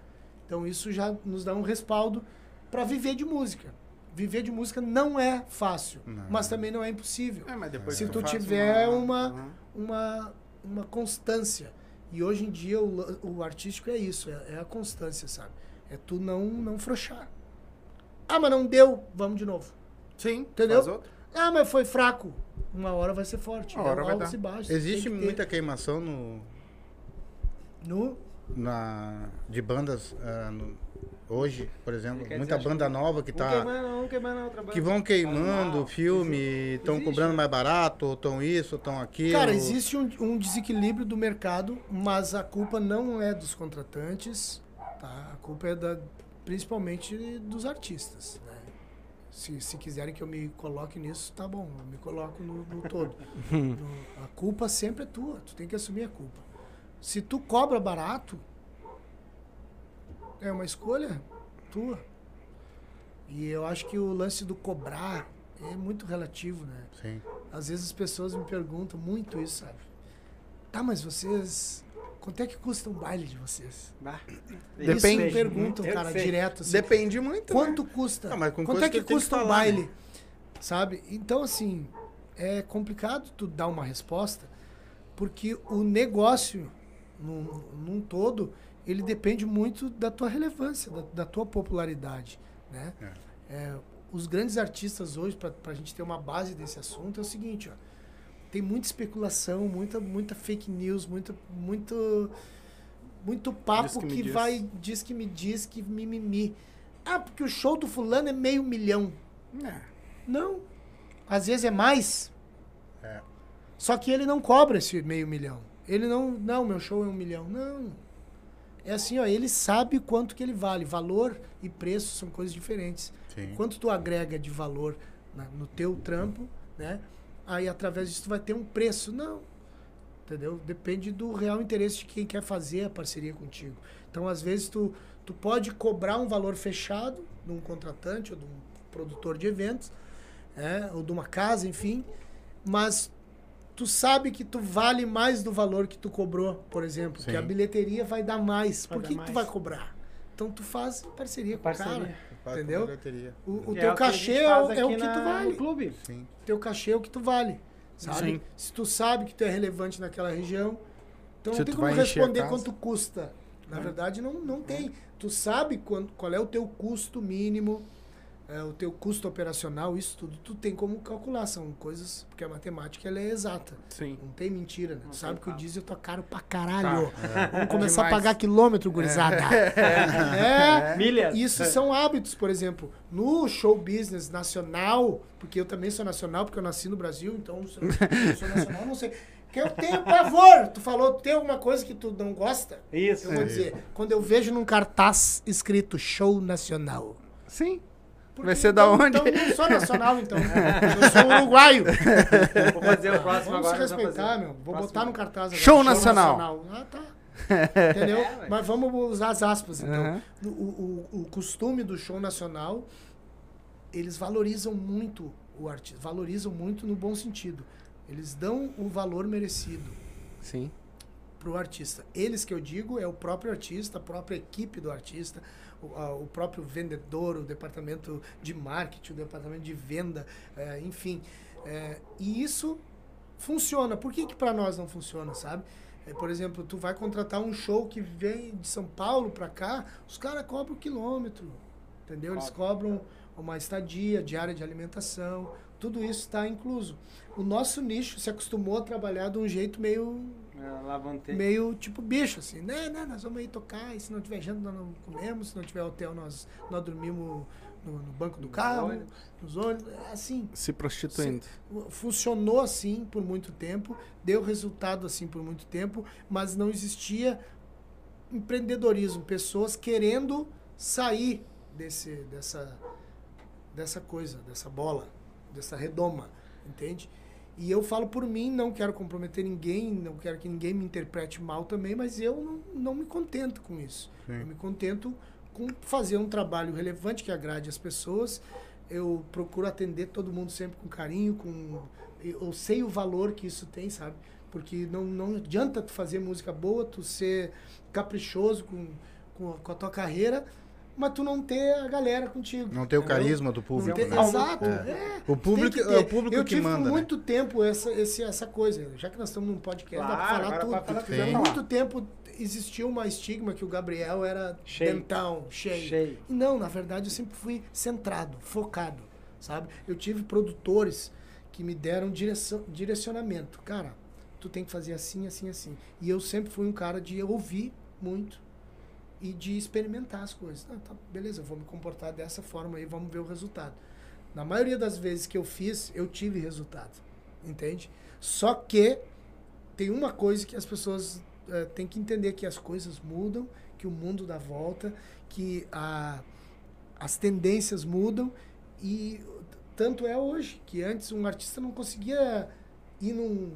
Então isso já nos dá um respaldo para viver de música. Viver de música não é fácil, Não. mas também não é impossível. É, mas depois Se que tu faz tiver uma- Uhum. Uma, uma constância. E hoje em dia o, o artístico é isso, é, é a constância, sabe? É tu não, não frouxar. Ah, mas não deu, vamos de novo. Sim, Entendeu? faz outro. Ah, mas foi fraco. Uma hora vai ser forte. Uma hora é vai dar. e baixos. Existe que ter. muita queimação no, No, na, de bandas ah, no- hoje, por exemplo. Dizer, Muita acho banda nova que Um tá. queimando, um queimando outra banda. Que vão queimando o filme, estão cobrando né? mais barato, ou estão isso, ou estão aquilo. Cara, existe um, um desequilíbrio do mercado, mas a culpa não é dos contratantes, tá? A culpa é da, principalmente dos artistas, né? Se, se quiserem que eu me coloque nisso, tá bom, eu me coloco no, no todo. (laughs) No- a culpa sempre é tua, tu tem que assumir a culpa. Se tu cobra barato, é uma escolha tua. E eu acho que o lance do cobrar é muito relativo, né? Sim. Às vezes as pessoas me perguntam muito isso, sabe? Tá, mas vocês. Quanto é que custa um baile de vocês? Bah. Depende. Isso perguntam, Eu cara, sei. direto. Assim, Depende muito, Quanto né? custa? Ah, mas com Quanto é que que tem que custa um falar, né? baile? Sabe? Então, assim, é complicado tu dar uma resposta, porque o negócio, num, num todo, ele depende muito da tua relevância, da, da tua popularidade, né? É, os grandes artistas hoje, para a gente ter uma base desse assunto, é o seguinte, ó. Tem muita especulação, muita, muita fake news, muito, muito Diz papo que que, diz. vai, diz que me diz, que mimimi. Ah, porque o show do fulano é meio milhão. É. Não. Às vezes é mais. É. Só que ele não cobra esse meio milhão. Ele não, não, meu show é um milhão. Não. É assim, ó, ele sabe quanto que ele vale. Valor e preço são coisas diferentes. Sim. Quanto tu agrega de valor na- no teu trampo, né? Aí através disso vai ter um preço. Não. Entendeu? Depende do real interesse de quem quer fazer a parceria contigo. Então, às vezes, tu, tu pode cobrar um valor fechado de um contratante ou de um produtor de eventos, é, ou de uma casa, enfim, mas tu sabe que tu vale mais do valor que tu cobrou, por exemplo, que Sim. a bilheteria vai dar mais. Vai Por que, que tu vai cobrar? Então tu faz parceria com o Parceria. cara. Entendeu? O, o É teu o que a cachê é, o- é o que tu na- vale. no clube. Sim. Teu cachê é o que tu vale. Sabe? Sim. Se tu sabe que tu é relevante naquela região, então Se não tem tu como responder quanto custa. Na verdade, não, não tem. Tu sabe quando, qual é o teu custo mínimo, é, o teu custo operacional, isso tudo, tu tem como calcular. São coisas, porque a matemática ela é exata. Sim. Não tem mentira, né? Não Tu sabe que o diesel tá caro pra caralho. Tá. Vamos começar Demais. a pagar quilômetro, gurizada. É. (laughs) Milhas. Isso são hábitos, por exemplo, no show business nacional, porque eu também sou nacional, porque eu nasci no Brasil, então se eu sou nacional, não sei. Que eu tenho pavor. Tu falou, tem alguma coisa que tu não gosta? Isso. Eu vou dizer, quando eu vejo num cartaz escrito show nacional. Sim. Porque, Vai ser da então, onde? Então eu não sou nacional, então. (laughs) Eu sou uruguaio. Vou fazer o próximo Vamos agora. vamos respeitar, meu. Vou Próximo. botar no cartaz agora. Show nacional. Ah, tá. Entendeu? É, ué. Mas vamos usar as aspas, então. Aham. O, o, o costume do show nacional, eles valorizam muito o artista. Valorizam muito no bom sentido. Eles dão o valor merecido Sim. Pro artista. Eles que eu digo é o próprio artista, a própria equipe do artista, o, a- o próprio vendedor, o departamento de marketing, o departamento de venda, eh, enfim. Eh, e isso funciona. Por que que pra nós não funciona, sabe? É, por exemplo, tu vai contratar um show que vem de São Paulo pra cá, os caras cobram quilômetro, entendeu? Eles cobram uma estadia, diária de alimentação, tudo isso está incluso. O nosso nicho se acostumou a trabalhar de um jeito meio É, Lavantei. meio tipo bicho, assim, né, né, nós vamos aí tocar, e se não tiver janta, nós não comemos, se não tiver hotel, nós, nós dormimos no, no banco do Nos carro, ônibus. nos ônibus, é assim. Se prostituindo. Funcionou assim por muito tempo, deu resultado assim por muito tempo, mas não existia empreendedorismo, pessoas querendo sair desse, dessa, dessa coisa, dessa bola, dessa redoma, entende? E eu falo por mim, não quero comprometer ninguém, não quero que ninguém me interprete mal também, mas eu não, não me contento com isso. Sim. Eu me contento com fazer um trabalho relevante que agrade as pessoas. Eu procuro atender todo mundo sempre com carinho, com eu sei o valor que isso tem, sabe? Porque não, não adianta tu fazer música boa, tu ser caprichoso com, com, a, com a tua carreira, mas tu não ter a galera contigo. Não tem o carisma do público, ter- né? Exato. É. é. O público, Tem que é o ter. público eu que tive manda, né? muito tempo essa, esse, essa coisa. Já que nós estamos num podcast, dá pra Claro, falar tudo. pode falar tudo quiser muito tempo existia uma estigma que o Gabriel era Cheio. dentão, cheio. Cheio. E não, na verdade eu sempre fui centrado, focado, sabe? Eu tive produtores que me deram direção, direcionamento. Cara, tu tem que fazer assim, assim, assim. E eu sempre fui um cara de ouvir muito e de experimentar as coisas. Ah, tá, beleza, vou me comportar dessa forma aí, vamos ver o resultado. Na maioria das vezes que eu fiz, eu tive resultado, entende? Só que tem uma coisa que as pessoas eh, têm que entender que as coisas mudam, que o mundo dá volta, que a, as tendências mudam e tanto é hoje que antes um artista não conseguia ir num,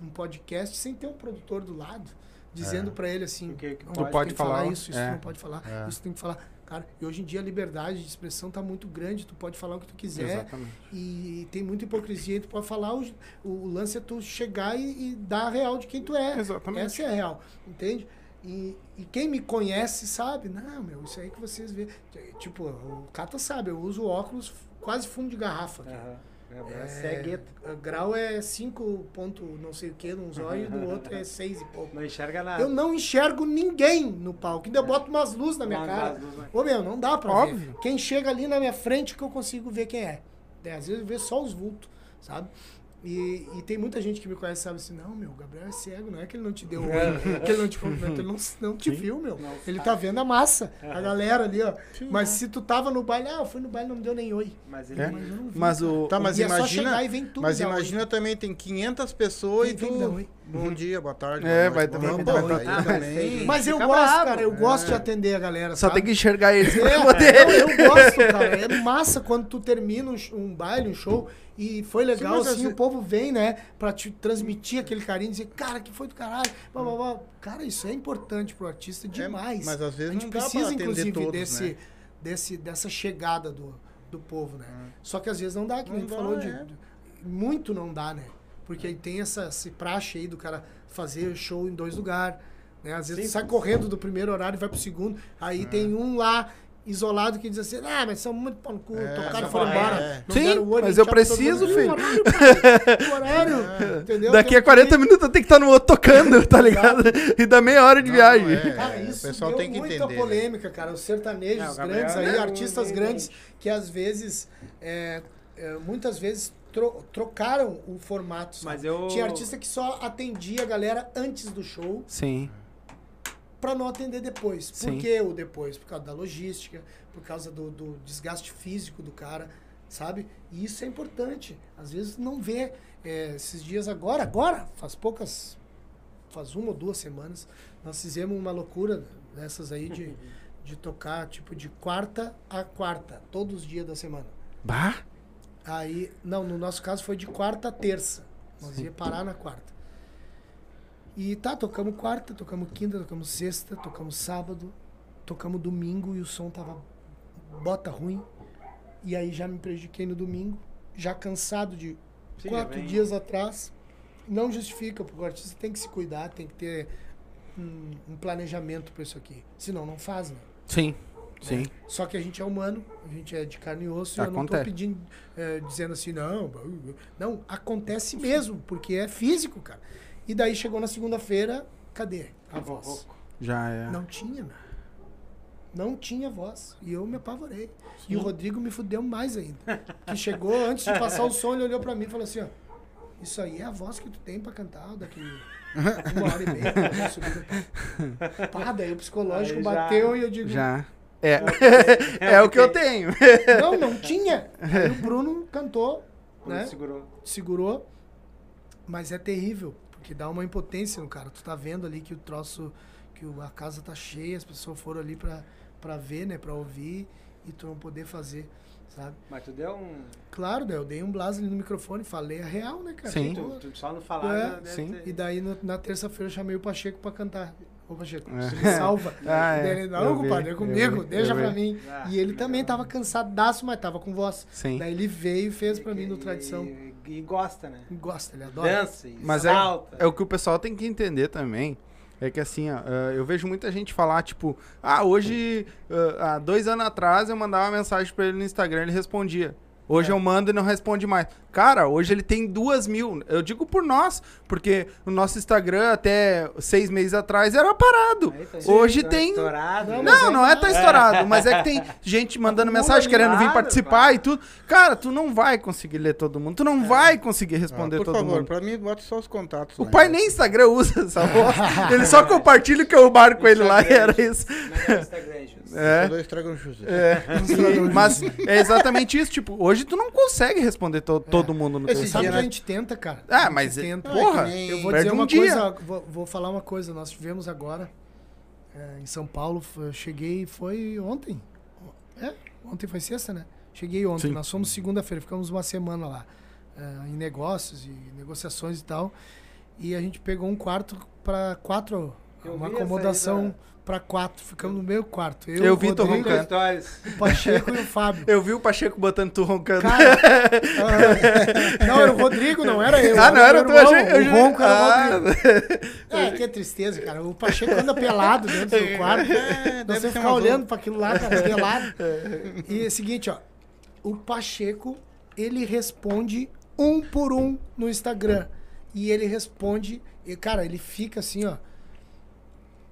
num podcast sem ter um produtor do lado dizendo pra ele assim, que que "Não, pode? tu pode falar falar, isso, isso é. não pode falar, É. isso tem que falar. Cara, e hoje em dia a liberdade de expressão tá muito grande, tu pode falar o que tu quiser. Exatamente. E tem muita hipocrisia, e tu pode falar, o, o lance é tu chegar e, e dar a real de quem tu é. Exatamente. Essa é a real, entende? E, e quem me conhece sabe, não, meu, isso aí que vocês vê. Tipo, o Cata sabe, eu uso óculos quase fundo de garrafa. É, É, cegueta. o grau é 5 ponto não sei o que num zóio e do (laughs) outro é 6 e pouco. Não enxerga nada. Eu não enxergo ninguém no palco. Ainda boto umas luzes na minha Umas cara. luzes? Ô meu, não dá pra Óbvio. ver. Quem chega ali na minha frente que eu consigo ver quem é. É, às vezes eu vejo só os vultos, sabe? E, e tem muita gente que me conhece e sabe assim, não, meu, o Gabriel é cego, não é que ele não te deu oi, que ele não te cumprimentou, (laughs) ele não, não te viu, meu. Não ele tá vendo a massa, a galera ali, ó. Mas né? se tu tava no baile, ah, eu fui no baile não me deu nem oi. Mas ele. É? Mas eu não vi. Mas o. Tá, mas E é só imagina, chegar e vem tudo mas imagina também, tem 500 pessoas Vem, e vem tu... Bom dia, boa tarde, É, boa vai também, boa noite. também. Mas eu Fica gosto, bravo. cara, eu gosto É. de atender a galera, Só sabe? tem que enxergar eles (laughs) É, não, eu gosto, (laughs) cara. É massa quando tu termina um, um baile, um show, e foi legal, Sim, mas assim, o povo vem, né, pra te transmitir aquele carinho, dizer, cara, que foi do caralho, blá, blá, blá. Cara, isso é importante pro artista demais. mas às vezes A gente não dá pra precisa, inclusive, todos, desse, né? desse, dessa chegada do, do povo, né. Só que às vezes não dá, que Não nem falou, é. de- muito não dá, né. Porque aí tem essa, esse praxe aí do cara fazer show em dois lugares, né? Às vezes tu sai correndo do primeiro horário e vai pro segundo, aí tem um lá isolado que diz assim, ah, mas são muito pau no cu, É, tocaram e foram vai, embora. é. não Sim, olho, mas eu preciso, filho. O horário, pai, (laughs) horário, entendeu? Daqui Tem a 40 que- minutos eu tenho que estar no outro tocando, tá ligado? E dá meia hora de Não, viagem. é. Cara, isso o pessoal deu tem que muita entender, né? polêmica, cara. Os sertanejos É, o Gabriel grandes aí, é artistas grandes, que às vezes, é, é, muitas vezes, tro- trocaram o formato. Mas eu- Tinha artista que só atendia a galera antes do show Sim. pra não atender depois. Por Sim. que o depois? Por causa da logística, por causa do, do desgaste físico do cara, sabe? E isso é importante. Às vezes não vê. é, esses dias agora, agora, faz poucas. Faz uma ou duas semanas, nós fizemos uma loucura dessas aí de, (laughs) de tocar, tipo, de quarta a quarta, todos os dias da semana. Bah. Aí, não, no nosso caso foi de quarta a terça. Nós ia parar na quarta. E tá, tocamos quarta, tocamos quinta, tocamos sexta, tocamos sábado, tocamos domingo e o som tava bota ruim. E aí já me prejudiquei no domingo, já cansado de Sim, quatro dias atrás. Não justifica, porque o artista tem que se cuidar, tem que ter um, um planejamento pra isso aqui. Senão não faz, né? Sim. Sim. Só que a gente é humano, a gente é de carne e osso, e eu não Acontece. tô pedindo, é, dizendo assim, não, não, acontece mesmo, porque é físico, cara. E daí chegou na segunda-feira, cadê a voz? Já é. Não tinha, meu. Não tinha voz. E eu me apavorei. E o Rodrigo me fudeu mais ainda. Que chegou, antes de passar o som, ele olhou pra mim e falou assim, ó. Isso aí é a voz que tu tem pra cantar daqui uma hora e meia. (laughs) pra dar subida." Pá, daí o psicológico Aí já- bateu e eu digo, Já. É. É o que (laughs) eu tenho. (laughs) não, não tinha. (laughs) Aí o Bruno cantou, né? Segurou. Segurou. Mas é terrível, porque dá uma impotência no cara. Tu tá vendo ali que o troço, que a casa tá cheia, as pessoas foram ali pra, pra ver, né? Pra ouvir e tu não poder fazer, sabe? Mas tu deu um. Claro, né? Eu dei um blast ali no microfone, falei a real, né, cara? Sim. Tu, tu só não falar. É, né, sim. ter- E daí no- na terça-feira eu chamei o Pacheco pra cantar. Ô, Pacheco, É. você me salva. (laughs) Ah, é. Ele, não, compadre, é comigo, vi, deixa pra vi. mim. Ah, e ele também tava cansadaço, mas tava com voz. Sim. Daí ele veio e fez pra mim no Tradição. E, e gosta, né? Gosta, ele adora. Dança Mas é, salta. é o que o pessoal tem que entender também. É que assim, ó, eh, eu vejo muita gente falar, tipo, ah, hoje, eh, há dois anos atrás eu mandava uma mensagem pra ele no Instagram, ele respondia. Hoje É. eu mando e não responde mais. Cara, hoje ele tem duas mil. Eu digo por nós, porque o nosso Instagram até seis meses atrás era parado. Aí tá- Hoje tá tem. Estourado, Não, mas Não, é não é tão estourado, mas é que tem gente mandando Acumula mensagem querendo vir participar e tudo. Cara, tu não vai conseguir ler todo mundo. Tu não vai conseguir responder Ah, por todo favor, mundo. pra mim, bota só os contatos. O lá pai embaixo. nem Instagram usa essa voz. (laughs) Ele só compartilha o que eu marco ele lá e era isso. Como é é o Instagram? É. Os dois estragam justo. É. (laughs) E- mas é exatamente isso. Tipo, hoje tu não consegue responder to- todo mundo no Esse Sabe que a né? gente tenta, cara. Ah, mas, tenta. porra, É Eu vou perde dizer um uma dia. coisa, vou, vou falar uma coisa. Nós tivemos agora é, em São Paulo, eu cheguei, foi ontem. É, ontem foi sexta, né? Cheguei ontem, Sim. nós fomos segunda-feira, ficamos uma semana lá é, em negócios e negociações e tal. E a gente pegou um quarto para quatro, Eu uma vi essa aí acomodação da- para quatro. Ficamos no meio quarto. Eu o vi, Rodrigo, roncando. O Pacheco e o Fábio. Eu vi o Pacheco botando tu roncando. Cara, ah, (laughs) não, era o Rodrigo, não era eu. ah, não, era meu tu, irmão, eu O ronco era o Ah, Rodrigo. É, que tristeza, cara. O Pacheco anda pelado dentro do (laughs) quarto. É, temos que ser ficar olhando pra aquilo lá, cara, pelado. (laughs) E é o seguinte, ó. O Pacheco, ele responde um por um no Instagram. E ele responde. E, cara, ele fica assim, ó.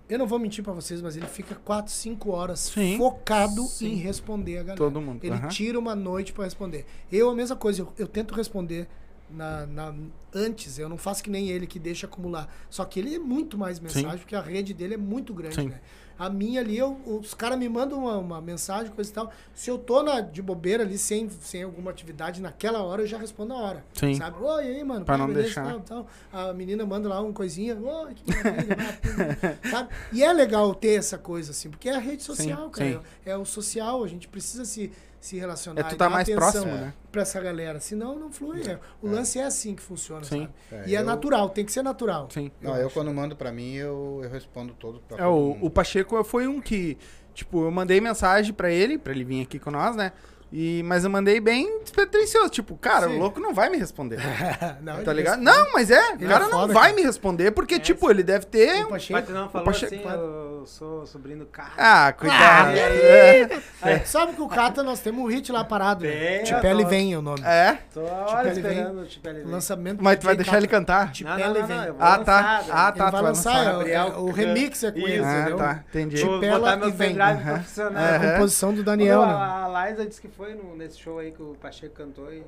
Eu não vou mentir pra vocês, mas ele fica 4, 5 horas Sim. focado Sim. em responder a galera. Todo mundo, Ele aham. tira uma noite pra responder. Eu, a mesma coisa, eu, eu tento responder na, na- antes, eu não faço que nem ele que deixa acumular. Só que ele é muito mais mensagem, porque a rede dele é muito grande, Sim. né? A minha ali, eu- os caras me mandam uma, uma mensagem, coisa e tal. Se eu tô na, de bobeira ali, sem, sem alguma atividade, naquela hora eu já respondo na hora. Sim. Sabe? Oi, e aí, mano. Pra não beleza, deixar. Tal, tal. A menina manda lá uma coisinha. Oi, que maravilha. (laughs) sabe? E é legal ter essa coisa, assim, porque é a rede social, cara. sim. É, é o social, a gente precisa se, se relacionar. É tu e tá dar mais atenção próximo, né? Pra essa galera. Senão não flui. é. O lance é assim que funciona, Sim. sabe? É, e é eu- natural, tem que ser natural. Sim. Não, eu quando mando pra mim, eu, eu respondo todo pra É, o, o Pacheco foi um que, tipo, eu mandei mensagem pra ele, pra ele vir aqui com nós, né? E, mas eu mandei bem despretensioso. Tipo, cara, Sim. o louco não vai me responder. (laughs) não, tá ligado? responde. Não, mas é, o Ele cara é não foda, vai cara. me responder, porque, tipo, ele deve ter. O Pacheco- Mas tu não falou Pacheco- assim, eu sou sobrinho do carro. Ah, cuidado. É. É, Sabe que o Cata, nós temos um hit lá parado. Né? Tipele Vem é o nome. É? Tô hora esperando o Tipele vem. lançamento Mas tu vai deixar ele Cata. cantar? Tipele não, não, Vem. não, eu vou Ah, tá. lançar, Ah, né? tá. Ele tu vai vai lançar, lançar. é, o- remix é com ele, Isso, Ah, entendeu? tá. Entendi. Vou Tipela botar e meu vem. pendrive Aham. profissional. É. A composição do Daniel, né? A Liza disse que foi nesse show aí que o Pacheco cantou e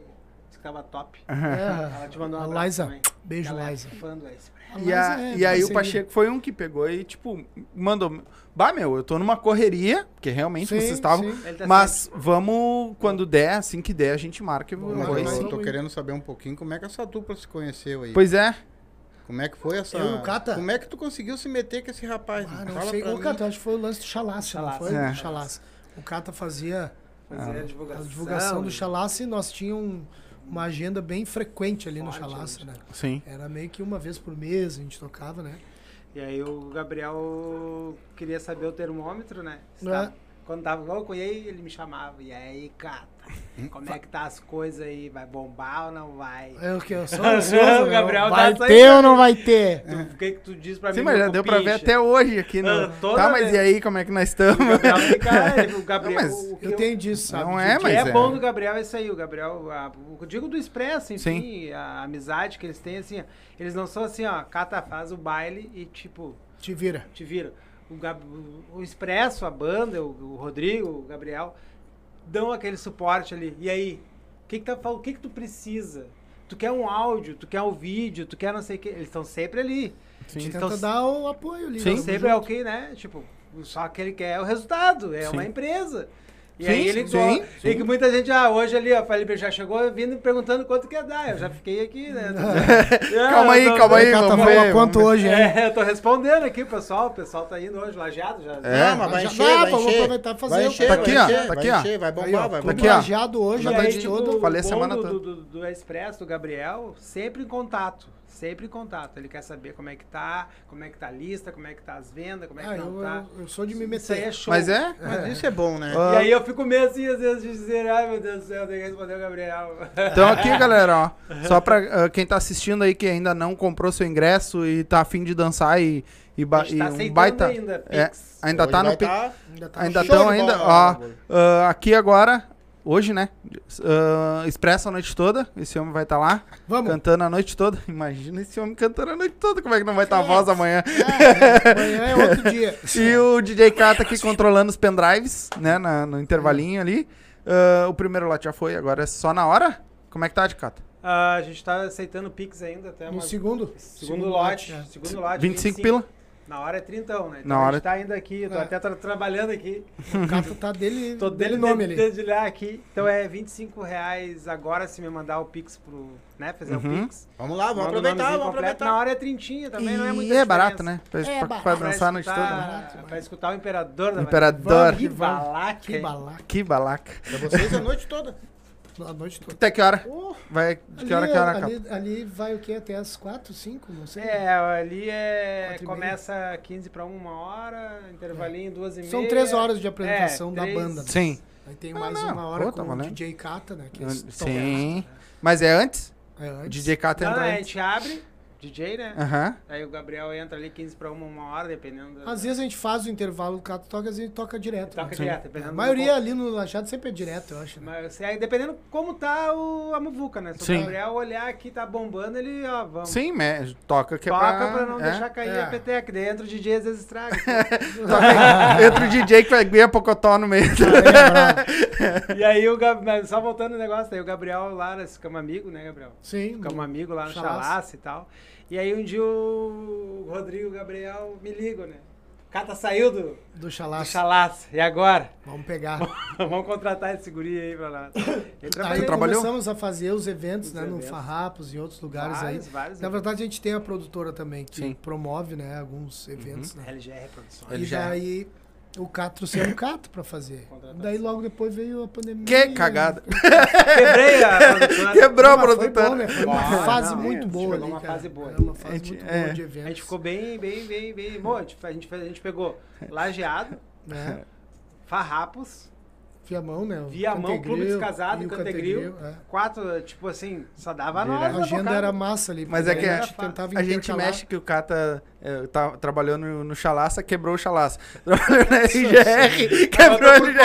tava top. (laughs) É, Ela te mandou um a abraço Liza, também. beijo, Ela é Liza. fã do. A E, a- é e aí o. Pacheco foi um que pegou e, tipo, mandou. Bah, meu, eu tô numa correria, porque realmente Sim, vocês estavam. tá Mas vamos, quando der, assim que der, a gente marca. e Vamos eu tô querendo saber um pouquinho como é que essa dupla se conheceu aí. Pois é. Como é que foi essa. Eu e o Cata? Como é que tu conseguiu se meter com esse rapaz? Ah, não Fala sei. mim. Cata, acho que foi o lance do Chalaça, não foi? É. Chalaça. O Cata fazia Fazer a a divulgação. divulgação do Chalaça e nós tínhamos uma agenda bem frequente ali no Forte, Chalaça, né? Sim. Era meio que uma vez por mês a gente tocava, né? E aí o Gabriel queria saber o termômetro, né? Se É. quando tava igual eu conhei, ele me chamava. E aí, Cata, como é que tá as coisas aí? Vai bombar ou não vai? É o que eu sou (laughs) ansioso, O Gabriel tá Vai saindo ter ou não vai ter? (laughs) O que que tu diz pra mim? Sim, mas já deu pra ver até hoje aqui no. Ah, Tá, mas vez. e aí, como é que nós estamos? O Gabriel fica. O (laughs) Gabriel. Não, mas o que Eu tenho disso, sabe? Não de- é, O que mas é, é. bom do Gabriel é isso aí, o Gabriel, a, o que eu digo do Expresso, enfim, a amizade que eles têm, assim, ó, eles não são assim, ó, cata, faz o baile e, tipo, Te vira. te vira. O, Gab- o Expresso, a banda, o, o Rodrigo, o Gabriel, dão aquele suporte ali. E aí, o que que, tá, o que que tu precisa? Tu quer um áudio, tu quer um vídeo, tu quer não sei o que, eles estão sempre ali. Sim. Te tenta dar o apoio ali. Sim. Tamo sempre é o junto. que, né? Tipo, só que ele quer o resultado, é Sim. uma empresa. E Sim, aí ele sim, go- sim. E que muita gente, ah, hoje ali, ó, Felipe já chegou vindo perguntando quanto quer dar. Eu já fiquei aqui, né? (laughs) Calma aí, tô- calma aí, Cata, vamos vai ver. a quanto vamos hoje, hein? É, eu tô respondendo aqui, o pessoal. O pessoal tá indo hoje, lajeado já. É. Mas vai Já encher, vai vamos encher. aproveitar e fazer Vai o- encher, Tá vai aqui, ó, encher, tá aqui, vai ó. encher, vai Aí, bombar, ó, vai tudo aqui, bombar. ó. lajeado hoje, Já a tá noite de- toda. Falei a o semana bom toda. do Expresso, do Gabriel, sempre em contato. Sempre em contato. Ele quer saber como é que tá, como é que tá a lista, como é que tá as vendas, como é que Ah, não eu, tá. eu, eu sou de me Isso aí é meter. show. Mas é? Mas isso é bom, né? Ah. E aí eu fico meio assim, às vezes, de dizer, ai meu Deus do céu, tenho que responder o Gabriel. Então aqui, (laughs) galera, ó. Só pra ah, quem tá assistindo aí que ainda não comprou seu ingresso e tá afim de dançar e, e, A ba- gente e tá um baita. ainda, É, Pix. ainda Hoje tá no tá- Ainda tá Ainda estão ainda, ó. ah, aqui agora, hoje, né? ah, expresso a noite toda. Esse homem vai estar lá Vamos. cantando a noite toda. (laughs) Imagina esse homem cantando a noite toda. Como é que não vai estar a voz amanhã? É, amanhã é outro (laughs) dia. E o DJ K tá aqui controlando os pendrives, né? na- no intervalinho ali. Ah, o primeiro lote já foi, agora é só na hora? Como é que tá, de Cata? Ah, a gente tá aceitando Pix ainda até No uma- segundo? segundo lote. é. Segundo lote. 25 pila? Na hora é 30, né? Então Na a hora- gente tá ainda aqui, eu tô É. até tra- trabalhando aqui. O Cato tá dele, (laughs) Tô dele dele nome de, ali. dedilhar aqui. Então é 25 reais agora se me mandar o Pix pro, né, fazer Uhum. o Pix. Vamos lá, vamos aproveitar, vamos completo. aproveitar. Na hora é trintinha também, não é E muito é barato, né? Pra, É pra- barato. pra dançar a noite toda. barato, Pra escutar o Imperador da Imperador. Que balaca. Que balaca. Pra vocês a noite toda. (laughs) A noite toda. Até que hora? Oh, Vai, de que ali, hora que hora acaba? ali, ali vai o quê? Até as 4, 5? Não sei. É, ali é. Começa 15 pra 1 hora, intervalinho, duas e meia. São 3 horas de apresentação É, da três. banda. né? Sim. Aí tem Ah, mais não. uma hora Pô, tá com o. DJ Kata, né? Que estão- Sim. Mas é antes? É antes. DJ K Não, entra a antes. gente abre, DJ, né? Aham. Aí o Gabriel entra ali 15 pra 1, uma hora, dependendo. da- Às vezes a gente faz o intervalo, o Cato toca, às vezes toca direto. Toca né? direto, dependendo A do maioria ali no Lajado sempre é direto, eu acho. Né? Mas aí, dependendo como tá o, a muvuca, né? Se Sim. o Gabriel olhar aqui, tá bombando, ele, ó, vamos. Sim, me- toca que é Toca pra... pra, não é. deixar cair É. a peteca. Daí entra o DJ, às vezes estraga. (laughs) Entra o DJ que vai a Pocotó no meio. (laughs) e aí o Gabriel, só voltando no negócio, aí o Gabriel lá, nós ficamos amigos, né, Gabriel? Sim. Ficamos amigos lá no. Chalaça e tal. E aí um dia o Rodrigo e o Gabriel me ligam, né? O Cata saiu do, Do do Chalaça. Chalaça. E agora? Vamos pegar. (laughs) Vamos contratar esse guri aí pra. Ele Aí trabalhou. começamos a fazer os eventos, Os né? No eventos. Farrapos e outros lugares vários, aí. vários. Na verdade, a gente tem a produtora também que Sim. promove, né? Alguns eventos, né? LGR Produções. Ele e já é. daí o Cato trouxeram o Cato pra fazer. Daí logo depois veio a pandemia. Que cagada. Quebrei a produtora. Quebrou a foi produtora. bom, né? Foi uma Ah, fase não, muito gente boa ali, uma cara. fase boa. É uma fase A gente- muito é. boa de eventos. A gente ficou bem, bem, bem, bem. Bom, a gente, a gente, a gente pegou (laughs) lajeado, né? farrapos, Viamão, né? O Viamão, Cantegril Clube dos Casados, e o Cantegril. é. quatro, tipo assim, só dava nós. A agenda bocada. era massa ali. Mas é que a gente tentava A gente mexe que o Cata é, tá, trabalhou no, no Chalaça, quebrou o Chalaça. (laughs) Trabalhou na RGR, quebrou a RGR.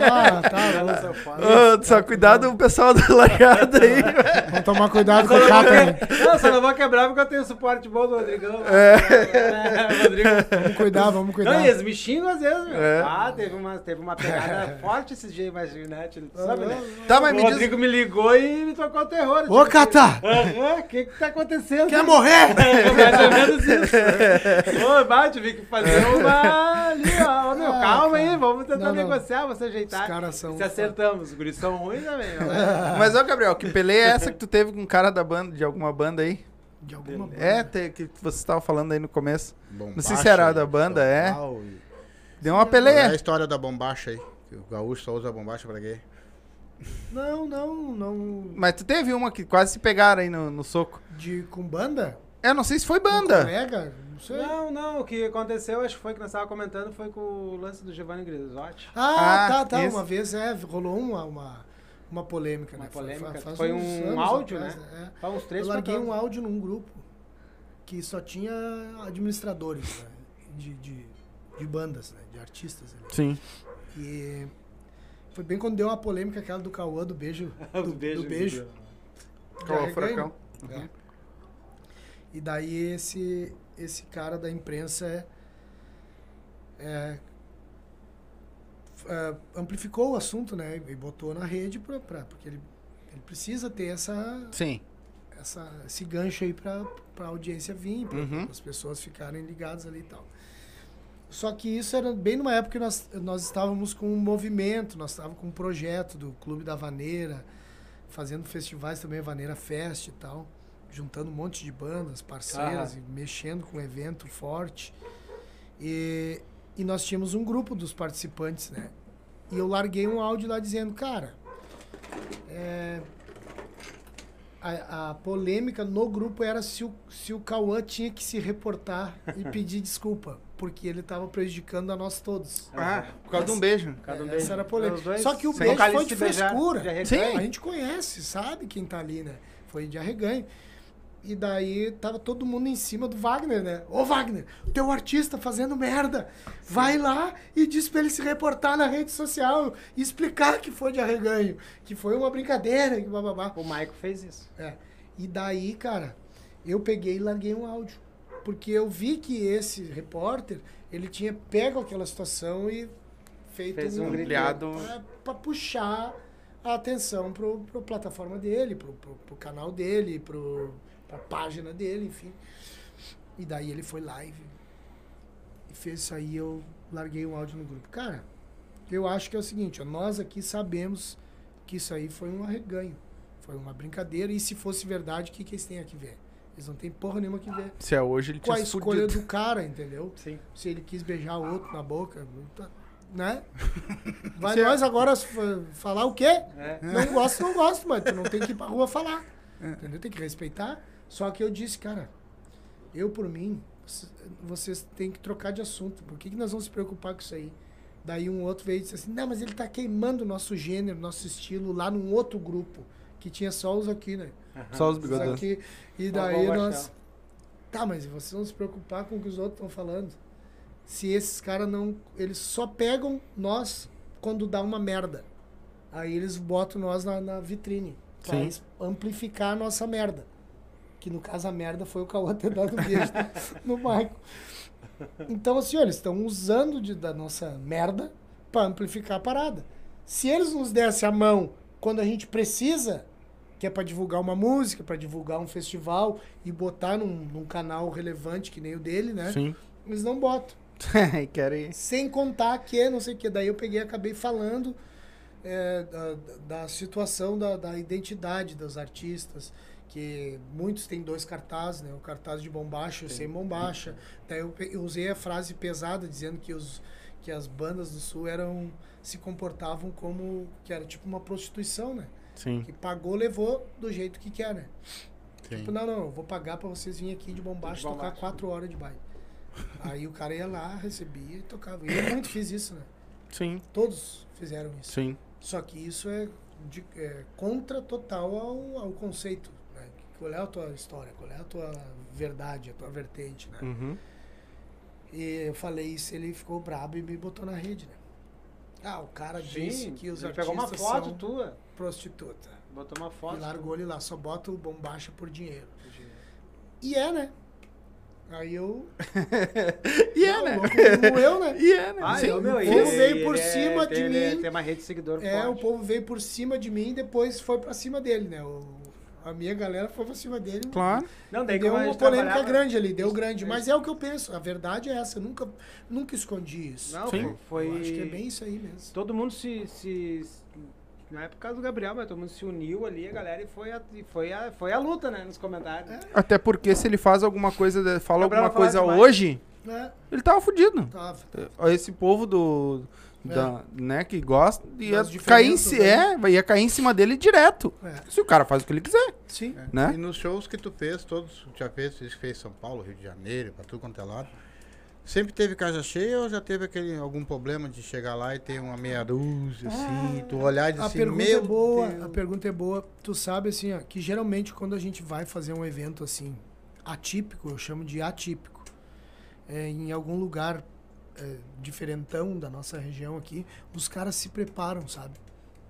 (laughs) Ah, tá. Ô, só cuidado o pessoal do lajado aí. (laughs) Vamos tomar cuidado com o que... não, só não vou quebrar porque eu tenho suporte bom do Rodrigão. É. Rodrigo. Vamos cuidar, vamos cuidar. Não, e eles me xingam às vezes, meu. É. Ah, teve uma, teve uma pegada forte esses dias, mas, né? Tu sabe, né? Tá, mas o me diz... Rodrigo me ligou e me tocou o terror. Ô, tipo, Cata! O que que tá acontecendo? Quer morrer? (laughs) Mais ou menos isso. Ô, vai, tive que fazer uma ali, ó. Meu, Ah, calma cara. aí, vamos tentar Não, negociar, vamos se ajeitar. Os caras são- Se acertamos, os guris são ruins também, ó. (laughs) Mas, ô, Gabriel, que peleia é essa que tu teve com um cara da banda, de alguma banda aí? De alguma É, te- que você estava falando aí no começo. Bombacha, Não sei se era da banda, é. e- Deu uma Qual é a peleia. história da bombacha aí? O gaúcho só usa bombacha pra quê? Não, não, não. Mas tu teve uma que quase se pegaram aí no, no soco. De com banda? Eu não sei se foi banda. colega? Não sei. Não, não, o que aconteceu, acho que foi que nós estávamos comentando, foi com o lance do Giovanni Grisotti. Ah, Ah, tá, tá. isso. Uma vez é, rolou uma, uma, uma polêmica, Uma né? Foi- polêmica. faz Foi uns um anos áudio, atrás, né? é. Faz uns três, Eu larguei um áudio num grupo que só tinha administradores né, de, de, de bandas, né, de artistas. ali. Sim. E foi bem quando deu uma polêmica aquela do Cauã, do beijo. (laughs) Do, Os beijos do beijo. Arreganho. furacão? É. E daí esse, esse cara da imprensa é, é, é, amplificou o assunto, né? E botou na rede pra, pra- porque ele, ele precisa ter essa, Sim. essa, esse gancho aí pra, pra audiência vir, pra, Uhum. as pessoas ficarem ligadas ali e tal. Só que isso era bem numa época que nós, nós estávamos com um movimento, nós estávamos com um projeto do Clube da Vaneira, fazendo festivais também, Vaneira Fest e tal, juntando um monte de bandas, parceiras, e mexendo com um evento forte. E, e nós tínhamos um grupo dos participantes, né? E eu larguei um áudio lá dizendo, cara, é, a, a polêmica no grupo era se o, se o Cauã tinha que se reportar e (laughs) pedir desculpa, porque ele estava prejudicando a nós todos. Ah, por causa de um beijo. Cada um Essa beijo. era a polêmica. Só que o sem beijo foi de frescura. de. Sim. A gente conhece, sabe quem tá ali, né? Foi de arreganho. E daí tava todo mundo em cima do Wagner, né? Ô Wagner, o teu artista fazendo merda. Vai lá e diz pra ele se reportar na rede social e explicar que foi de arreganho, que foi uma brincadeira, que bababá. O Maico fez isso. É. E daí, cara, eu peguei e larguei um áudio. Porque eu vi que esse repórter, ele tinha pego aquela situação e feito Fez um Ampliado. pra, pra puxar a atenção pro, pro plataforma dele, pro, pro, pro canal dele, pro, pra página dele, enfim. E daí ele foi live e fez isso aí, eu larguei um áudio no grupo. Cara, eu acho que é o seguinte, ó, nós aqui sabemos que isso aí foi um arreganho. Foi uma brincadeira. E se fosse verdade, o que, que eles têm a que ver? Eles não têm porra nenhuma que ver. Se é hoje, ele Com a escolha fudido. do cara, entendeu? Sim. Se ele quis beijar o outro na boca, tá- né? (laughs) Vai Se é- nós agora fa- falar o quê? É. Não gosto, não gosto, mas tu não tem que ir pra rua falar. Entendeu? Tem que respeitar. Só que eu disse, cara, eu por mim, vocês têm que trocar de assunto. Por que, que nós vamos se preocupar com isso aí? Daí um outro veio e disse assim, não, mas ele tá queimando o nosso gênero, nosso estilo lá num outro grupo, que tinha só os aqui, né? Só os bigodões. aqui. E daí nós. Tá, mas vocês vão se preocupar com o que os outros estão falando. Se esses caras não. Eles só pegam nós quando dá uma merda. Aí eles botam nós na, na vitrine. Pra Sim. amplificar a nossa merda. Que no caso a merda foi o Cauã ter dado um beijo (laughs) no Michael. Então, assim, ó, eles estão usando de, da nossa merda pra amplificar a parada. Se eles nos dessem a mão quando a gente precisa, que é pra divulgar uma música, pra divulgar um festival e botar num, num canal relevante que nem o dele, né? Sim. Eles não botam. (laughs) Querem. Sem contar que, não sei o que. Daí eu peguei e acabei falando é, da, da situação da, da identidade dos artistas, que muitos têm dois cartazes, né? O cartaz de bombacha e o sem bombacha. Daí eu, eu usei a frase pesada dizendo que, os, que as bandas do Sul eram se comportavam como que era tipo uma prostituição, né? Sim. Que pagou, levou do jeito que quer, né? Sim. Tipo, não, não, eu vou pagar pra vocês virem aqui de bombacha De tocar quatro horas de baile. Aí o cara ia lá, recebia e tocava. E eu muito fiz isso, né? Sim. Todos fizeram isso. Sim. Só que isso é, de- é contra total ao, ao conceito. Né? Qual é a tua história? Qual é a tua verdade, a tua vertente, né? Uhum. E eu falei isso, ele ficou brabo e me botou na rede, né? Ah, o cara disse Sim, que os ele artistas pegou uma foto são tua, prostituta. botou uma foto. E largou ele lá, só bota o bombacha por dinheiro. E é, né? Aí eu. (laughs) E é, né? como eu, né? (laughs) E é, né? Ah, Sim. meu, o ele- povo veio por é- cima tem- de é- mim. Tem uma rede de seguidor É, o forte. povo veio por cima de mim e depois foi pra cima dele, né? O, a minha galera foi pra cima dele. Claro. Não, daí Deu uma polêmica trabalhava- grande ali, deu grande. isso. Mas é o que eu penso. A verdade é essa. Eu nunca, nunca escondi isso. Não, Sim. foi... Eu acho que é bem isso aí mesmo. Todo mundo se, se. Não é por causa do Gabriel, mas todo mundo se uniu ali, a galera, e foi a, e foi a, foi a luta, né? Nos comentários. Até porque se ele faz alguma coisa, fala Gabriel alguma coisa demais. hoje, É, ele tava fudido. tava. Esse povo do, da- né, que gosta, ia cair, em, é, ia cair em cima dele direto. É. Se o cara faz o que ele quiser, Sim. né? E nos shows que tu fez, todos já fez, fez, fez São Paulo, Rio de Janeiro, pra tudo quanto é lado. Sempre teve casa cheia ou já teve aquele, algum problema de chegar lá e ter uma meia dúzia, assim, tu olhar e dizer A assim, pergunta meu é boa, Deus. a pergunta é boa. Tu sabe assim, ó, que geralmente quando a gente vai fazer um evento assim, atípico, eu chamo de atípico, é, em algum lugar é, diferentão da nossa região aqui, os caras se preparam, sabe?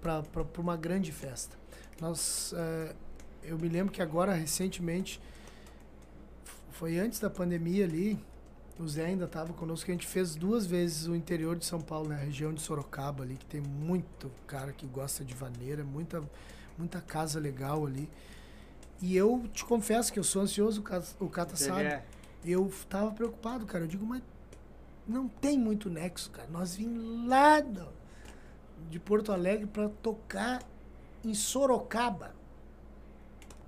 Pra uma grande festa. Nós, é, eu me lembro que agora, recentemente, foi antes da pandemia ali, o Zé ainda estava conosco, a gente fez duas vezes o interior de São Paulo, né? A região de Sorocaba ali, que tem muito cara que gosta de vaneira, muita, muita casa legal ali. E eu te confesso que eu sou ansioso, o Cata, sabe. é. Eu tava preocupado, cara. Eu digo, mas não tem muito nexo, cara. Nós vim lá do- de Porto Alegre para tocar em Sorocaba.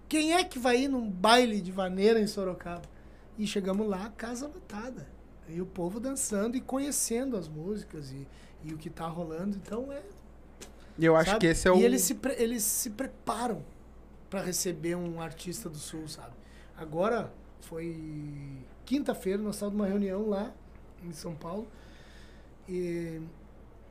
Quem é que vai ir num baile de vaneira em Sorocaba? E chegamos lá, casa lotada. E o povo dançando e conhecendo as músicas e, e o que tá rolando. Então é. E eu acho sabe? que esse é o. E eles se, pre- eles se preparam para receber um artista do Sul, sabe? Agora foi quinta-feira, nós estávamos numa reunião lá em São Paulo e,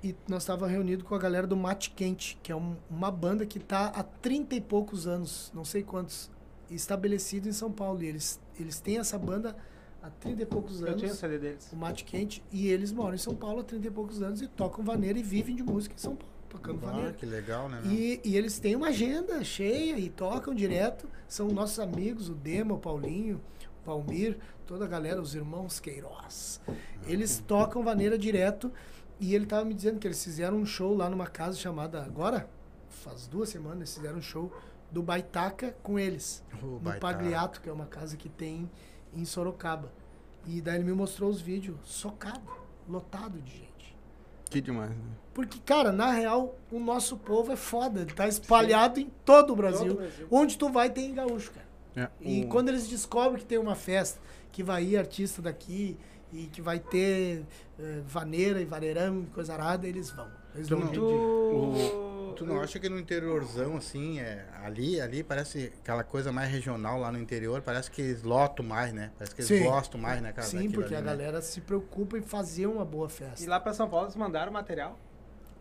e nós estávamos reunidos com a galera do Mate Quente, que é um- uma banda que está há 30 e poucos anos, não sei quantos, estabelecido em São Paulo. E eles, eles têm essa banda há 30 e poucos Eu anos tinha o CD deles. o Mate Quente, e eles moram em São Paulo há 30 e poucos anos e tocam vaneira e vivem de música em São Paulo, tocando Ah, vaneira. que legal, né? E, e eles têm uma agenda cheia e tocam direto. São nossos amigos, o Demo, o Paulinho, o Palmir, toda a galera, os irmãos Queiroz. Eles tocam vaneira direto. E ele tava me dizendo que eles fizeram um show lá numa casa chamada. Agora, faz duas semanas, eles fizeram um show do Baitaca com eles. O no Baitaca. Pagliato, que é uma casa que tem em Sorocaba. E daí ele me mostrou os vídeos, socado, lotado de gente. Que demais, né? Porque, cara, na real, o nosso povo é foda. Ele tá espalhado em todo o Brasil. Todo o Brasil. Onde tu vai tem gaúcho, cara. É, E o- quando eles descobrem que tem uma festa, que vai ir artista daqui e que vai ter eh, vaneira e vaneirão e coisa arada, eles vão. Eles jeito de- Tu... Tu não acha que no interiorzão, assim, é, ali, ali parece aquela coisa mais regional lá no interior, parece que eles lotam mais, né? Parece que eles Sim. gostam mais, né, cara? Sim, porque ali, a né? galera se preocupa em fazer uma boa festa. E lá pra São Paulo eles mandaram material?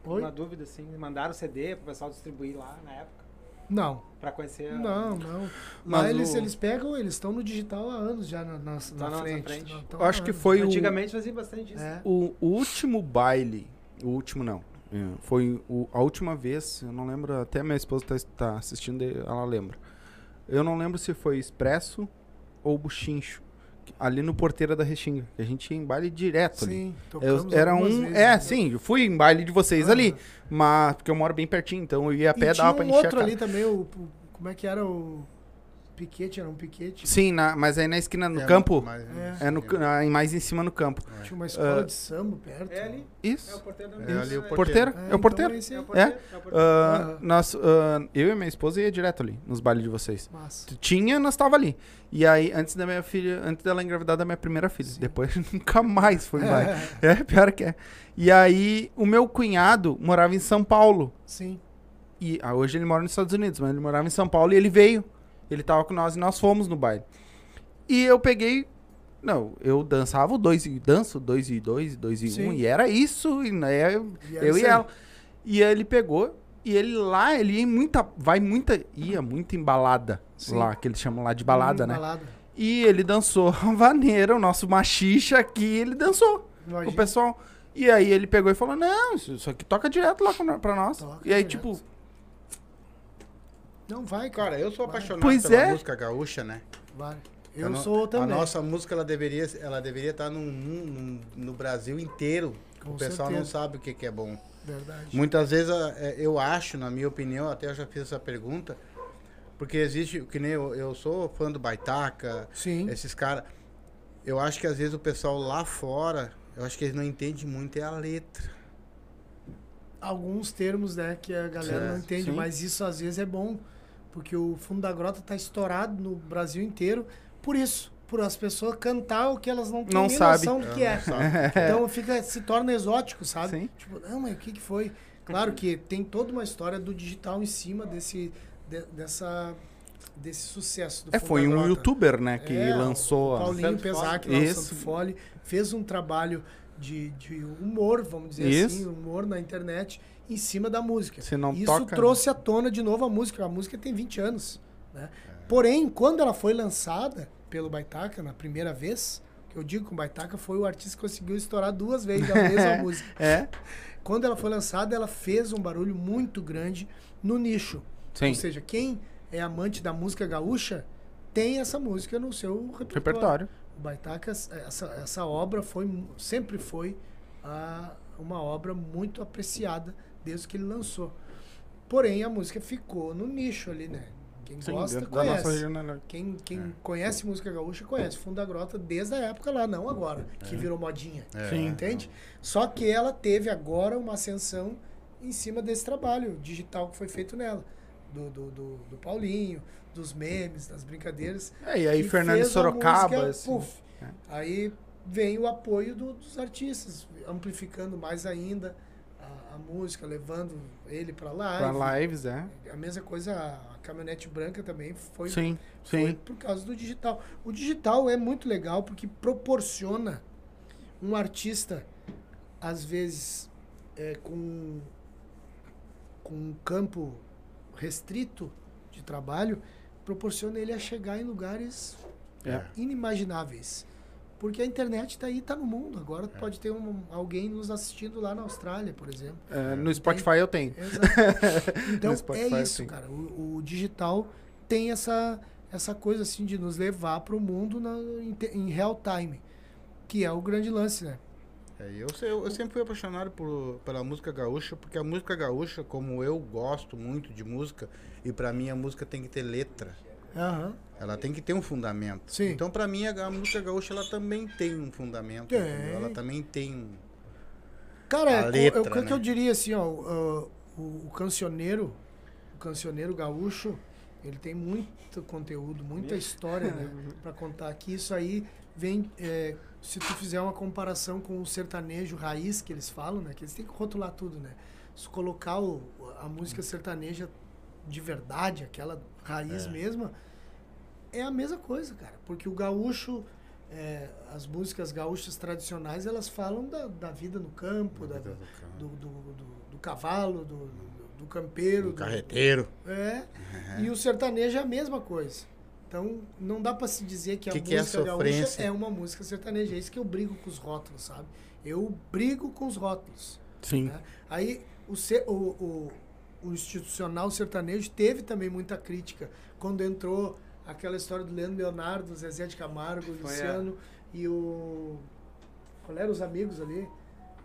Oi? Uma dúvida, assim. Mandaram CD pro pessoal distribuir lá na época. Não, Pra conhecer. a- não, não. Mas Lá eles, o- eles pegam, eles estão no digital há anos já na, na, na Tá na nossa frente. Não, Eu acho que foi o, Antigamente fazia bastante isso. É. o, o último baile. O último não. É, foi o- a última vez, eu não lembro, até minha esposa tá, tá assistindo, ela lembra. Eu não lembro se foi Expresso ou Buchincho. Ali no Porteira da Restinga. Que a gente ia em baile direto ali. Sim, Eu, tocamos era um. vezes, é, né? sim, eu fui em baile de vocês Aham. ali. Mas. Porque eu moro bem pertinho, então eu ia a pé E dava pra um encher a outro ali também, o- como é que era o piquete? Era um piquete. Sim, na- mas aí na esquina, no É, campo. mas- É. É no, ca- mais em cima no campo. Tinha uma escola Ah, de samba perto. É ali. Isso. É o porteiro da É ali o né? É, É, porteiro. é É o porteiro. É nós, eu e minha esposa ia direto ali, nos bailes de vocês. Massa. Tinha, nós tava ali. E aí, antes da minha filha, antes dela engravidar da minha primeira filha. Depois (laughs) nunca mais foi baile. (laughs) É, pior que é. E aí, o meu cunhado morava em São Paulo. Sim. E ah, hoje ele mora nos Estados Unidos, mas ele morava em São Paulo e ele veio. Ele tava com nós e nós fomos no baile. E eu peguei. Não, eu dançava o dois e danço, dois e dois, dois e Sim. um, e era isso, e né, eu, E eu e ela. E ele pegou, e ele lá, ele ia em muita, vai muita, ia muito em balada, Sim. lá, que eles chamam lá de balada, Hum, né? Balada. E ele dançou (laughs) a vaneira, o nosso machixa aqui, ele dançou Imagina. o pessoal. E aí ele pegou e falou, não, isso, aqui toca direto lá pra nós. Toca e aí, direto. tipo, Não, vai, Cara, eu sou Vai. apaixonado Pois pela é. música gaúcha, né? Vai. Eu no- sou também. A nossa música, ela deveria, ela deveria estar num, num- no Brasil inteiro. Com o pessoal não certeza. sabe o que, que é bom. Verdade. Muitas vezes a- é, eu acho, na minha opinião, até eu já fiz essa pergunta, porque existe, que nem eu, eu sou fã do Baitaca, Sim. esses caras. Eu acho que às vezes o pessoal lá fora, eu acho que eles não entendem muito é a letra. Alguns termos, né, que a galera É, não entende, sim. mas isso às vezes é bom. Porque o fundo da grota tá estourado no Brasil inteiro por isso. por as pessoas cantar o que elas não têm Não nem sabe. noção do que é. Então fica, se torna exótico, sabe? Sim. Tipo, não, mas o que, que foi? Claro que tem toda uma história do digital em cima desse, de- dessa, desse sucesso do É, foi um youtuber, né, que É, lançou o a... Paulinho Pesac, Isso. Santo Fole, fez um trabalho de, de humor, vamos dizer Isso. assim, humor na internet, em cima da música. Se não Isso toca- trouxe à tona de novo a música. A música tem 20 anos. Né? Porém, quando ela foi lançada pelo Baitaca, na primeira vez, que eu digo que o Baitaca foi o artista que conseguiu estourar duas vezes a mesma (laughs) música. É? Quando ela foi lançada, ela fez um barulho muito grande no nicho. Sim. Ou seja, quem é amante da música gaúcha tem essa música no seu repertório. Repertório. O Baitaca, essa, essa obra foi, sempre foi ah, uma obra muito apreciada desde que ele lançou. Porém, a música ficou no nicho ali, né? Quem Sim, gosta, da conhece. regionalidade. Quem, quem É. conhece música gaúcha, conhece. Funda Grota desde a época lá, não agora, que virou modinha. É. Sim. Entende? Só que ela teve agora uma ascensão em cima desse trabalho digital que foi feito nela. Do, do, do, do Paulinho, dos memes, das brincadeiras. É, e aí Fernando Sorocaba, música, assim. puf. É. Aí vem o apoio do- dos artistas, amplificando mais ainda a, música, levando ele para live. Pra lives, é. A mesma coisa, a, a caminhonete branca também foi, Sim, foi sim. por causa do digital. O digital é muito legal porque proporciona um artista, às vezes, é, com, com um campo restrito de trabalho, proporciona ele a chegar em lugares É. inimagináveis. Porque a internet está aí, está no mundo. Agora pode ter um, alguém nos assistindo lá na Austrália, por exemplo. É, no Spotify eu tenho. Exato. (laughs) Então é isso, cara. O, o digital tem essa, essa coisa assim de nos levar para o mundo na- em, em real time, que é o grande lance, né? É, eu, eu, eu sempre fui apaixonado por, pela música gaúcha, porque a música gaúcha, como eu gosto muito de música, e pra mim a música tem que ter letra. Aham. Ela tem que ter um fundamento. Sim. Então, pra mim, a, música gaúcha ela também tem um fundamento. Tem. entendeu? Ela também tem um. Cara, A é, letra, é o que né? eu diria assim, ó, o, o, o cancioneiro, o cancioneiro gaúcho, ele tem muito conteúdo, muita história, né, para contar aqui. Isso aí vem, é, se tu fizer uma comparação com o sertanejo raiz que eles falam, né, que eles têm que rotular tudo, né. Se colocar o, a música sertaneja de verdade, aquela raiz mesma, é a mesma coisa, cara, porque o gaúcho é, as músicas gaúchas tradicionais, elas falam da, da vida no campo, da, vida do campo. do, do, do- do cavalo, do, do, do campeiro. Do- carreteiro. é. E o sertanejo é a mesma coisa. Então, não dá pra se dizer que a Que que é música gaúcha é uma música sertaneja. É isso que eu brigo com os rótulos, sabe? Eu brigo com os rótulos. Sim. né? Aí, o, o, o, o institucional sertanejo teve também muita crítica. Quando entrou aquela história do Leandro Leonardo, Zezé de Camargo, Foi Luciano e o... Qual eram os amigos ali?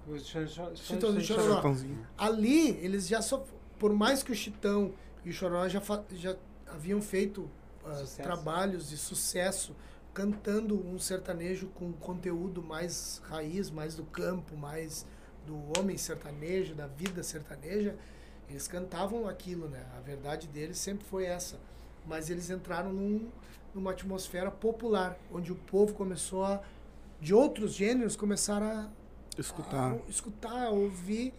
O Chitão do Chon- Chororó. Ali, eles já só. Por mais que o Chitão e o Chororó já, já haviam feito Sucesso. trabalhos de sucesso cantando um sertanejo com conteúdo mais raiz, mais do campo, mais do homem sertanejo, da vida sertaneja, eles cantavam aquilo, né? A verdade deles sempre foi essa. Mas eles entraram num, numa atmosfera popular, onde o povo começou a, de outros gêneros, começaram a Escutar. a escutar, ouvir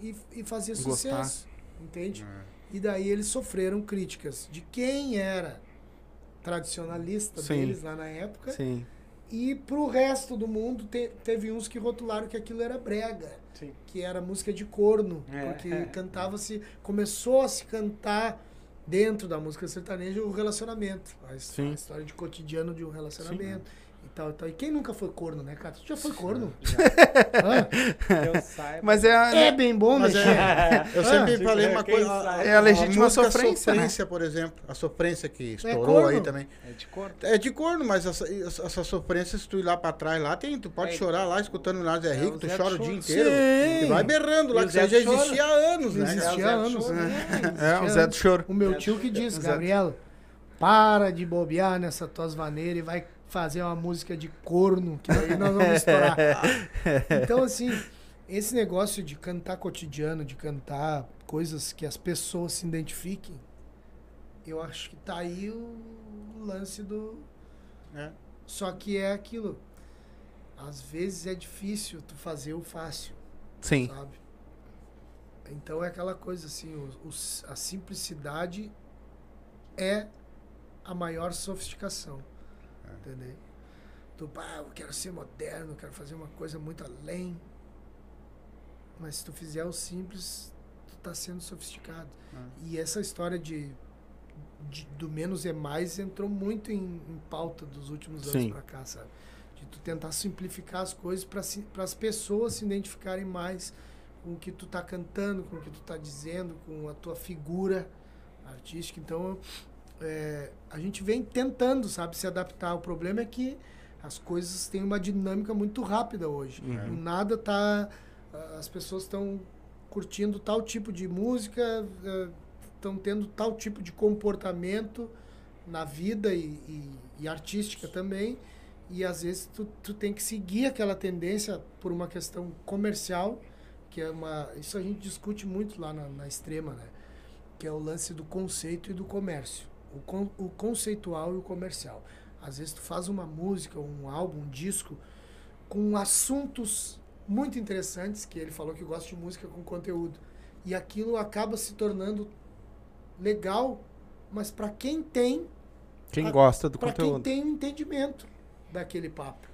e, e fazer Gostar. sucesso. Entende? É. E daí eles sofreram críticas de quem era tradicionalista Sim. deles lá na época. Sim. E pro resto do mundo te- teve uns que rotularam que aquilo era brega, Sim. que era música de corno, É, porque é. (laughs) cantava-se, começou a se cantar dentro da música sertaneja o relacionamento, a, his- a Sim. história de cotidiano de um relacionamento e tal, e tal. E quem nunca foi corno, né, cara? Tu já foi corno? Já. (laughs) Hã? Que eu saiba. Mas é a, É bem bom, Mas é, (laughs) eu sempre Ah, falei tipo, uma coisa. sabe. É a legítima música sofrência, né? sofrência, por exemplo. A sofrência que estourou corno. aí também. É de cor. É de corno, mas essa, essa, sofrência, se tu ir lá pra trás, lá tem, tu pode É. chorar lá, escutando o é É, Rico, tu chora o dia inteiro. Sim. E vai berrando lá, o que já chora. existia há anos, né? Existia É, o Zé há anos, né? É, Existia o Zé do. Choro. O meu tio que diz, Zé- Gabriel, para de bobear nessa tuas maneiras e vai fazer uma música de corno, que aí nós vamos estourar. (laughs) Então, assim, esse negócio de cantar cotidiano, de cantar coisas que as pessoas se identifiquem, eu acho que tá aí o lance do, É. Só que é aquilo. Às vezes é difícil tu fazer o fácil, Sim. sabe? Então é aquela coisa assim, o- o- a simplicidade é a maior sofisticação. Entendeu? Tu, pá, eu quero ser moderno, quero fazer uma coisa muito além. Mas se tu fizer o simples, tu tá sendo sofisticado. E essa história de, de- do menos é mais entrou muito em, em pauta dos últimos anos pra cá, sabe? De tu tentar simplificar as coisas para as pessoas se identificarem mais com o que tu tá cantando, com o que tu tá dizendo, com a tua figura artística. Então, é, a gente vem tentando, sabe, se adaptar. O problema é que as coisas têm uma dinâmica muito rápida hoje. Uhum. Nada tá as pessoas estão curtindo tal tipo de música, estão tendo tal tipo de comportamento na vida e, e, e artística também. E às vezes tu, tu tem que seguir aquela tendência por uma questão comercial, que é uma. Isso a gente discute muito lá na, na extrema, né? Que é o lance do conceito e do comércio. O, con, o conceitual e o comercial. Às vezes tu faz uma música, um álbum, um disco com assuntos muito interessantes, que ele falou que gosta de música com conteúdo. E aquilo acaba se tornando legal, mas para quem tem, Quem A- gosta do para quem conteúdo. tem entendimento daquele papo.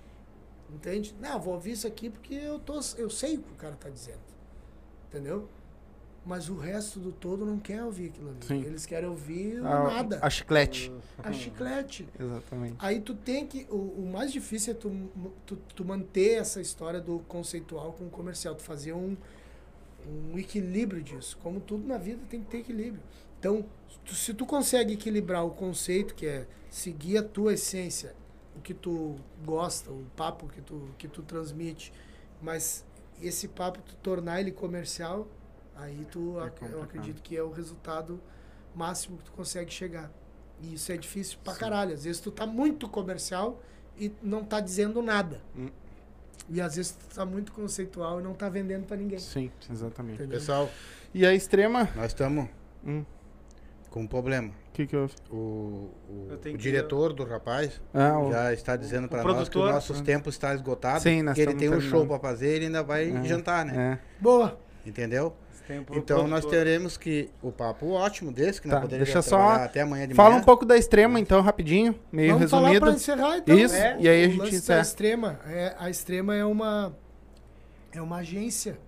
Entende? Não, vou ouvir isso aqui porque eu tô eu sei o que o cara tá dizendo. Entendeu? Mas o resto do todo não quer ouvir aquilo ali. Sim. Eles querem ouvir A, nada. a chiclete. A chiclete. Exatamente. Aí tu tem que. O, o mais difícil é tu, tu, tu manter essa história do conceitual com o comercial. Tu fazer um, um equilíbrio disso. Como tudo na vida tem que ter equilíbrio. Então, tu- se tu consegue equilibrar o conceito, que é seguir a tua essência, o que tu gosta, o papo que tu, que tu transmite, mas esse papo tu tornar ele comercial, aí tu É ac- eu acredito que é o resultado máximo que tu consegue chegar. E isso é difícil pra caralho. Às vezes tu tá muito comercial e não tá dizendo nada. Hum. E às vezes tu tá muito conceitual e não tá vendendo pra ninguém. Sim, exatamente. Entendeu? Pessoal, E a extrema? nós estamos Hum, com um problema. O que que houve? O, o, o que- diretor do rapaz Ah, o- já está dizendo para nós que produtor- os nossos tempos estão esgotados. Sim, nós que ele tem um terminando. show para fazer e ele ainda vai É, jantar, né? É. Boa. Entendeu? Um Então nós teremos que. O papo ótimo desse, que Tá, nós poderíamos deixa só- até amanhã de Fala manhã. um pouco da extrema, então, rapidinho, meio Vamos falar resumido. pra encerrar então. Isso, É, e aí a gente lance encerra. da Extrema, é, a Extrema é uma é uma agência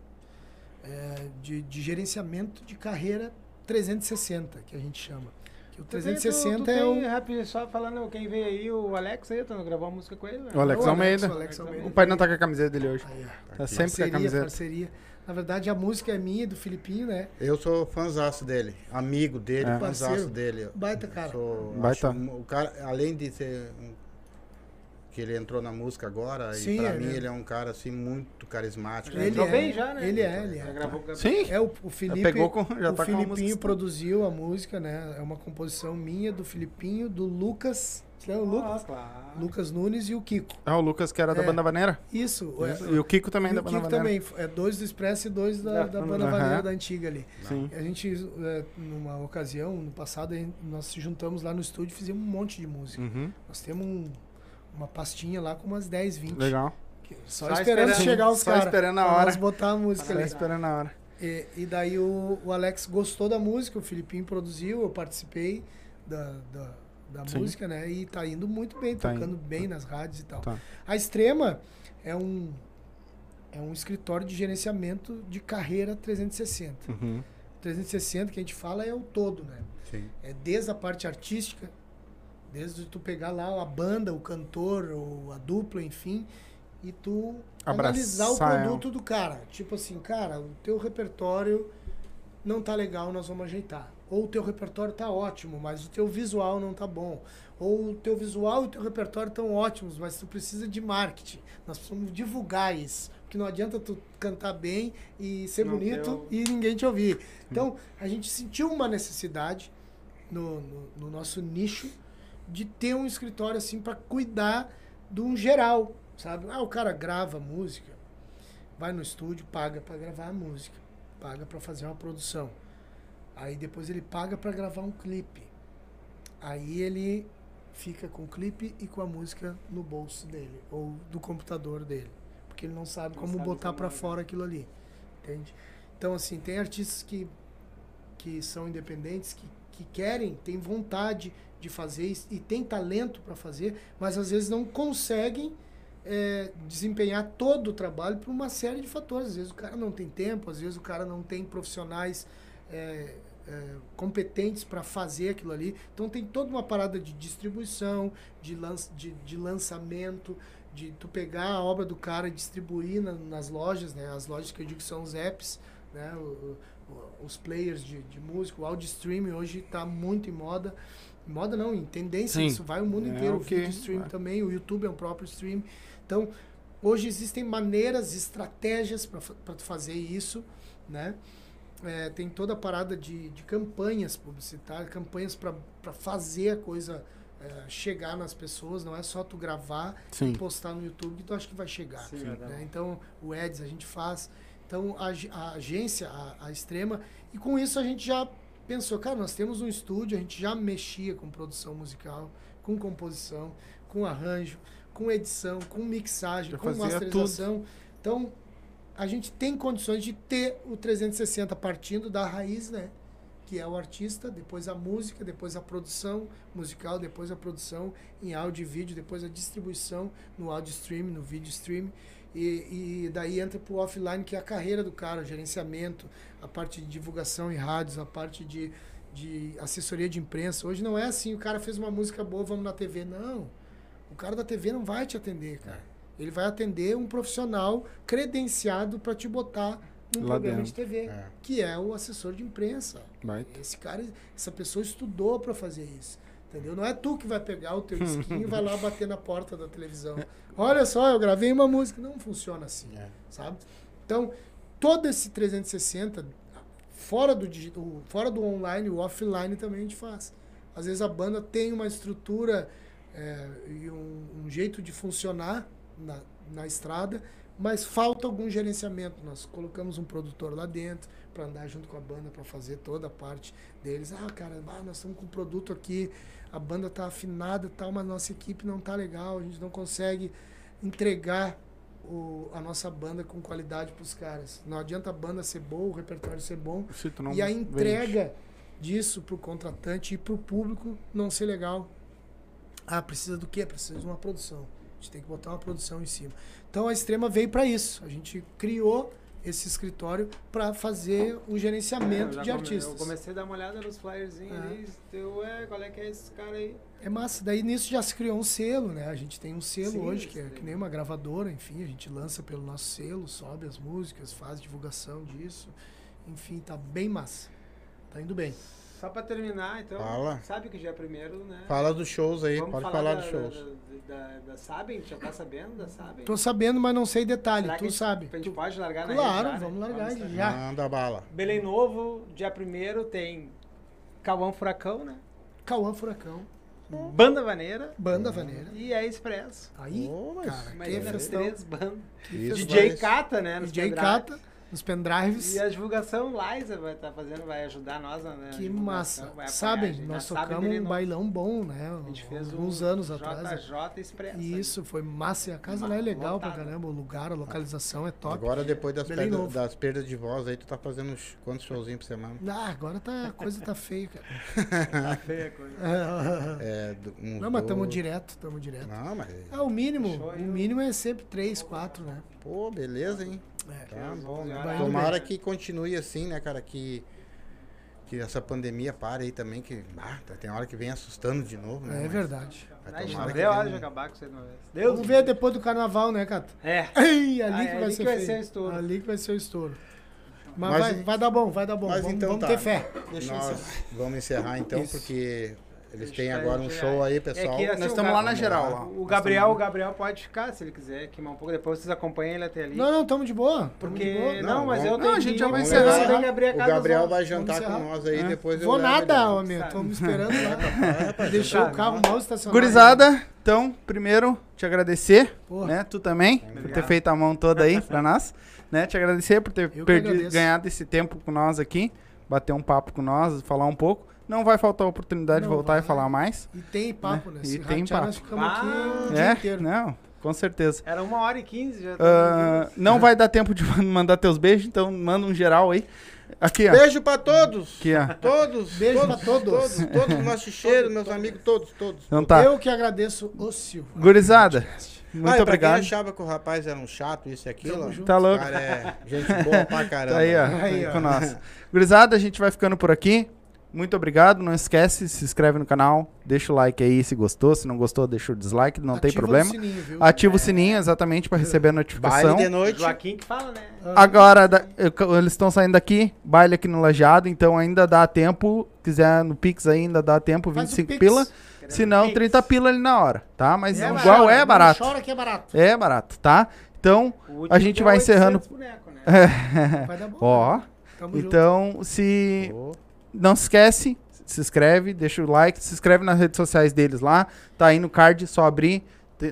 é, de, de gerenciamento de carreira 360, que a gente chama. Que o Tu tem- 360 tu, tu é o rápido, só falando, quem veio aí, o Alex aí, tu não gravou a música com ele? né? O Alex o Almeida. o Alex Almeida. O pai não tá com a camiseta dele hoje. Ó. Tá sempre com a camiseta. parceria. Na verdade, a música é minha, e do Filipinho, né? Eu sou fãzaço dele, amigo dele, É. fãzaço Parceiro. dele. Baita cara. Sou, Baita. acho o cara, além de ser um- que ele entrou na música agora, Sim, e pra é mim mesmo. ele é um cara assim muito carismático. Ele Ele entrou é, bem já, né? ele é, ele é. Já gravou com o Sim. É o, o Felipe. pegou com- já o tá com a Filipinho produziu a música, né? É uma composição minha, do Filipinho, do Lucas. Você lembra o Lucas? Ah, claro. Lucas Nunes e o Kiko. Ah, o Lucas, que era da É. Banda Vaneira. Isso. é- E o Kiko também e da o Banda Kiko Vaneira. também. É dois do Expresso e dois da, Da da Banda. Vaneira da antiga ali. Sim. A gente, é, numa ocasião, no passado, nós se juntamos lá no estúdio e fizemos um monte de música. Uhum. Nós temos um- uma pastinha lá com umas 10, 20. Legal. que- Só, Só esperando, esperando. chegar os Só caras. esperando a hora. Nós botar a música Só ali. esperando a hora. E, e daí o, o Alex gostou da música, o Filipinho produziu, eu participei da, da, da Sim. música, né? E tá indo muito bem, Tá tocando indo. bem nas rádios e tal. Tá. A Extrema é um, é um escritório de gerenciamento de carreira 360. Uhum. 360 que a gente fala é o todo, né? Sim. É desde a parte artística, desde tu pegar lá a banda, o cantor, ou a dupla, enfim, e tu analisar o Abraçar produto do cara. Tipo assim, cara, o teu repertório não tá legal, nós vamos ajeitar. Ou o teu repertório tá ótimo, mas o teu visual não tá bom. Ou o teu visual e o teu repertório estão ótimos, mas tu precisa de marketing. Nós precisamos divulgar isso. Porque não adianta tu cantar bem e ser Não bonito ter e ninguém te ouvir. Então, a gente sentiu uma necessidade no, no, no nosso nicho de ter um escritório assim para cuidar de um geral, sabe? Ah, o cara grava música, vai no estúdio, paga para gravar a música, paga para fazer uma produção. Aí depois ele paga para gravar um clipe. Aí ele fica com o clipe e com a música no bolso dele ou do computador dele, porque ele não sabe Não como sabe botar pra largar. fora aquilo ali, entende? Então assim tem artistas que que são independentes que, que querem, têm vontade de fazer isso e tem talento para fazer, mas às vezes não conseguem é, desempenhar todo o trabalho por uma série de fatores. Às vezes o cara não tem tempo, às vezes o cara não tem profissionais é, é, competentes para fazer aquilo ali. Então tem toda uma parada de distribuição, de, lan de, de lançamento, de tu pegar a obra do cara e distribuir na- nas lojas, né? As lojas que eu digo que são os apps, né? O- o- os players de, de música, o audio streaming hoje está muito em moda. Em moda não, em tendência, Sim. isso vai o mundo É inteiro. o O vídeo stream também, o YouTube é um próprio stream. Então, hoje existem maneiras, estratégias para tu fazer isso, né? É, tem toda a parada de, de campanhas publicitárias, campanhas para fazer a coisa é, chegar nas pessoas, não é só tu gravar Sim. e postar no YouTube que tu acha que vai chegar. Sim, né? Então, o Eds a gente faz. Então, a, a agência, a, a Extrema, e com isso a gente já pensou, cara, nós temos um estúdio, a gente já mexia com produção musical, com composição, com arranjo, com edição, com mixagem, Já com masterização. Então, a gente tem condições de ter o 360 partindo da raiz, né? Que é o artista, depois a música, depois a produção musical, depois a produção em áudio e vídeo, depois a distribuição no áudio stream, no vídeo stream. E, e daí entra pro offline, que é a carreira do cara, o gerenciamento, a parte de divulgação em rádios, a parte de, de assessoria de imprensa. Hoje não é assim, o cara fez uma música boa, vamos na TV. Não. O cara da TV não vai te atender, cara. Ele vai atender um profissional credenciado para te botar num Lá programa dentro. de TV, É. que é o assessor de imprensa. Baita. Esse cara, essa pessoa estudou para fazer isso. Entendeu? Não é tu que vai pegar o teu (laughs) skin e vai lá bater na porta da televisão. Olha só, eu gravei uma música. Não funciona assim, É. sabe? Então, todo esse 360, fora do, digi- o- fora do online, o offline também a gente faz. Às vezes a banda tem uma estrutura é, e um, um jeito de funcionar na, na estrada, mas falta algum gerenciamento. Nós colocamos um produtor lá dentro para andar junto com a banda, para fazer toda a parte deles. Ah, cara, ah, nós estamos com um produto aqui, a banda tá afinada tal, mas nossa equipe não tá legal, a gente não consegue entregar o, a nossa banda com qualidade para os caras. Não adianta a banda ser boa, o repertório ser bom, e a vende. entrega disso pro contratante e pro público não ser legal. Ah, precisa do quê? Precisa de uma produção. A gente tem que botar uma produção em cima. Então a Extrema veio para isso. A gente criou esse escritório para fazer o gerenciamento já de artistas. Eu comecei a dar uma olhada nos flyerzinhos É. ali. Deu, é, qual é que é esse cara aí? É massa. Daí nisso já se criou um selo, né? A gente tem um selo Sim, hoje, que é que nem uma gravadora, enfim, a gente lança pelo nosso selo, sobe as músicas, faz divulgação disso. Enfim, tá bem massa. Tá indo bem. Só pra terminar, então. Fala. Sabe que dia primeiro, né? Fala dos shows aí, Vamos pode falar, falar da, dos shows. Da, da, da, da Sabem? Já tá sabendo da Sabem? Tô sabendo, mas não sei detalhe. Será tu a gente- sabe. A gente Tu- pode largar na Claro, rede já, vamos né? largar Vamos já. Manda bala. Belém Novo, dia primeiro tem Cauã Furacão, né? Cauã Furacão, Banda Vaneira Banda Vaneira. e é Expresso. Aí, Ô, mas- cara, que festão. três bandas. Isso DJ Cata, né? DJ pendrive. Nos pendrives. E a divulgação Liza vai estar fazendo, vai ajudar nós, né? Que massa. Sabem, gente. nós tocamos um bailão bom, né? A gente fez Alguns um anos atrás. JJ Expresso. Isso, foi massa. E a casa lá é legal pra Lotado. caramba. O lugar, a localização é top. Agora, depois das, Novo. das perdas de voz aí, tu tá fazendo uns- quantos showzinhos por semana? Ah, agora tá, a coisa tá feia, cara. (laughs) Tá feia a coisa. (laughs) É, uns Não, mas tamo dois- direto, tamo direto. Não, mas. Ah, o mínimo, Show o mínimo é sempre três, quatro, né? Pô, beleza, hein? É. Tá bom, 11 né? Vai Tomara que continue assim, né, cara? Que, que essa pandemia pare aí também, que ah, tem hora que vem assustando de novo, né? É Mas- verdade. mas Ai, tomara não que deu hora de acabar com isso aí vez. Deus Vamos ver depois do carnaval, né, Cato? É. Ei, ali Ah, que é vai ali ser que vai ser o estouro. Ali que vai ser o estouro. Mas, Mas vai, vai dar bom, vai dar bom. Mas vamos então vamos tá. ter fé. Deixa eu Nós encerrar. vamos encerrar então, Isso. porque eles têm eu agora um show aí, É pessoal. que, assim, Nós o estamos lá na geral. Lá. O Gabriel, o Gabriel pode ficar se ele quiser queimar um pouco. Depois vocês acompanham ele até ali. Não, não, tamo de boa. tamo de porque. boa. Não, Não, mas eu vamos- tenho Não, a gente já vai encerrar. ver, tem que abrir a O casa Gabriel às vai jantar com nós aí, É. depois eu Vou nada, homem. Tô me esperando lá. (laughs) rapaz, Deixou o carro mal estacionado. Gurizada, então, primeiro, te agradecer, Porra. né? Tu também, por ter Obrigado. feito a mão toda aí pra nós, né? Te agradecer por ter perdido, ganhado esse tempo com nós aqui, bater um papo com nós, falar um pouco. Não vai faltar a oportunidade de Não voltar e vai. falar mais. E tem papo, né? E Se tem ratear, papo. Nós ficamos aqui Ah, o dia É, inteiro. não, com certeza. Era uma hora e quinze já. Ah, não vai dar tempo de (laughs) mandar teus beijos, então manda um geral aí. Aqui, ó. Beijo pra todos. Aqui, ó. Todos. Beijo todos, pra todos. Todos, todos os nossos cheiros, meus amigos, todos, todos. Então tá. Eu que agradeço o Silva. Gurizada, muito ah, e pra obrigado. quem achava que o rapaz era um chato, isso e aquilo. Tá louco? cara é gente boa pra caramba. (laughs) Tá aí, ó. Aí, aí ó. com nós. Gurizada, a gente vai ficando por aqui. Muito obrigado. Não esquece, se inscreve no canal. Deixa o like aí se gostou. Se não gostou, deixa o dislike. Não tem Ativa problema. O sininho, viu? Ativa o sininho exatamente para receber a notificação. Baile de noite. Joaquim que fala, né? Agora, da- eu- eles estão saindo daqui, baile aqui no Lajeado, então ainda dá tempo. Quiser no Pix ainda dá tempo, Faz o 25 Pix. pila. Se não, Pix. 30 pila ali na hora, tá? Mas É igual barato, é não barato. Chora que é barato. É barato, tá? Então, a gente deu vai 800 encerrando. boneco, né? (laughs) Vai dar bom. Ó, né? Então, se não se esquece, se inscreve, deixa o like, se inscreve nas redes sociais deles lá. Tá aí no card, só abrir.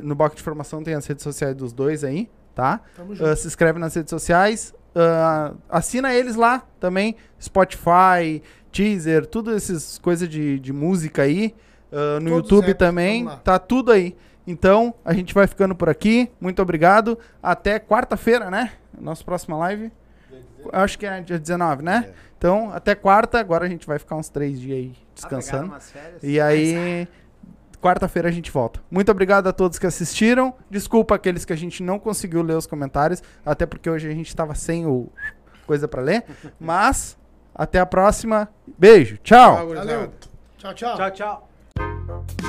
No box de informação tem as redes sociais dos dois aí, tá? Junto. se inscreve nas redes sociais. ah, assina eles lá também. Spotify, Teaser, tudo essas coisas de, de música aí. ah, no Todos os YouTube também. Tá tudo aí. Então, a gente vai ficando por aqui. Muito obrigado. Até quarta-feira, né? Nossa próxima live. Acho que é dia 19, né? É. Então, até quarta. Agora a gente vai ficar uns três dias aí Ah, descansando. umas férias. E aí, quarta-feira a gente volta. Muito obrigado a todos que assistiram. Desculpa aqueles que a gente não conseguiu ler os comentários, até porque hoje a gente estava sem o coisa para ler. (laughs) Mas até a próxima. Beijo. Tchau. Valeu. Tchau, tchau. Tchau, tchau.